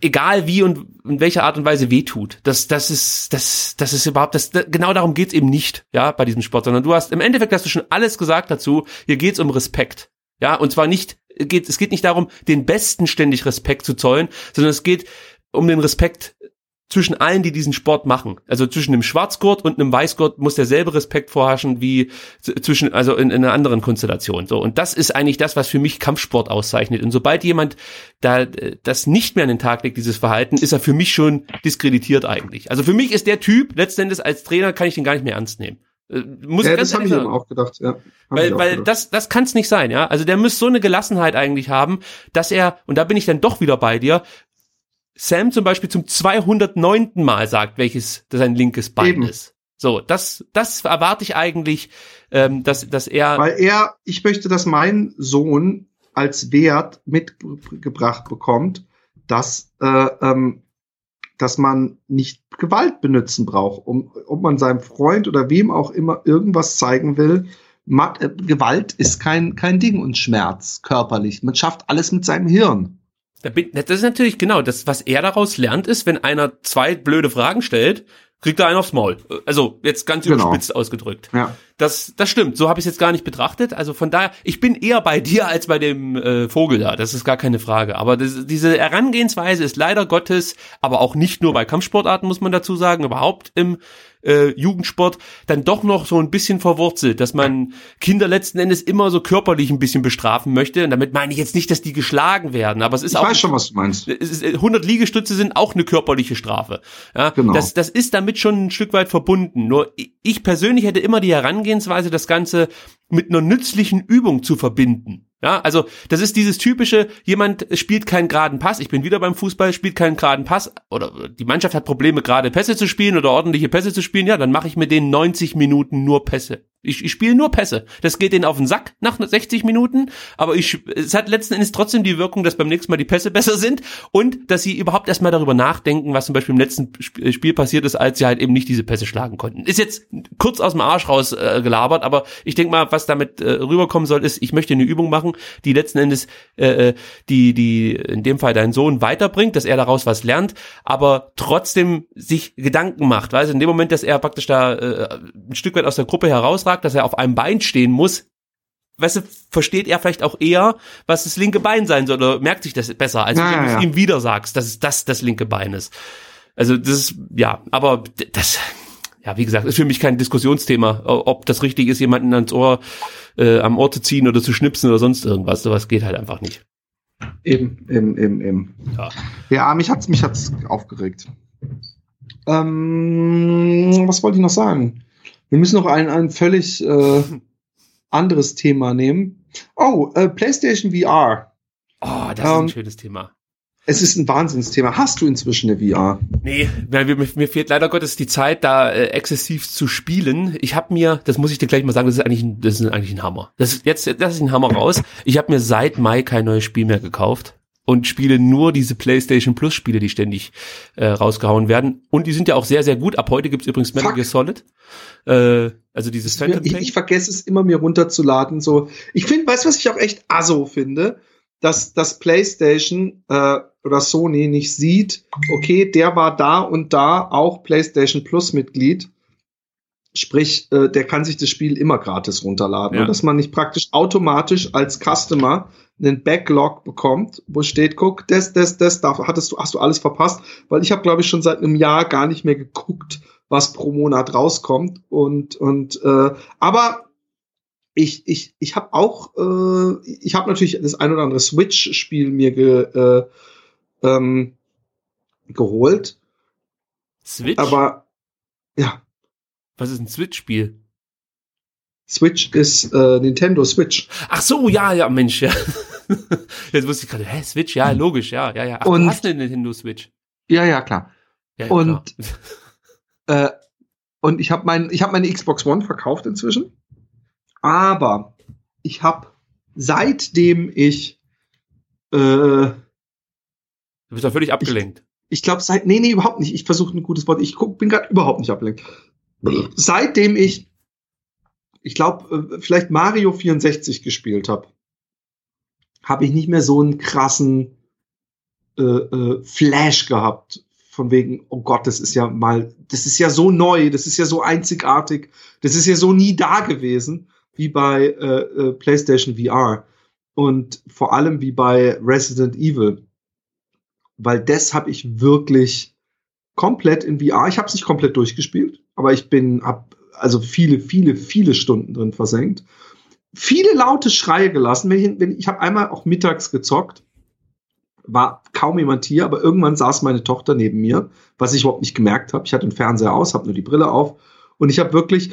egal wie und in welcher Art und Weise wehtut. Das, das ist, das, das ist überhaupt, das, genau darum geht's eben nicht, ja, bei diesem Sport, sondern du hast, im Endeffekt hast du schon alles gesagt dazu. Hier geht's um Respekt. Ja, und zwar nicht, geht, es geht nicht darum, den Besten ständig Respekt zu zollen, sondern es geht um den Respekt zwischen allen, die diesen Sport machen. Also zwischen dem Schwarzgurt und einem Weißgurt muss derselbe Respekt vorherrschen wie zwischen, also in, in, einer anderen Konstellation. So. Und das ist eigentlich das, was für mich Kampfsport auszeichnet. Und sobald jemand da das nicht mehr an den Tag legt, dieses Verhalten, ist er für mich schon diskreditiert eigentlich. Also für mich ist der Typ, letztendlich als Trainer kann ich den gar nicht mehr ernst nehmen. Äh, muss ja, das habe ich dann auch gedacht, ja. weil, weil gedacht. das, das kann es nicht sein, ja. Also der muss so eine Gelassenheit eigentlich haben, dass er, und da bin ich dann doch wieder bei dir, Sam zum Beispiel zum 209. Mal sagt, welches sein linkes Bein Eben. ist. So, das, das erwarte ich eigentlich, ähm, dass, dass er. Weil er, ich möchte, dass mein Sohn als Wert mitgebracht bekommt, dass, äh, ähm, dass man nicht Gewalt benutzen braucht, um, ob man seinem Freund oder wem auch immer irgendwas zeigen will. Äh, Gewalt ist kein, kein Ding und Schmerz körperlich. Man schafft alles mit seinem Hirn. Das ist natürlich genau, das, was er daraus lernt, ist, wenn einer zwei blöde Fragen stellt, kriegt er einen aufs Maul. Also jetzt ganz genau. überspitzt ausgedrückt. Ja. Das, das stimmt. So habe ich es jetzt gar nicht betrachtet. Also von daher, ich bin eher bei dir als bei dem äh, Vogel da. Das ist gar keine Frage. Aber das, diese Herangehensweise ist leider Gottes, aber auch nicht nur bei Kampfsportarten muss man dazu sagen, überhaupt im äh, Jugendsport dann doch noch so ein bisschen verwurzelt, dass man Kinder letzten Endes immer so körperlich ein bisschen bestrafen möchte. Und damit meine ich jetzt nicht, dass die geschlagen werden, aber es ist ich auch. Ich weiß schon, was du meinst. Ist, 100 Liegestütze sind auch eine körperliche Strafe. Ja, genau. das, das ist damit schon ein Stück weit verbunden. Nur ich persönlich hätte immer die Herangehensweise, das Ganze mit einer nützlichen Übung zu verbinden. Ja, also das ist dieses typische, jemand spielt keinen geraden Pass, ich bin wieder beim Fußball, spielt keinen geraden Pass oder die Mannschaft hat Probleme, gerade Pässe zu spielen oder ordentliche Pässe zu spielen, ja, dann mache ich mit denen 90 Minuten nur Pässe. Ich, ich spiele nur Pässe. Das geht denen auf den Sack nach 60 Minuten, aber ich, es hat letzten Endes trotzdem die Wirkung, dass beim nächsten Mal die Pässe besser sind und dass sie überhaupt erstmal darüber nachdenken, was zum Beispiel im letzten äh, Spiel passiert ist, als sie halt eben nicht diese Pässe schlagen konnten. Ist jetzt kurz aus dem Arsch raus äh, gelabert, aber ich denke mal, was damit äh, rüberkommen soll, ist, ich möchte eine Übung machen, die letzten Endes äh, äh die, die in dem Fall deinen Sohn weiterbringt, dass er daraus was lernt, aber trotzdem sich Gedanken macht. Weißt in dem Moment, dass er praktisch da äh, ein Stück weit aus der Gruppe herausragt, dass er auf einem Bein stehen muss, weißt du, versteht er vielleicht auch eher, was das linke Bein sein soll, oder merkt sich das besser, als ja, wenn du es ihm wieder sagst, dass es das das linke Bein ist. Also das ist, ja, aber das, ja, wie gesagt, ist für mich kein Diskussionsthema, ob das richtig ist, jemanden ans Ohr, äh, am Ohr zu ziehen oder zu schnipsen oder sonst irgendwas. Sowas geht halt einfach nicht. Eben, eben, eben, eben. Ja, ja mich hat's, mich hat's aufgeregt. Ähm, was wollte ich noch sagen? Wir müssen noch ein, ein völlig äh, anderes Thema nehmen. Oh, äh, PlayStation VR. Oh, das ähm, ist ein ähm, schönes Thema. Es ist ein Wahnsinnsthema. Hast du inzwischen eine VR? Nee, mir, mir fehlt leider Gottes die Zeit, da äh, exzessiv zu spielen. Ich habe mir, das muss ich dir gleich mal sagen, das ist eigentlich ein, das ist eigentlich ein Hammer. Das ist jetzt, das ist ein Hammer raus. Ich habe mir seit Mai kein neues Spiel mehr gekauft und spiele nur diese PlayStation Plus Spiele, die ständig äh, rausgehauen werden. Und die sind ja auch sehr, sehr gut. Ab heute gibt's übrigens Metal Gear Solid. Äh, also dieses Phantom ich, ich vergesse es immer, mir runterzuladen. So, ich finde, weißt du, was ich auch echt aso finde? Dass das PlayStation äh, oder Sony nicht sieht, okay, der war da und da auch PlayStation Plus Mitglied. Sprich, äh, der kann sich das Spiel immer gratis runterladen. Ja. Und dass man nicht praktisch automatisch als Customer einen Backlog bekommt, wo steht, guck, das, das, das, da hattest du, hast du alles verpasst, weil ich habe, glaube ich, schon seit einem Jahr gar nicht mehr geguckt, was pro Monat rauskommt. Und, und äh, aber ich, ich, ich habe auch, äh, ich habe natürlich das ein oder andere Switch-Spiel mir ge, äh, ähm, geholt. Switch? Aber ja. Was ist ein Switch-Spiel? Switch ist äh, Nintendo Switch. Ach so, ja, ja, Mensch, ja. Jetzt wusste ich gerade, hä, Switch, ja, logisch, ja, ja, ja. Ach, und, du hast eine Nintendo Switch. Ja, ja, klar. Ja, und klar. äh, und ich habe mein, ich habe meine Xbox One verkauft inzwischen, aber ich habe seitdem ich äh, du bist doch völlig abgelenkt. Ich, ich glaube seit nee nee überhaupt nicht. Ich versuche ein gutes Wort. Ich guck, bin gerade überhaupt nicht abgelenkt. Seitdem ich ich glaube, äh, vielleicht Mario 64 gespielt habe, habe ich nicht mehr so einen krassen äh, äh, Flash gehabt. Von wegen, oh Gott, das ist ja mal, das ist ja so neu, das ist ja so einzigartig, das ist ja so nie da gewesen, wie bei äh, äh, PlayStation VR. Und vor allem wie bei Resident Evil. Weil das habe ich wirklich komplett in VR. Ich habe es nicht komplett durchgespielt, aber ich bin, hab also viele, viele, viele Stunden drin versenkt. Viele laute Schreie gelassen. Wenn ich, wenn, ich habe einmal auch mittags gezockt, war kaum jemand hier, aber irgendwann saß meine Tochter neben mir, was ich überhaupt nicht gemerkt habe. Ich hatte den Fernseher aus, habe nur die Brille auf und ich habe wirklich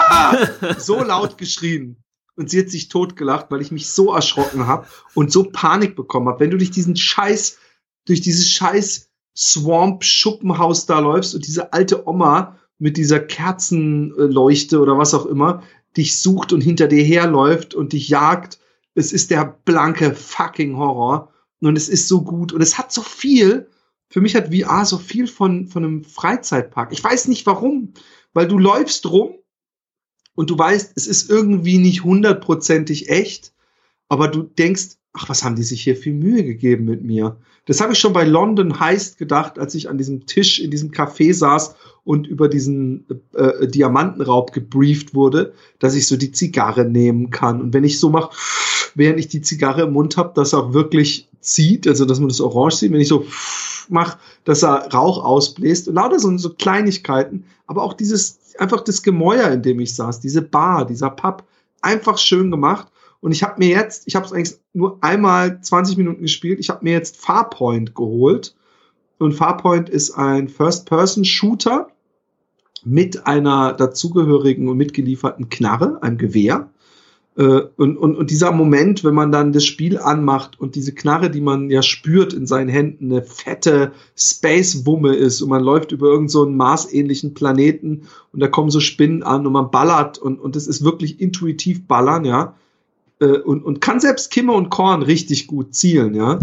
so laut geschrien. Und sie hat sich totgelacht, weil ich mich so erschrocken habe und so Panik bekommen habe. Wenn du durch diesen Scheiß, durch dieses Scheiß Swamp-Schuppenhaus da läufst und diese alte Oma mit dieser Kerzenleuchte oder was auch immer dich sucht und hinter dir herläuft und dich jagt. Es ist der blanke fucking Horror. Und es ist so gut. Und es hat so viel. Für mich hat VR so viel von, von einem Freizeitpark. Ich weiß nicht warum. Weil du läufst rum und du weißt, es ist irgendwie nicht hundertprozentig echt. Aber du denkst, ach, was haben die sich hier viel Mühe gegeben mit mir? Das habe ich schon bei London Heist gedacht, als ich an diesem Tisch in diesem Café saß und über diesen äh, äh, Diamantenraub gebrieft wurde, dass ich so die Zigarre nehmen kann. Und wenn ich so mache, während ich die Zigarre im Mund habe, dass er wirklich zieht, also dass man das Orange sieht, wenn ich so mache, dass er Rauch ausbläst und lauter so, so Kleinigkeiten, aber auch dieses, einfach das Gemäuer, in dem ich saß, diese Bar, dieser Pub, einfach schön gemacht. Und ich habe mir jetzt, ich habe es eigentlich nur einmal 20 Minuten gespielt, ich habe mir jetzt Farpoint geholt. Und Farpoint ist ein First-Person-Shooter mit einer dazugehörigen und mitgelieferten Knarre, einem Gewehr. Äh, und, und, und dieser Moment, wenn man dann das Spiel anmacht und diese Knarre, die man ja spürt in seinen Händen, eine fette Space-Wumme ist und man läuft über irgendeinen so Mars-ähnlichen Planeten und da kommen so Spinnen an und man ballert und, und es ist wirklich intuitiv ballern, ja. Äh, und, und kann selbst Kimme und Korn richtig gut zielen, ja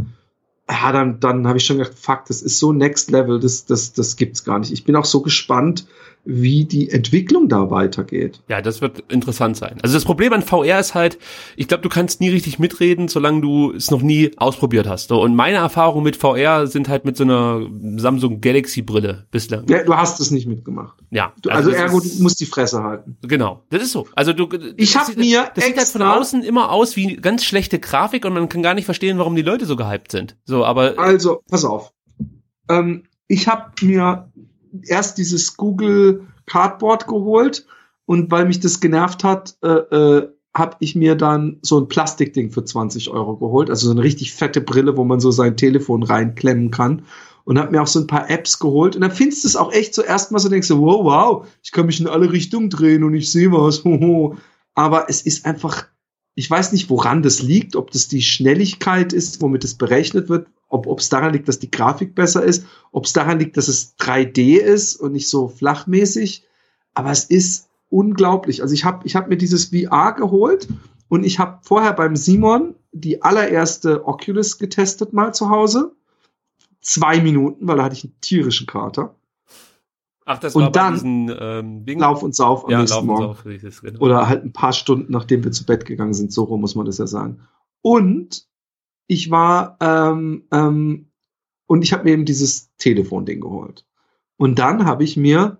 ja, dann, dann habe ich schon gedacht, fuck, das ist so next level, das, das, das gibt's gar nicht. Ich bin auch so gespannt, wie die Entwicklung da weitergeht. Ja, das wird interessant sein. Also das Problem an VR ist halt, ich glaube, du kannst nie richtig mitreden, solange du es noch nie ausprobiert hast. Und meine Erfahrungen mit VR sind halt mit so einer Samsung Galaxy Brille bislang. Ja, du hast es nicht mitgemacht. Ja. Du, also, also ergo, du musst die Fresse halten. Genau, das ist so. Also du, ich habe mir das sieht halt von außen immer aus wie ganz schlechte Grafik und man kann gar nicht verstehen, warum die Leute so gehypt sind. So, aber also pass auf. Ähm, ich habe mir erst dieses Google Cardboard geholt und weil mich das genervt hat, äh, äh, habe ich mir dann so ein Plastikding für 20 Euro geholt, also so eine richtig fette Brille, wo man so sein Telefon reinklemmen kann und habe mir auch so ein paar Apps geholt und dann findest du es auch echt so erstmal so denkst du, wow, wow, ich kann mich in alle Richtungen drehen und ich sehe was, aber es ist einfach, ich weiß nicht, woran das liegt, ob das die Schnelligkeit ist, womit es berechnet wird, ob es daran liegt, dass die Grafik besser ist, ob es daran liegt, dass es 3D ist und nicht so flachmäßig. Aber es ist unglaublich. Also ich habe ich hab mir dieses VR geholt und ich habe vorher beim Simon die allererste Oculus getestet mal zu Hause. Zwei Minuten, weil da hatte ich einen tierischen Kater. Ach, das und war dann diesen, ähm? Lauf und Sauf am ja, nächsten Lauf und Morgen. Sauf, genau. Oder halt ein paar Stunden, nachdem wir zu Bett gegangen sind. So rum muss man das ja sagen. Und ich war ähm, ähm, und ich habe mir eben dieses Telefon-Ding geholt. Und dann habe ich mir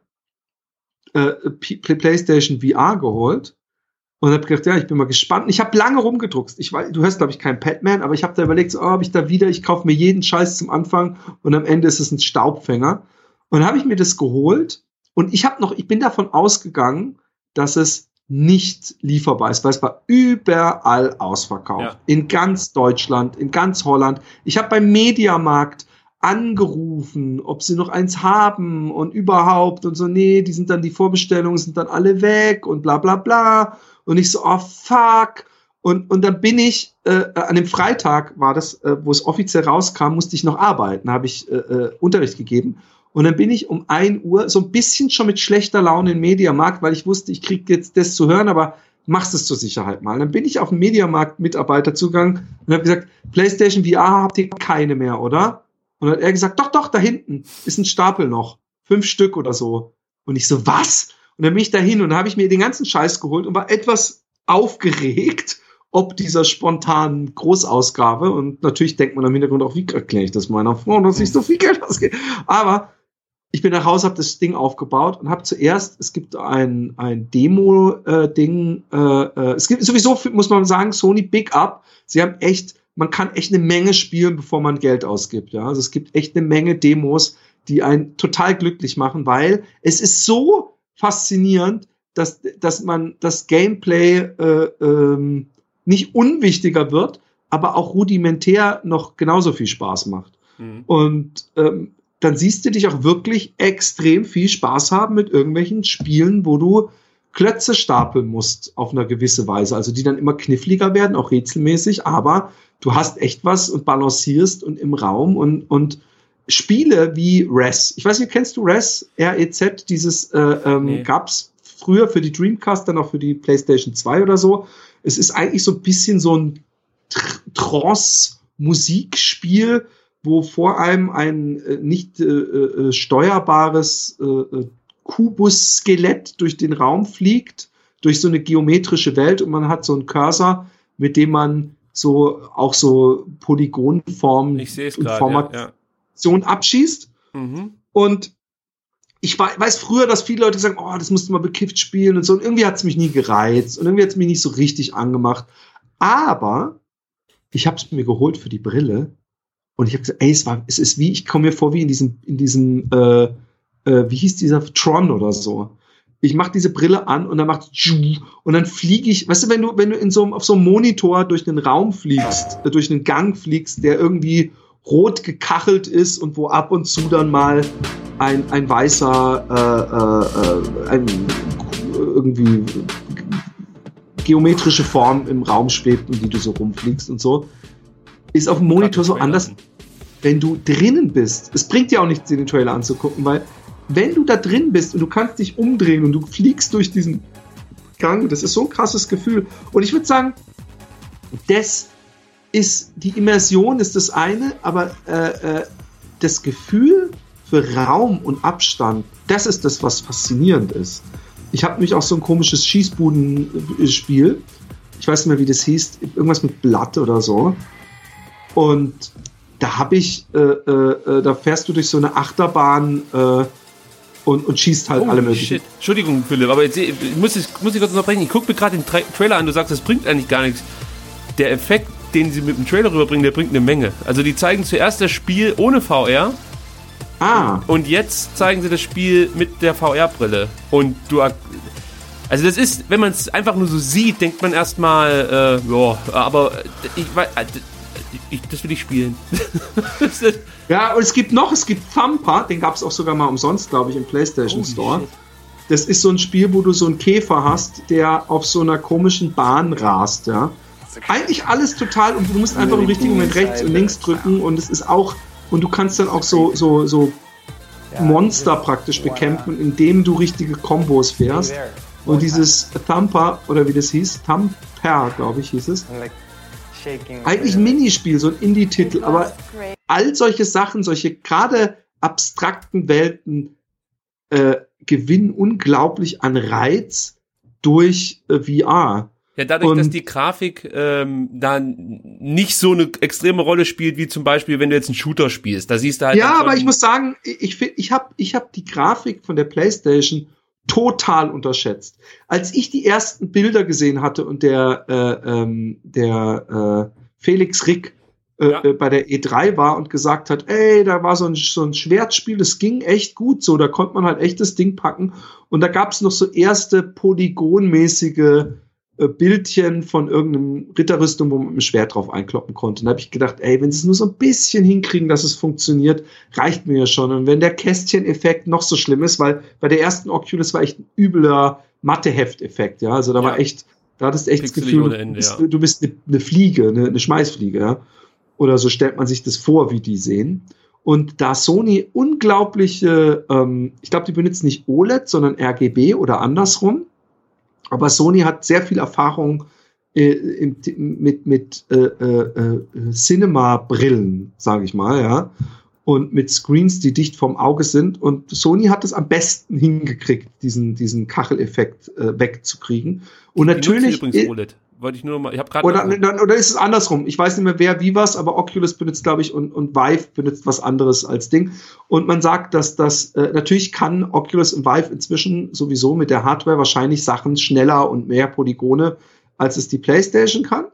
äh, PlayStation VR geholt und habe gedacht, ja, ich bin mal gespannt. Ich habe lange rumgedruckst. Ich weiß, du hörst glaube ich kein Padman, aber ich habe da überlegt, so, oh, habe ich da wieder, ich kaufe mir jeden Scheiß zum Anfang und am Ende ist es ein Staubfänger. Und habe ich mir das geholt und ich habe noch, ich bin davon ausgegangen, dass es nicht lieferbar ist, weil es war überall ausverkauft. Ja. In ganz Deutschland, in ganz Holland. Ich habe beim Mediamarkt angerufen, ob sie noch eins haben und überhaupt und so, nee, die sind dann, die Vorbestellungen sind dann alle weg und bla bla bla. Und ich so, oh fuck. Und, und dann bin ich, äh, an dem Freitag war das, äh, wo es offiziell rauskam, musste ich noch arbeiten, habe ich äh, äh Unterricht gegeben. Und dann bin ich um ein Uhr so ein bisschen schon mit schlechter Laune im Mediamarkt, weil ich wusste, ich kriege jetzt das zu hören, aber machst es zur Sicherheit mal. Dann bin ich auf den Mediamarkt-Mitarbeiter zugegangen und habe gesagt, PlayStation VR habt ihr keine mehr, oder? Und dann hat er gesagt, doch, doch, da hinten ist ein Stapel noch. Fünf Stück oder so. Und ich so, was? Und dann bin ich dahin und habe ich mir den ganzen Scheiß geholt und war etwas aufgeregt, ob dieser spontanen Großausgabe. Und natürlich denkt man im Hintergrund auch, wie erkläre ich das meiner Frau, dass ich so viel Geld ausgehe. Aber ich bin nach Hause, habe das Ding aufgebaut und habe zuerst, es gibt ein, ein Demo-Ding, äh, äh, es gibt sowieso, muss man sagen, Sony Big Up, sie haben echt, man kann echt eine Menge spielen, bevor man Geld ausgibt. Ja? Also es gibt echt eine Menge Demos, die einen total glücklich machen, weil es ist so faszinierend, dass, dass man das Gameplay äh, ähm, nicht unwichtiger wird, aber auch rudimentär noch genauso viel Spaß macht. Mhm. Und ähm, dann siehst du dich auch wirklich extrem viel Spaß haben mit irgendwelchen Spielen, wo du Klötze stapeln musst auf eine gewisse Weise. Also die dann immer kniffliger werden, auch rätselmäßig, aber du hast echt was und balancierst und im Raum und, und Spiele wie Res. Ich weiß nicht, kennst du Res? R-E-Z, dieses äh, ähm, nee. gab's früher für die Dreamcast, dann auch für die PlayStation 2 oder so. Es ist eigentlich so ein bisschen so ein Trance-Musikspiel, wo vor allem ein äh, nicht äh, äh, steuerbares äh, äh, Kubus-Skelett durch den Raum fliegt, durch so eine geometrische Welt und man hat so einen Cursor, mit dem man so auch so Polygonformen und Formation ja, ja. abschießt. Mhm. Und ich weiß früher, dass viele Leute sagen, oh, das musst du mal bekifft spielen und so. Und irgendwie hat es mich nie gereizt und irgendwie hat es mich nicht so richtig angemacht. Aber ich habe es mir geholt für die Brille und ich habe gesagt, ey, es war, es ist wie, ich komme mir vor wie in diesem, in diesem, äh, äh, wie hieß dieser Tron oder so. Ich mache diese Brille an und dann macht und dann fliege ich, weißt du, wenn du, wenn du in so auf so einem Monitor durch einen Raum fliegst, äh, durch einen Gang fliegst, der irgendwie rot gekachelt ist und wo ab und zu dann mal ein, ein weißer, äh, äh, äh ein irgendwie geometrische Form im Raum schwebt und die du so rumfliegst und so, ist auf dem Monitor so anders. Wenn du drinnen bist, es bringt dir auch nichts, den Trailer anzugucken, weil wenn du da drin bist und du kannst dich umdrehen und du fliegst durch diesen Gang, das ist so ein krasses Gefühl. Und ich würde sagen, das ist die Immersion ist das eine, aber äh, äh, das Gefühl für Raum und Abstand, das ist das, was faszinierend ist. Ich habe mich auch so ein komisches Schießbudenspiel, ich weiß nicht mehr, wie das hieß, irgendwas mit Blatt oder so. Und da habe ich, äh, äh, äh da fährst du durch so eine Achterbahn äh, und, und schießt halt oh, alle möglichen. Shit. Entschuldigung, Philipp, aber jetzt ich muss ich, muss ich kurz unterbrechen. Ich gucke mir gerade den Tra Trailer an, du sagst, das bringt eigentlich gar nichts. Der Effekt, den sie mit dem Trailer rüberbringen, der bringt eine Menge. Also die zeigen zuerst das Spiel ohne VR. Ah. Und jetzt zeigen sie das Spiel mit der VR-Brille. Und du. Also das ist, wenn man es einfach nur so sieht, denkt man erstmal, äh, ja, aber ich weiß ich, das will ich spielen. ja, und es gibt noch, es gibt Thumper, den gab es auch sogar mal umsonst, glaube ich, im PlayStation oh, Store. Shit. Das ist so ein Spiel, wo du so einen Käfer hast, der auf so einer komischen Bahn rast, ja. Eigentlich alles total und du musst einfach im richtigen Moment rechts und links drücken und es ist auch, und du kannst dann auch so, so, so Monster praktisch bekämpfen, indem du richtige Kombos fährst. Und dieses Thumper, oder wie das hieß, Thumper, glaube ich, hieß es. Eigentlich ein Minispiel, so ein Indie-Titel, aber all solche Sachen, solche gerade abstrakten Welten äh, gewinnen unglaublich an Reiz durch äh, VR. Ja, dadurch, und, dass die Grafik ähm, da nicht so eine extreme Rolle spielt, wie zum Beispiel, wenn du jetzt einen Shooter spielst. Da siehst du halt. Ja, aber ich muss sagen, ich, ich, ich habe ich hab die Grafik von der PlayStation total unterschätzt. Als ich die ersten Bilder gesehen hatte und der, äh, ähm, der äh, Felix Rick äh, ja. Äh, bei der E3 war und gesagt hat, ey, da war so ein, so ein Schwertspiel, das ging echt gut so, da konnte man halt echt das Ding packen. Und da gab es noch so erste polygonmäßige Bildchen von irgendeinem Ritterrüstung, wo man mit dem Schwert drauf einkloppen konnte. Und da habe ich gedacht, ey, wenn sie es nur so ein bisschen hinkriegen, dass es funktioniert, reicht mir ja schon. Und wenn der Kästchen-Effekt noch so schlimm ist, weil bei der ersten Oculus war echt ein übler Matheheft-Effekt, ja. Also da ja. war echt, da hattest echt das Gefühl, Ende, du bist, ja. du bist eine, eine, Fliege, eine, eine Schmeißfliege, ja. Oder so stellt man sich das vor, wie die sehen. Und da Sony unglaubliche, ähm, ich glaube, die benutzen nicht OLED, sondern RGB oder andersrum aber Sony hat sehr viel Erfahrung äh, im, mit, mit äh, äh, äh, Cinema-Brillen, sage ich mal, ja. Und mit Screens, die dicht vom Auge sind. Und Sony hat es am besten hingekriegt, diesen, diesen Kacheleffekt äh, wegzukriegen. Und die natürlich. Übrigens OLED wollte ich nur mal, ich habe gerade. Oder, oder ist es andersrum? Ich weiß nicht mehr, wer wie was, aber Oculus benutzt, glaube ich, und, und Vive benutzt was anderes als Ding. Und man sagt, dass das, äh, natürlich kann Oculus und Vive inzwischen sowieso mit der Hardware wahrscheinlich Sachen schneller und mehr Polygone, als es die PlayStation kann.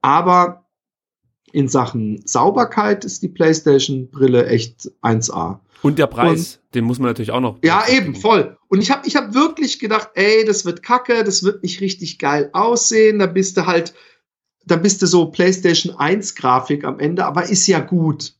Aber in Sachen Sauberkeit ist die PlayStation-Brille echt 1A. Und der Preis, und, den muss man natürlich auch noch. Ja, eben, voll. Und ich habe ich hab wirklich gedacht, ey, das wird kacke, das wird nicht richtig geil aussehen. Da bist du halt, da bist du so PlayStation 1 Grafik am Ende, aber ist ja gut.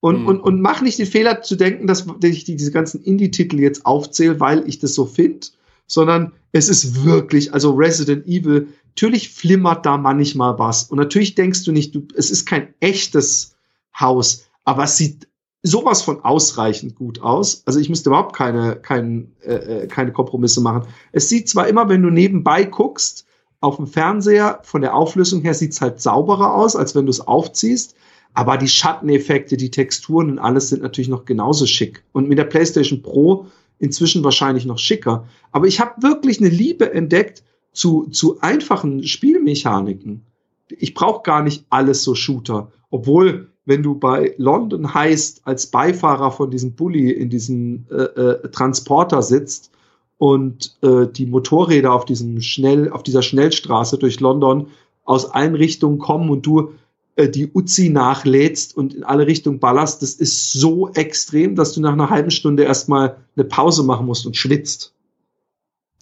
Und, hm. und, und mach nicht den Fehler zu denken, dass ich diese ganzen Indie-Titel jetzt aufzähle, weil ich das so finde, sondern es ist wirklich, also Resident Evil, natürlich flimmert da manchmal was. Und natürlich denkst du nicht, du, es ist kein echtes Haus, aber es sieht sowas von ausreichend gut aus. Also ich müsste überhaupt keine, kein, äh, äh, keine Kompromisse machen. Es sieht zwar immer, wenn du nebenbei guckst, auf dem Fernseher, von der Auflösung her sieht's halt sauberer aus, als wenn du es aufziehst. Aber die Schatteneffekte, die Texturen und alles sind natürlich noch genauso schick. Und mit der PlayStation Pro inzwischen wahrscheinlich noch schicker. Aber ich habe wirklich eine Liebe entdeckt zu, zu einfachen Spielmechaniken. Ich brauche gar nicht alles so Shooter. Obwohl wenn du bei London heißt, als Beifahrer von diesem Bulli in diesem äh, äh, Transporter sitzt und äh, die Motorräder auf diesem schnell, auf dieser Schnellstraße durch London aus allen Richtungen kommen und du äh, die Uzi nachlädst und in alle Richtungen ballerst, das ist so extrem, dass du nach einer halben Stunde erstmal eine Pause machen musst und schwitzt.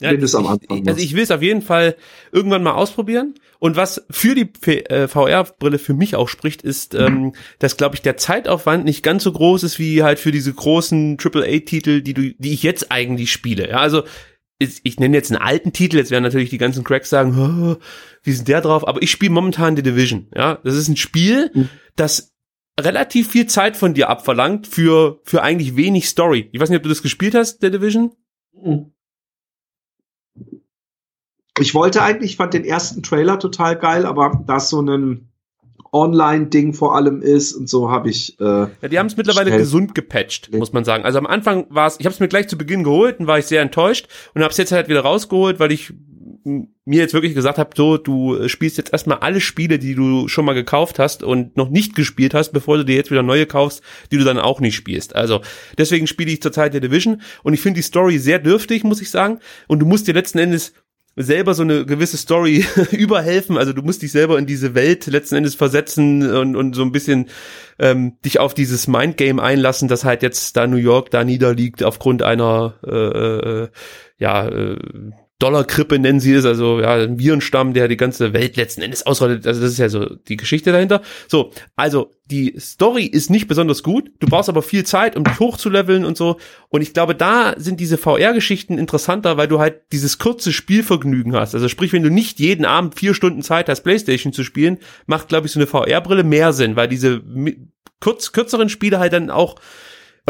Ja, ich, also ich will es auf jeden Fall irgendwann mal ausprobieren. Und was für die äh, VR-Brille für mich auch spricht, ist, ähm, dass, glaube ich, der Zeitaufwand nicht ganz so groß ist wie halt für diese großen AAA-Titel, die du, die ich jetzt eigentlich spiele. Ja, also ich nenne jetzt einen alten Titel, jetzt werden natürlich die ganzen Cracks sagen, oh, wie sind der drauf? Aber ich spiele momentan The Division. Ja, das ist ein Spiel, mhm. das relativ viel Zeit von dir abverlangt für für eigentlich wenig Story. Ich weiß nicht, ob du das gespielt hast, The Division. Mhm. Ich wollte eigentlich, ich fand den ersten Trailer total geil, aber da so ein Online-Ding vor allem ist und so habe ich. Äh, ja, die haben es mittlerweile gesund gepatcht, muss man sagen. Also am Anfang war es, ich habe es mir gleich zu Beginn geholt und war ich sehr enttäuscht und habe es jetzt halt wieder rausgeholt, weil ich mir jetzt wirklich gesagt habe, so, du spielst jetzt erstmal alle Spiele, die du schon mal gekauft hast und noch nicht gespielt hast, bevor du dir jetzt wieder neue kaufst, die du dann auch nicht spielst. Also deswegen spiele ich zurzeit der Division und ich finde die Story sehr dürftig, muss ich sagen. Und du musst dir letzten Endes selber so eine gewisse Story überhelfen. Also du musst dich selber in diese Welt letzten Endes versetzen und, und so ein bisschen ähm, dich auf dieses Mindgame einlassen, dass halt jetzt da New York da niederliegt aufgrund einer äh, äh, ja äh, Dollarkrippe nennen sie es, also ja, ein Virenstamm, der die ganze Welt letzten Endes ausrottet. Also das ist ja so die Geschichte dahinter. So, also die Story ist nicht besonders gut. Du brauchst aber viel Zeit, um dich hochzuleveln und so. Und ich glaube, da sind diese VR-Geschichten interessanter, weil du halt dieses kurze Spielvergnügen hast. Also sprich, wenn du nicht jeden Abend vier Stunden Zeit hast, Playstation zu spielen, macht, glaube ich, so eine VR-Brille mehr Sinn, weil diese kurz, kürzeren Spiele halt dann auch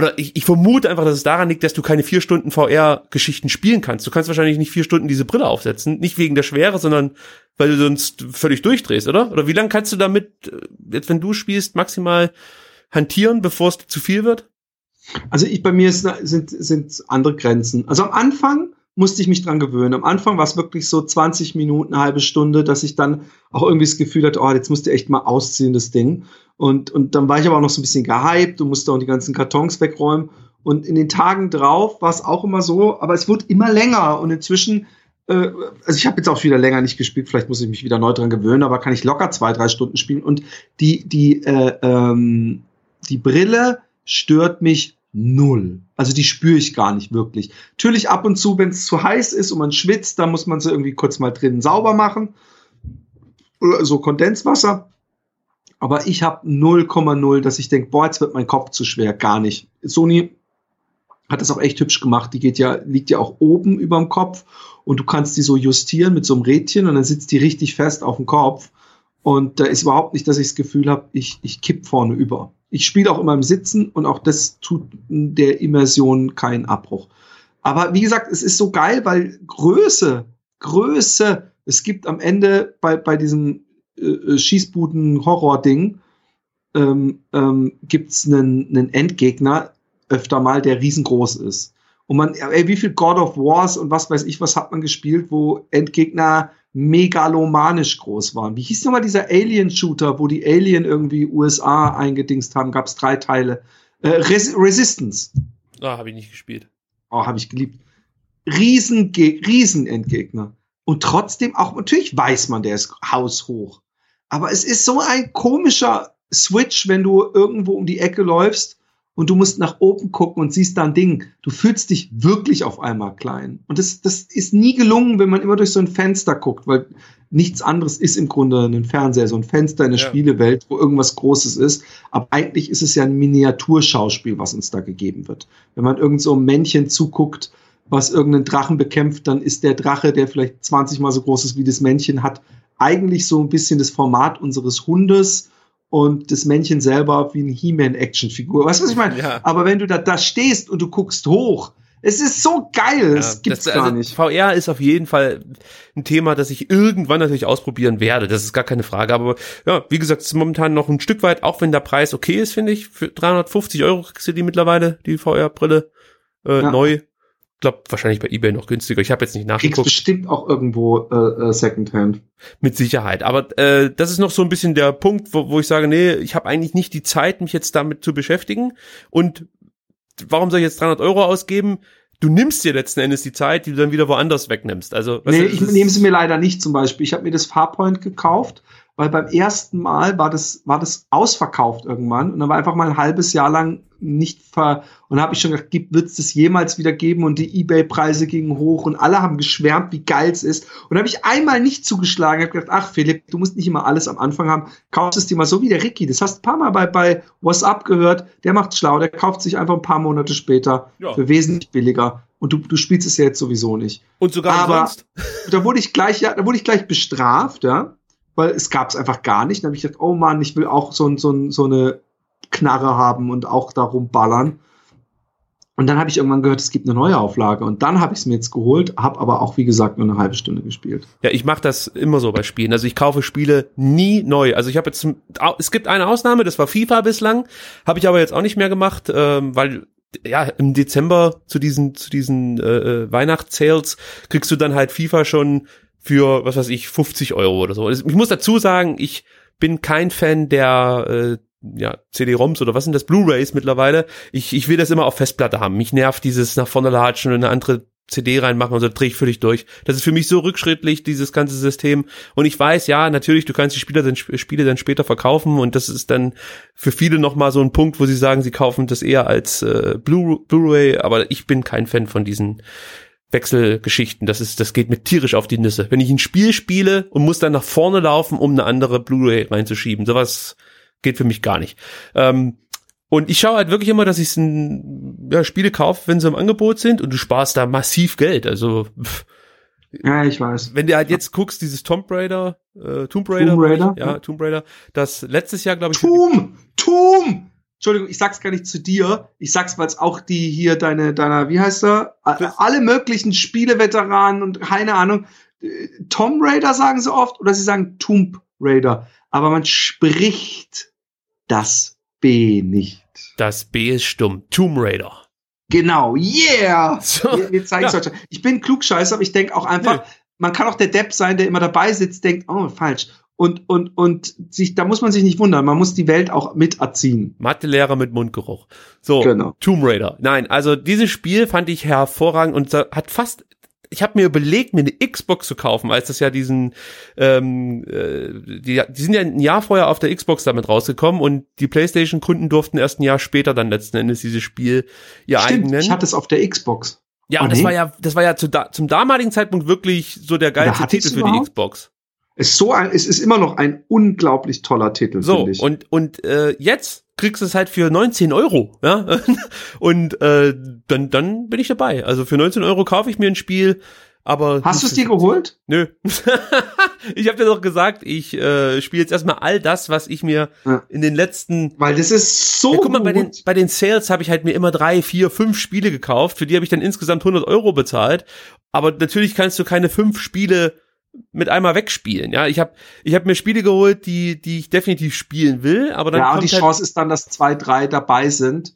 oder ich, ich vermute einfach, dass es daran liegt, dass du keine vier Stunden VR-Geschichten spielen kannst. Du kannst wahrscheinlich nicht vier Stunden diese Brille aufsetzen. Nicht wegen der Schwere, sondern weil du sonst völlig durchdrehst, oder? Oder wie lange kannst du damit, äh, jetzt wenn du spielst, maximal hantieren, bevor es zu viel wird? Also ich, bei mir ist, sind, sind andere Grenzen. Also am Anfang musste ich mich dran gewöhnen. Am Anfang war es wirklich so 20 Minuten, eine halbe Stunde, dass ich dann auch irgendwie das Gefühl hatte, oh, jetzt musst du echt mal ausziehen, das Ding. Und, und dann war ich aber auch noch so ein bisschen gehypt und musste auch die ganzen Kartons wegräumen. Und in den Tagen drauf war es auch immer so, aber es wurde immer länger. Und inzwischen, äh, also ich habe jetzt auch wieder länger nicht gespielt, vielleicht muss ich mich wieder neu dran gewöhnen, aber kann ich locker zwei, drei Stunden spielen. Und die, die, äh, ähm, die Brille stört mich null. Also die spüre ich gar nicht wirklich. Natürlich ab und zu, wenn es zu heiß ist und man schwitzt, dann muss man sie irgendwie kurz mal drinnen sauber machen. So Kondenswasser. Aber ich habe 0,0, dass ich denke, boah, jetzt wird mein Kopf zu schwer. Gar nicht. Sony hat das auch echt hübsch gemacht. Die geht ja, liegt ja auch oben über dem Kopf und du kannst die so justieren mit so einem Rädchen und dann sitzt die richtig fest auf dem Kopf. Und da ist überhaupt nicht, dass ich das Gefühl habe, ich, ich kipp vorne über. Ich spiele auch immer im Sitzen und auch das tut der Immersion keinen Abbruch. Aber wie gesagt, es ist so geil, weil Größe, Größe, es gibt am Ende bei, bei diesem äh, Schießbuden-Horror-Ding ähm, ähm, gibt es einen, einen Endgegner öfter mal, der riesengroß ist. Und man, ey, wie viel God of Wars und was weiß ich, was hat man gespielt, wo Endgegner megalomanisch groß waren. Wie hieß nochmal dieser Alien-Shooter, wo die Alien irgendwie USA eingedingst haben? Gab es drei Teile. Äh, Res Resistance. Ah, oh, habe ich nicht gespielt. Oh, habe ich geliebt. Riesen, Riesen Endgegner. Und trotzdem auch, natürlich weiß man, der ist haushoch. Aber es ist so ein komischer Switch, wenn du irgendwo um die Ecke läufst und du musst nach oben gucken und siehst da ein Ding. Du fühlst dich wirklich auf einmal klein. Und das, das ist nie gelungen, wenn man immer durch so ein Fenster guckt, weil nichts anderes ist im Grunde ein Fernseher, so ein Fenster in der ja. Spielewelt, wo irgendwas Großes ist. Aber eigentlich ist es ja ein Miniaturschauspiel, was uns da gegeben wird. Wenn man irgend so ein Männchen zuguckt, was irgendeinen Drachen bekämpft, dann ist der Drache, der vielleicht 20 mal so groß ist wie das Männchen, hat eigentlich so ein bisschen das Format unseres Hundes und das Männchen selber wie eine He-Man-Actionfigur. Weißt du, was ich meine? Ja. Aber wenn du da, da stehst und du guckst hoch, es ist so geil, es ja, gibt's das, gar also nicht. VR ist auf jeden Fall ein Thema, das ich irgendwann natürlich ausprobieren werde. Das ist gar keine Frage. Aber ja, wie gesagt, es ist momentan noch ein Stück weit, auch wenn der Preis okay ist, finde ich. Für 350 Euro kriegst du die mittlerweile, die VR-Brille, äh, ja. neu glaube wahrscheinlich bei eBay noch günstiger. Ich habe jetzt nicht nachgeguckt. Kriegst bestimmt auch irgendwo äh, äh, Secondhand. Mit Sicherheit. Aber äh, das ist noch so ein bisschen der Punkt, wo, wo ich sage, nee, ich habe eigentlich nicht die Zeit, mich jetzt damit zu beschäftigen. Und warum soll ich jetzt 300 Euro ausgeben? Du nimmst dir letzten Endes die Zeit, die du dann wieder woanders wegnimmst. Also nee, ich nehme sie mir leider nicht zum Beispiel. Ich habe mir das Farpoint gekauft weil beim ersten Mal war das, war das ausverkauft irgendwann und dann war einfach mal ein halbes Jahr lang nicht ver, und da habe ich schon gedacht, wird es das jemals wieder geben und die Ebay-Preise gingen hoch und alle haben geschwärmt, wie geil es ist. Und da habe ich einmal nicht zugeschlagen, habe gedacht, ach Philipp, du musst nicht immer alles am Anfang haben, kaufst es dir mal so wie der Ricky. Das hast du ein paar Mal bei, bei WhatsApp gehört, der macht schlau, der kauft sich einfach ein paar Monate später ja. für wesentlich billiger und du, du spielst es ja jetzt sowieso nicht. Und sogar Aber umsonst. da wurde ich gleich, ja, da wurde ich gleich bestraft, ja, weil es gab es einfach gar nicht. Dann habe ich gedacht, oh Mann, ich will auch so, so, so eine Knarre haben und auch darum ballern. Und dann habe ich irgendwann gehört, es gibt eine neue Auflage. Und dann habe ich es mir jetzt geholt, habe aber auch, wie gesagt, nur eine halbe Stunde gespielt. Ja, ich mache das immer so bei Spielen. Also ich kaufe Spiele nie neu. Also ich habe jetzt, es gibt eine Ausnahme, das war FIFA bislang, habe ich aber jetzt auch nicht mehr gemacht, ähm, weil ja im Dezember zu diesen zu diesen äh, äh Weihnachtssales kriegst du dann halt FIFA schon für was weiß ich 50 Euro oder so. Ich muss dazu sagen, ich bin kein Fan der äh, ja, CD-ROMs oder was sind das, Blu-Rays mittlerweile. Ich, ich will das immer auf Festplatte haben. Mich nervt dieses nach vorne latschen und eine andere CD reinmachen und so drehe ich völlig durch. Das ist für mich so rückschrittlich, dieses ganze System. Und ich weiß, ja, natürlich, du kannst die Spieler dann, Spiele dann später verkaufen und das ist dann für viele nochmal so ein Punkt, wo sie sagen, sie kaufen das eher als äh, Blu- Blu-ray, aber ich bin kein Fan von diesen Wechselgeschichten. Das ist, das geht mir tierisch auf die Nüsse. Wenn ich ein Spiel spiele und muss dann nach vorne laufen, um eine andere Blu-ray reinzuschieben, sowas geht für mich gar nicht. Ähm, und ich schaue halt wirklich immer, dass ich ja, Spiele kaufe, wenn sie im Angebot sind und du sparst da massiv Geld. Also pff, ja, ich weiß. Wenn du halt jetzt guckst, dieses Tomb Raider, äh, Tomb Raider, Tomb Raider, ja, Tomb Raider, das letztes Jahr, glaube ich. Tomb! Tomb! Entschuldigung, ich sag's gar nicht zu dir. Ich sag's, weil es auch die hier deine, deiner, wie heißt er? Alle möglichen Spieleveteranen und keine Ahnung. Äh, Tomb Raider sagen sie oft oder sie sagen Tomb Raider. Aber man spricht das B nicht. Das B ist stumm. Tomb Raider. Genau, yeah! So, Jetzt zeige ja. Ich bin klugscheißer, aber ich denke auch einfach, nee. man kann auch der Depp sein, der immer dabei sitzt, denkt, oh, falsch. Und, und, und sich, da muss man sich nicht wundern, man muss die Welt auch miterziehen. Mathelehrer mit Mundgeruch. So, genau. Tomb Raider. Nein, also dieses Spiel fand ich hervorragend und hat fast ich habe mir überlegt, mir eine Xbox zu kaufen, als das ja diesen, ähm, äh, die, die sind ja ein Jahr vorher auf der Xbox damit rausgekommen und die PlayStation-Kunden durften erst ein Jahr später dann letzten Endes dieses Spiel ihr Stimmt, eigenen. Ich hatte es auf der Xbox. Ja, oh, und das nee. war ja, das war ja zu da, zum damaligen Zeitpunkt wirklich so der geilste Titel für die Xbox. Ist so ein, es ist immer noch ein unglaublich toller Titel, so, ich. Und, und äh, jetzt kriegst du es halt für 19 Euro, ja. Und äh, dann, dann bin ich dabei. Also für 19 Euro kaufe ich mir ein Spiel, aber. Hast du es dir geholt? Nö. ich habe dir doch gesagt, ich äh, spiele jetzt erstmal all das, was ich mir ja. in den letzten. Weil das ist so. Ja, guck mal, bei den, bei den Sales habe ich halt mir immer drei, vier, fünf Spiele gekauft. Für die habe ich dann insgesamt 100 Euro bezahlt. Aber natürlich kannst du keine fünf Spiele mit einmal wegspielen. Ja, ich habe ich hab mir Spiele geholt, die die ich definitiv spielen will, aber dann ja und die halt Chance ist dann, dass zwei, drei dabei sind,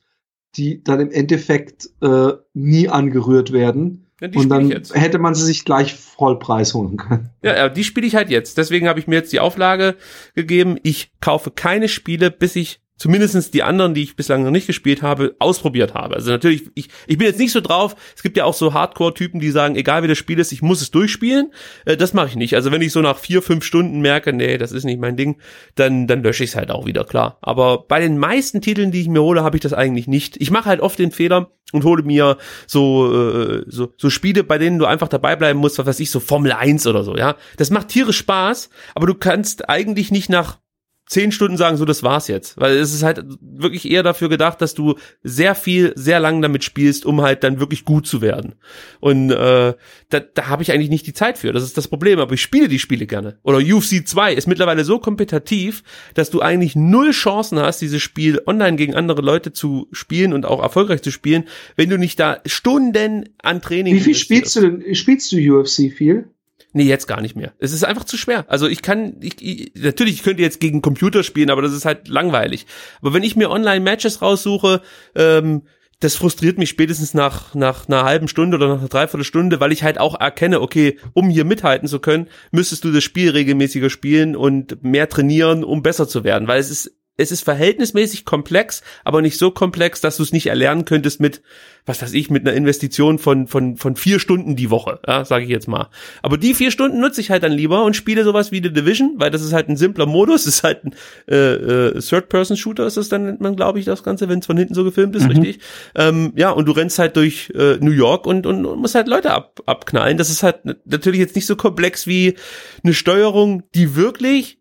die dann im Endeffekt äh, nie angerührt werden. Ja, und dann hätte man sie sich gleich Vollpreis holen können. Ja, ja die spiele ich halt jetzt. Deswegen habe ich mir jetzt die Auflage gegeben. Ich kaufe keine Spiele, bis ich zumindestens die anderen, die ich bislang noch nicht gespielt habe, ausprobiert habe. Also natürlich, ich, ich bin jetzt nicht so drauf, es gibt ja auch so Hardcore-Typen, die sagen, egal wie das Spiel ist, ich muss es durchspielen. Äh, das mache ich nicht. Also wenn ich so nach vier, fünf Stunden merke, nee, das ist nicht mein Ding, dann, dann lösche ich es halt auch wieder, klar. Aber bei den meisten Titeln, die ich mir hole, habe ich das eigentlich nicht. Ich mache halt oft den Fehler und hole mir so, äh, so, so Spiele, bei denen du einfach dabei bleiben musst, was weiß ich, so Formel 1 oder so, ja. Das macht tierisch Spaß, aber du kannst eigentlich nicht nach zehn Stunden sagen, so das war's jetzt. Weil es ist halt wirklich eher dafür gedacht, dass du sehr viel, sehr lang damit spielst, um halt dann wirklich gut zu werden. Und äh, da, da habe ich eigentlich nicht die Zeit für. Das ist das Problem. Aber ich spiele die Spiele gerne. Oder UFC 2 ist mittlerweile so kompetitiv, dass du eigentlich null Chancen hast, dieses Spiel online gegen andere Leute zu spielen und auch erfolgreich zu spielen, wenn du nicht da Stunden an Training Wie viel spielst du denn? Spielst du UFC viel? Nee, jetzt gar nicht mehr. Es ist einfach zu schwer. Also ich kann, ich, ich, natürlich, ich könnte jetzt gegen Computer spielen, aber das ist halt langweilig. Aber wenn ich mir Online-Matches raussuche, ähm, das frustriert mich spätestens nach, nach einer halben Stunde oder nach einer Dreiviertelstunde, weil ich halt auch erkenne, okay, um hier mithalten zu können, müsstest du das Spiel regelmäßiger spielen und mehr trainieren, um besser zu werden. Weil es ist es ist verhältnismäßig komplex, aber nicht so komplex, dass du es nicht erlernen könntest mit, was weiß ich, mit einer Investition von von von vier Stunden die Woche, ja, sage ich jetzt mal. Aber die vier Stunden nutze ich halt dann lieber und spiele sowas wie The Division, weil das ist halt ein simpler Modus, ist halt ein äh, äh, Third-Person-Shooter, ist das dann nennt man, glaube ich, das Ganze, wenn es von hinten so gefilmt ist, mhm. richtig? Ähm, ja, und du rennst halt durch äh, New York und, und, und musst halt Leute ab, abknallen. Das ist halt natürlich jetzt nicht so komplex wie eine Steuerung, die wirklich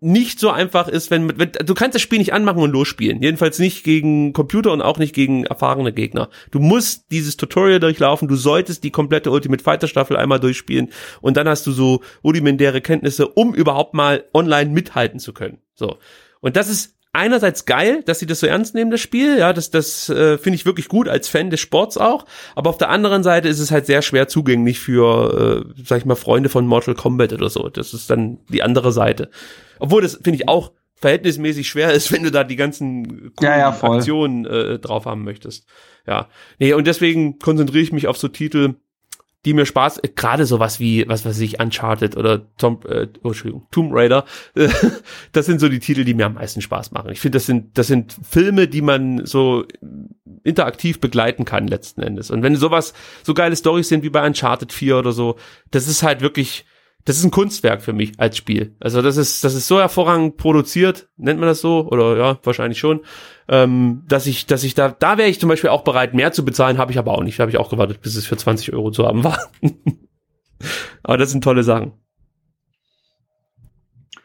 nicht so einfach ist, wenn, wenn du kannst das Spiel nicht anmachen und losspielen. Jedenfalls nicht gegen Computer und auch nicht gegen erfahrene Gegner. Du musst dieses Tutorial durchlaufen, du solltest die komplette Ultimate Fighter Staffel einmal durchspielen und dann hast du so rudimentäre Kenntnisse, um überhaupt mal online mithalten zu können. So. Und das ist einerseits geil, dass sie das so ernst nehmen, das Spiel. Ja, das, das äh, finde ich wirklich gut als Fan des Sports auch. Aber auf der anderen Seite ist es halt sehr schwer zugänglich für, äh, sag ich mal, Freunde von Mortal Kombat oder so. Das ist dann die andere Seite. Obwohl das finde ich auch verhältnismäßig schwer ist, wenn du da die ganzen ja, ja, Aktionen äh, drauf haben möchtest. Ja. Nee, und deswegen konzentriere ich mich auf so Titel, die mir Spaß, äh, gerade sowas wie, was weiß ich, Uncharted oder Tom, äh, oh, Entschuldigung, Tomb Raider, das sind so die Titel, die mir am meisten Spaß machen. Ich finde, das sind, das sind Filme, die man so interaktiv begleiten kann letzten Endes. Und wenn sowas, so geile Stories sind wie bei Uncharted 4 oder so, das ist halt wirklich, das ist ein Kunstwerk für mich als Spiel. Also das ist, das ist so hervorragend produziert, nennt man das so, oder ja, wahrscheinlich schon, ähm, dass ich, dass ich da, da wäre ich zum Beispiel auch bereit, mehr zu bezahlen, habe ich aber auch nicht. Da habe ich auch gewartet, bis es für 20 Euro zu haben war. aber das sind tolle Sachen.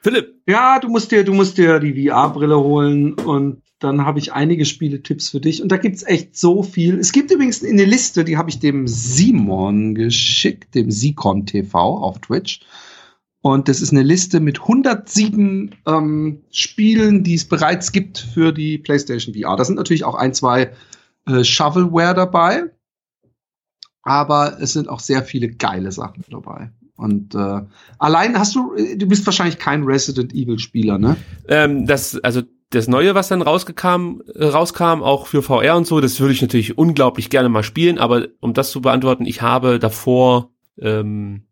Philipp. Ja, du musst dir, du musst dir die VR-Brille holen und dann habe ich einige Spiele-Tipps für dich. Und da gibt's echt so viel. Es gibt übrigens eine Liste, die habe ich dem Simon geschickt, dem Sikon TV auf Twitch. Und das ist eine Liste mit 107 ähm, Spielen, die es bereits gibt für die PlayStation VR. Da sind natürlich auch ein, zwei äh, Shovelware dabei. Aber es sind auch sehr viele geile Sachen dabei. Und äh, allein hast du, du bist wahrscheinlich kein Resident Evil Spieler, ne? Ähm, das, also das Neue, was dann rausgekam, äh, rauskam, auch für VR und so, das würde ich natürlich unglaublich gerne mal spielen, aber um das zu beantworten, ich habe davor ähm,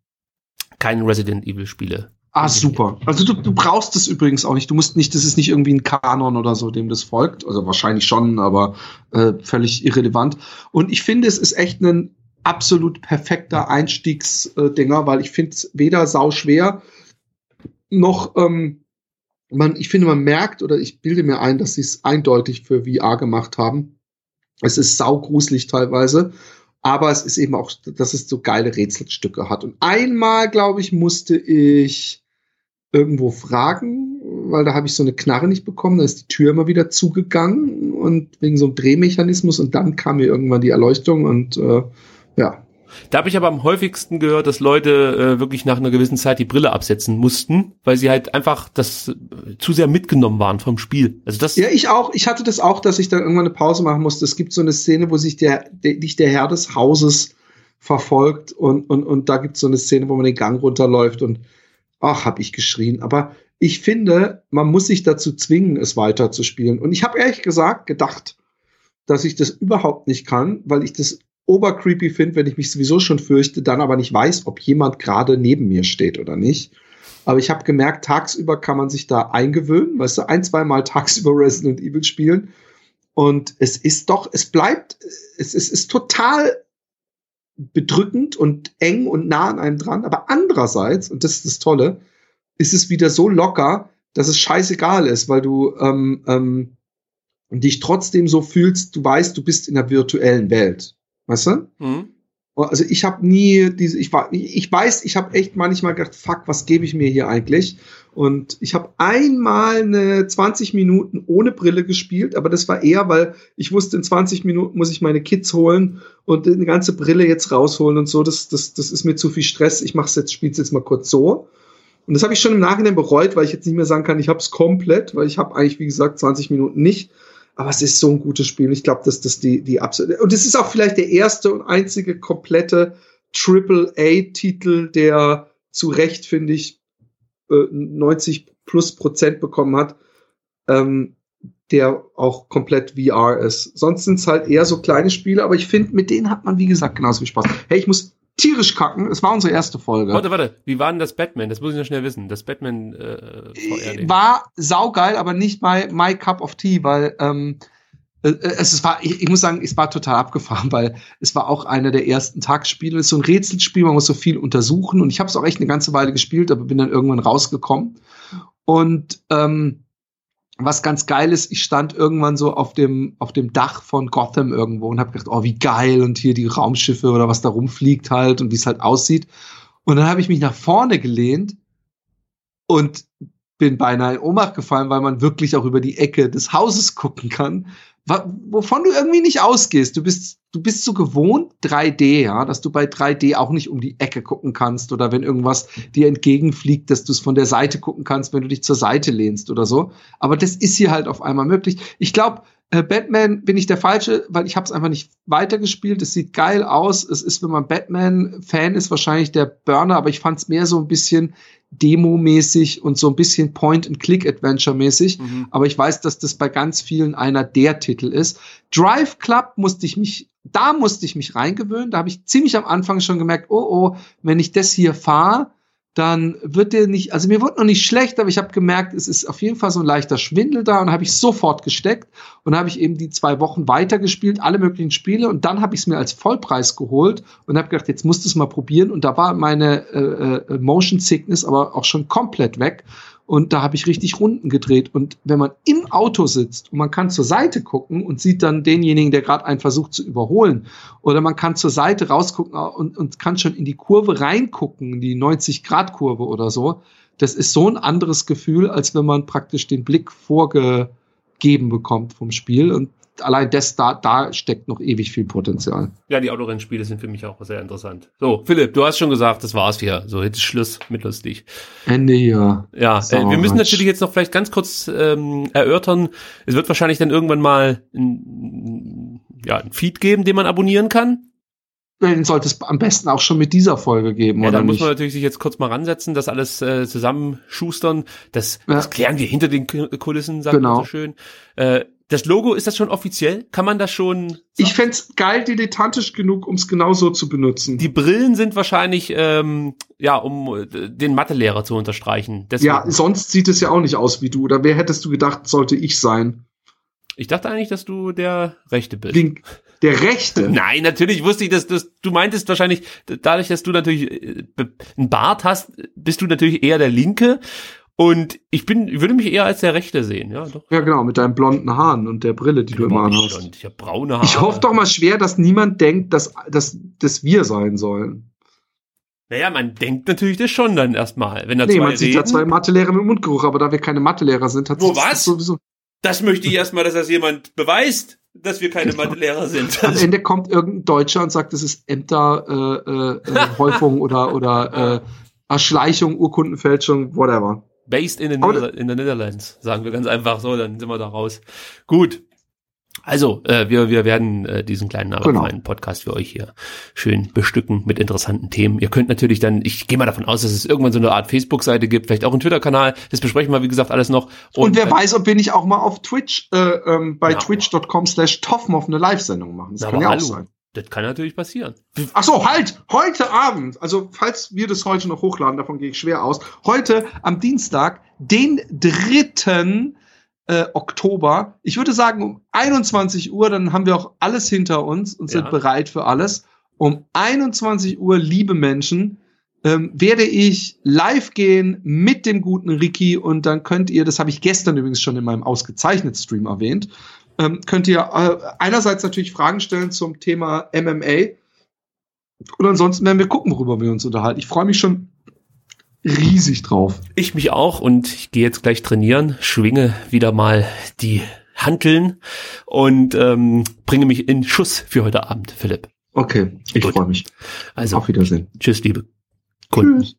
keine Resident Evil Spiele. Ah, super. Also du, du brauchst es übrigens auch nicht. Du musst nicht, das ist nicht irgendwie ein Kanon oder so, dem das folgt. Also wahrscheinlich schon, aber äh, völlig irrelevant. Und ich finde, es ist echt ein absolut perfekter Einstiegsdinger, weil ich finde es weder sau schwer noch ähm, man, ich finde, man merkt oder ich bilde mir ein, dass sie es eindeutig für VR gemacht haben. Es ist saugruselig teilweise, aber es ist eben auch, dass es so geile Rätselstücke hat. Und einmal, glaube ich, musste ich irgendwo fragen, weil da habe ich so eine Knarre nicht bekommen, da ist die Tür immer wieder zugegangen und wegen so einem Drehmechanismus und dann kam mir irgendwann die Erleuchtung und äh, ja, da habe ich aber am häufigsten gehört, dass Leute äh, wirklich nach einer gewissen Zeit die Brille absetzen mussten, weil sie halt einfach das äh, zu sehr mitgenommen waren vom Spiel. Also das ja, ich auch. Ich hatte das auch, dass ich dann irgendwann eine Pause machen musste. Es gibt so eine Szene, wo sich der, der dich der Herr des Hauses verfolgt und, und, und da gibt es so eine Szene, wo man den Gang runterläuft und ach, habe ich geschrien. Aber ich finde, man muss sich dazu zwingen, es weiterzuspielen. Und ich habe ehrlich gesagt gedacht, dass ich das überhaupt nicht kann, weil ich das obercreepy finde, wenn ich mich sowieso schon fürchte, dann aber nicht weiß, ob jemand gerade neben mir steht oder nicht. Aber ich habe gemerkt, tagsüber kann man sich da eingewöhnen, weißt du, ein, zwei Mal tagsüber Resident Evil spielen. Und es ist doch, es bleibt, es, es ist total bedrückend und eng und nah an einem dran. Aber andererseits, und das ist das Tolle, ist es wieder so locker, dass es scheißegal ist, weil du ähm, ähm, dich trotzdem so fühlst, du weißt, du bist in der virtuellen Welt. Weißt du? Mhm. Also ich habe nie diese, ich war, ich weiß, ich habe echt manchmal gedacht, fuck, was gebe ich mir hier eigentlich? Und ich habe einmal eine 20 Minuten ohne Brille gespielt, aber das war eher, weil ich wusste, in 20 Minuten muss ich meine Kids holen und eine ganze Brille jetzt rausholen und so. Das, das, das ist mir zu viel Stress. Ich mache jetzt, spiel's jetzt mal kurz so. Und das habe ich schon im Nachhinein bereut, weil ich jetzt nicht mehr sagen kann, ich habe es komplett, weil ich habe eigentlich, wie gesagt, 20 Minuten nicht. Aber es ist so ein gutes Spiel. Ich glaube, dass das die, die absolute. Und es ist auch vielleicht der erste und einzige komplette Triple-A-Titel, der zu Recht, finde ich, 90 äh, plus Prozent bekommen hat, ähm, der auch komplett VR ist. Sonst sind es halt eher so kleine Spiele, aber ich finde, mit denen hat man, wie gesagt, genauso viel Spaß. Hey, ich muss tierisch kacken. Es war unsere erste Folge. Warte, warte. Wie war denn das Batman? Das muss ich noch schnell wissen. Das Batman äh, VR. War saugeil, aber nicht bei My Cup of Tea, weil ähm, äh, es war, ich, ich, muss sagen, es war total abgefahren, weil es war auch einer der ersten Tagsspiele. Es ist so ein Rätselspiel, man muss so viel untersuchen. Und ich habe es auch echt eine ganze Weile gespielt, aber bin dann irgendwann rausgekommen. Und ähm, was ganz geil ist, ich stand irgendwann so auf dem, auf dem Dach von Gotham irgendwo und habe gedacht, oh, wie geil und hier die Raumschiffe oder was da rumfliegt halt und wie es halt aussieht. Und dann habe ich mich nach vorne gelehnt und bin beinahe in Ohnmacht gefallen, weil man wirklich auch über die Ecke des Hauses gucken kann, wovon du irgendwie nicht ausgehst. Du bist, du bist so gewohnt 3D, ja, dass du bei 3D auch nicht um die Ecke gucken kannst oder wenn irgendwas dir entgegenfliegt, dass du es von der Seite gucken kannst, wenn du dich zur Seite lehnst oder so. Aber das ist hier halt auf einmal möglich. Ich glaube, Batman bin ich der falsche, weil ich habe es einfach nicht weitergespielt. Es sieht geil aus. Es ist, wenn man Batman-Fan ist, wahrscheinlich der Burner, aber ich fand es mehr so ein bisschen Demo-mäßig und so ein bisschen Point-and-Click-Adventure-mäßig. Mhm. Aber ich weiß, dass das bei ganz vielen einer der Titel ist. Drive Club musste ich mich, da musste ich mich reingewöhnen. Da habe ich ziemlich am Anfang schon gemerkt, oh oh, wenn ich das hier fahre, dann wird der nicht, also mir wird noch nicht schlecht, aber ich habe gemerkt, es ist auf jeden Fall so ein leichter Schwindel da und habe ich sofort gesteckt und habe ich eben die zwei Wochen weitergespielt, alle möglichen Spiele und dann habe ich es mir als Vollpreis geholt und habe gedacht, jetzt musst du es mal probieren und da war meine äh, äh, Motion Sickness aber auch schon komplett weg und da habe ich richtig Runden gedreht. Und wenn man im Auto sitzt und man kann zur Seite gucken und sieht dann denjenigen, der gerade einen versucht zu überholen, oder man kann zur Seite rausgucken und, und kann schon in die Kurve reingucken, die 90-Grad-Kurve oder so, das ist so ein anderes Gefühl, als wenn man praktisch den Blick vorgegeben bekommt vom Spiel. Und allein das, da, da steckt noch ewig viel Potenzial. Ja, die Autorennspiele sind für mich auch sehr interessant. So, Philipp, du hast schon gesagt, das war's wieder. So, jetzt ist Schluss mit lustig. Ende hier. Ja, äh, wir müssen natürlich jetzt noch vielleicht ganz kurz ähm, erörtern. Es wird wahrscheinlich dann irgendwann mal ein, ja, ein Feed geben, den man abonnieren kann. Den sollte es am besten auch schon mit dieser Folge geben, ja, oder? Da muss man natürlich sich jetzt kurz mal ransetzen, das alles äh, zusammenschustern. Das, ja. das klären wir hinter den Kulissen, sagt genau. man so schön. Äh, das Logo, ist das schon offiziell? Kann man das schon? Sagen? Ich fände geil dilettantisch genug, um es genauso zu benutzen. Die Brillen sind wahrscheinlich, ähm, ja, um äh, den Mathelehrer zu unterstreichen. Deswegen. Ja, sonst sieht es ja auch nicht aus wie du. Oder wer hättest du gedacht, sollte ich sein? Ich dachte eigentlich, dass du der Rechte bist. Den, der Rechte? Nein, natürlich wusste ich, dass, dass du meintest wahrscheinlich, dadurch, dass du natürlich äh, einen Bart hast, bist du natürlich eher der Linke. Und ich bin, ich würde mich eher als der Rechte sehen, ja, doch. Ja, genau, mit deinen blonden Haaren und der Brille, die du immer hast. Blond. Ich habe braune Haare. Ich hoffe doch mal schwer, dass niemand denkt, dass, dass, dass wir sein sollen. Naja, man denkt natürlich das schon dann erstmal, wenn da nee, zwei man sieht ja zwei Mathelehrer mit Mundgeruch, aber da wir keine Mathelehrer sind, hat Wo was? Das sowieso. Das möchte ich erstmal, dass das jemand beweist, dass wir keine Mathelehrer sind. Am Ende kommt irgendein Deutscher und sagt, das ist Ämterhäufung äh, äh, Häufung oder, oder äh, Erschleichung, Urkundenfälschung, whatever. Based in the, Nether in the Netherlands, sagen wir ganz einfach so, dann sind wir da raus. Gut. Also, äh, wir, wir werden äh, diesen kleinen, aber genau. kleinen Podcast für euch hier schön bestücken mit interessanten Themen. Ihr könnt natürlich dann, ich gehe mal davon aus, dass es irgendwann so eine Art Facebook-Seite gibt, vielleicht auch einen Twitter-Kanal. Das besprechen wir, wie gesagt, alles noch. Und, Und wer äh, weiß, ob wir nicht auch mal auf Twitch, äh, ähm, bei ja. twitch.com slash Toffmoff eine Live-Sendung machen. Das Na, kann ja auch sein. Das kann natürlich passieren. Ach so, halt! Heute Abend, also falls wir das heute noch hochladen, davon gehe ich schwer aus. Heute am Dienstag, den dritten äh, Oktober. Ich würde sagen um 21 Uhr, dann haben wir auch alles hinter uns und sind ja. bereit für alles. Um 21 Uhr, liebe Menschen, ähm, werde ich live gehen mit dem guten Ricky und dann könnt ihr, das habe ich gestern übrigens schon in meinem ausgezeichneten Stream erwähnt, ähm, könnt ihr äh, einerseits natürlich Fragen stellen zum Thema MMA und ansonsten werden wir gucken, worüber wir uns unterhalten. Ich freue mich schon riesig drauf. Ich mich auch und ich gehe jetzt gleich trainieren, schwinge wieder mal die Hanteln und ähm, bringe mich in Schuss für heute Abend, Philipp. Okay, ich freue mich. Also, auf Wiedersehen. Tschüss, liebe Kunden. Tschüss.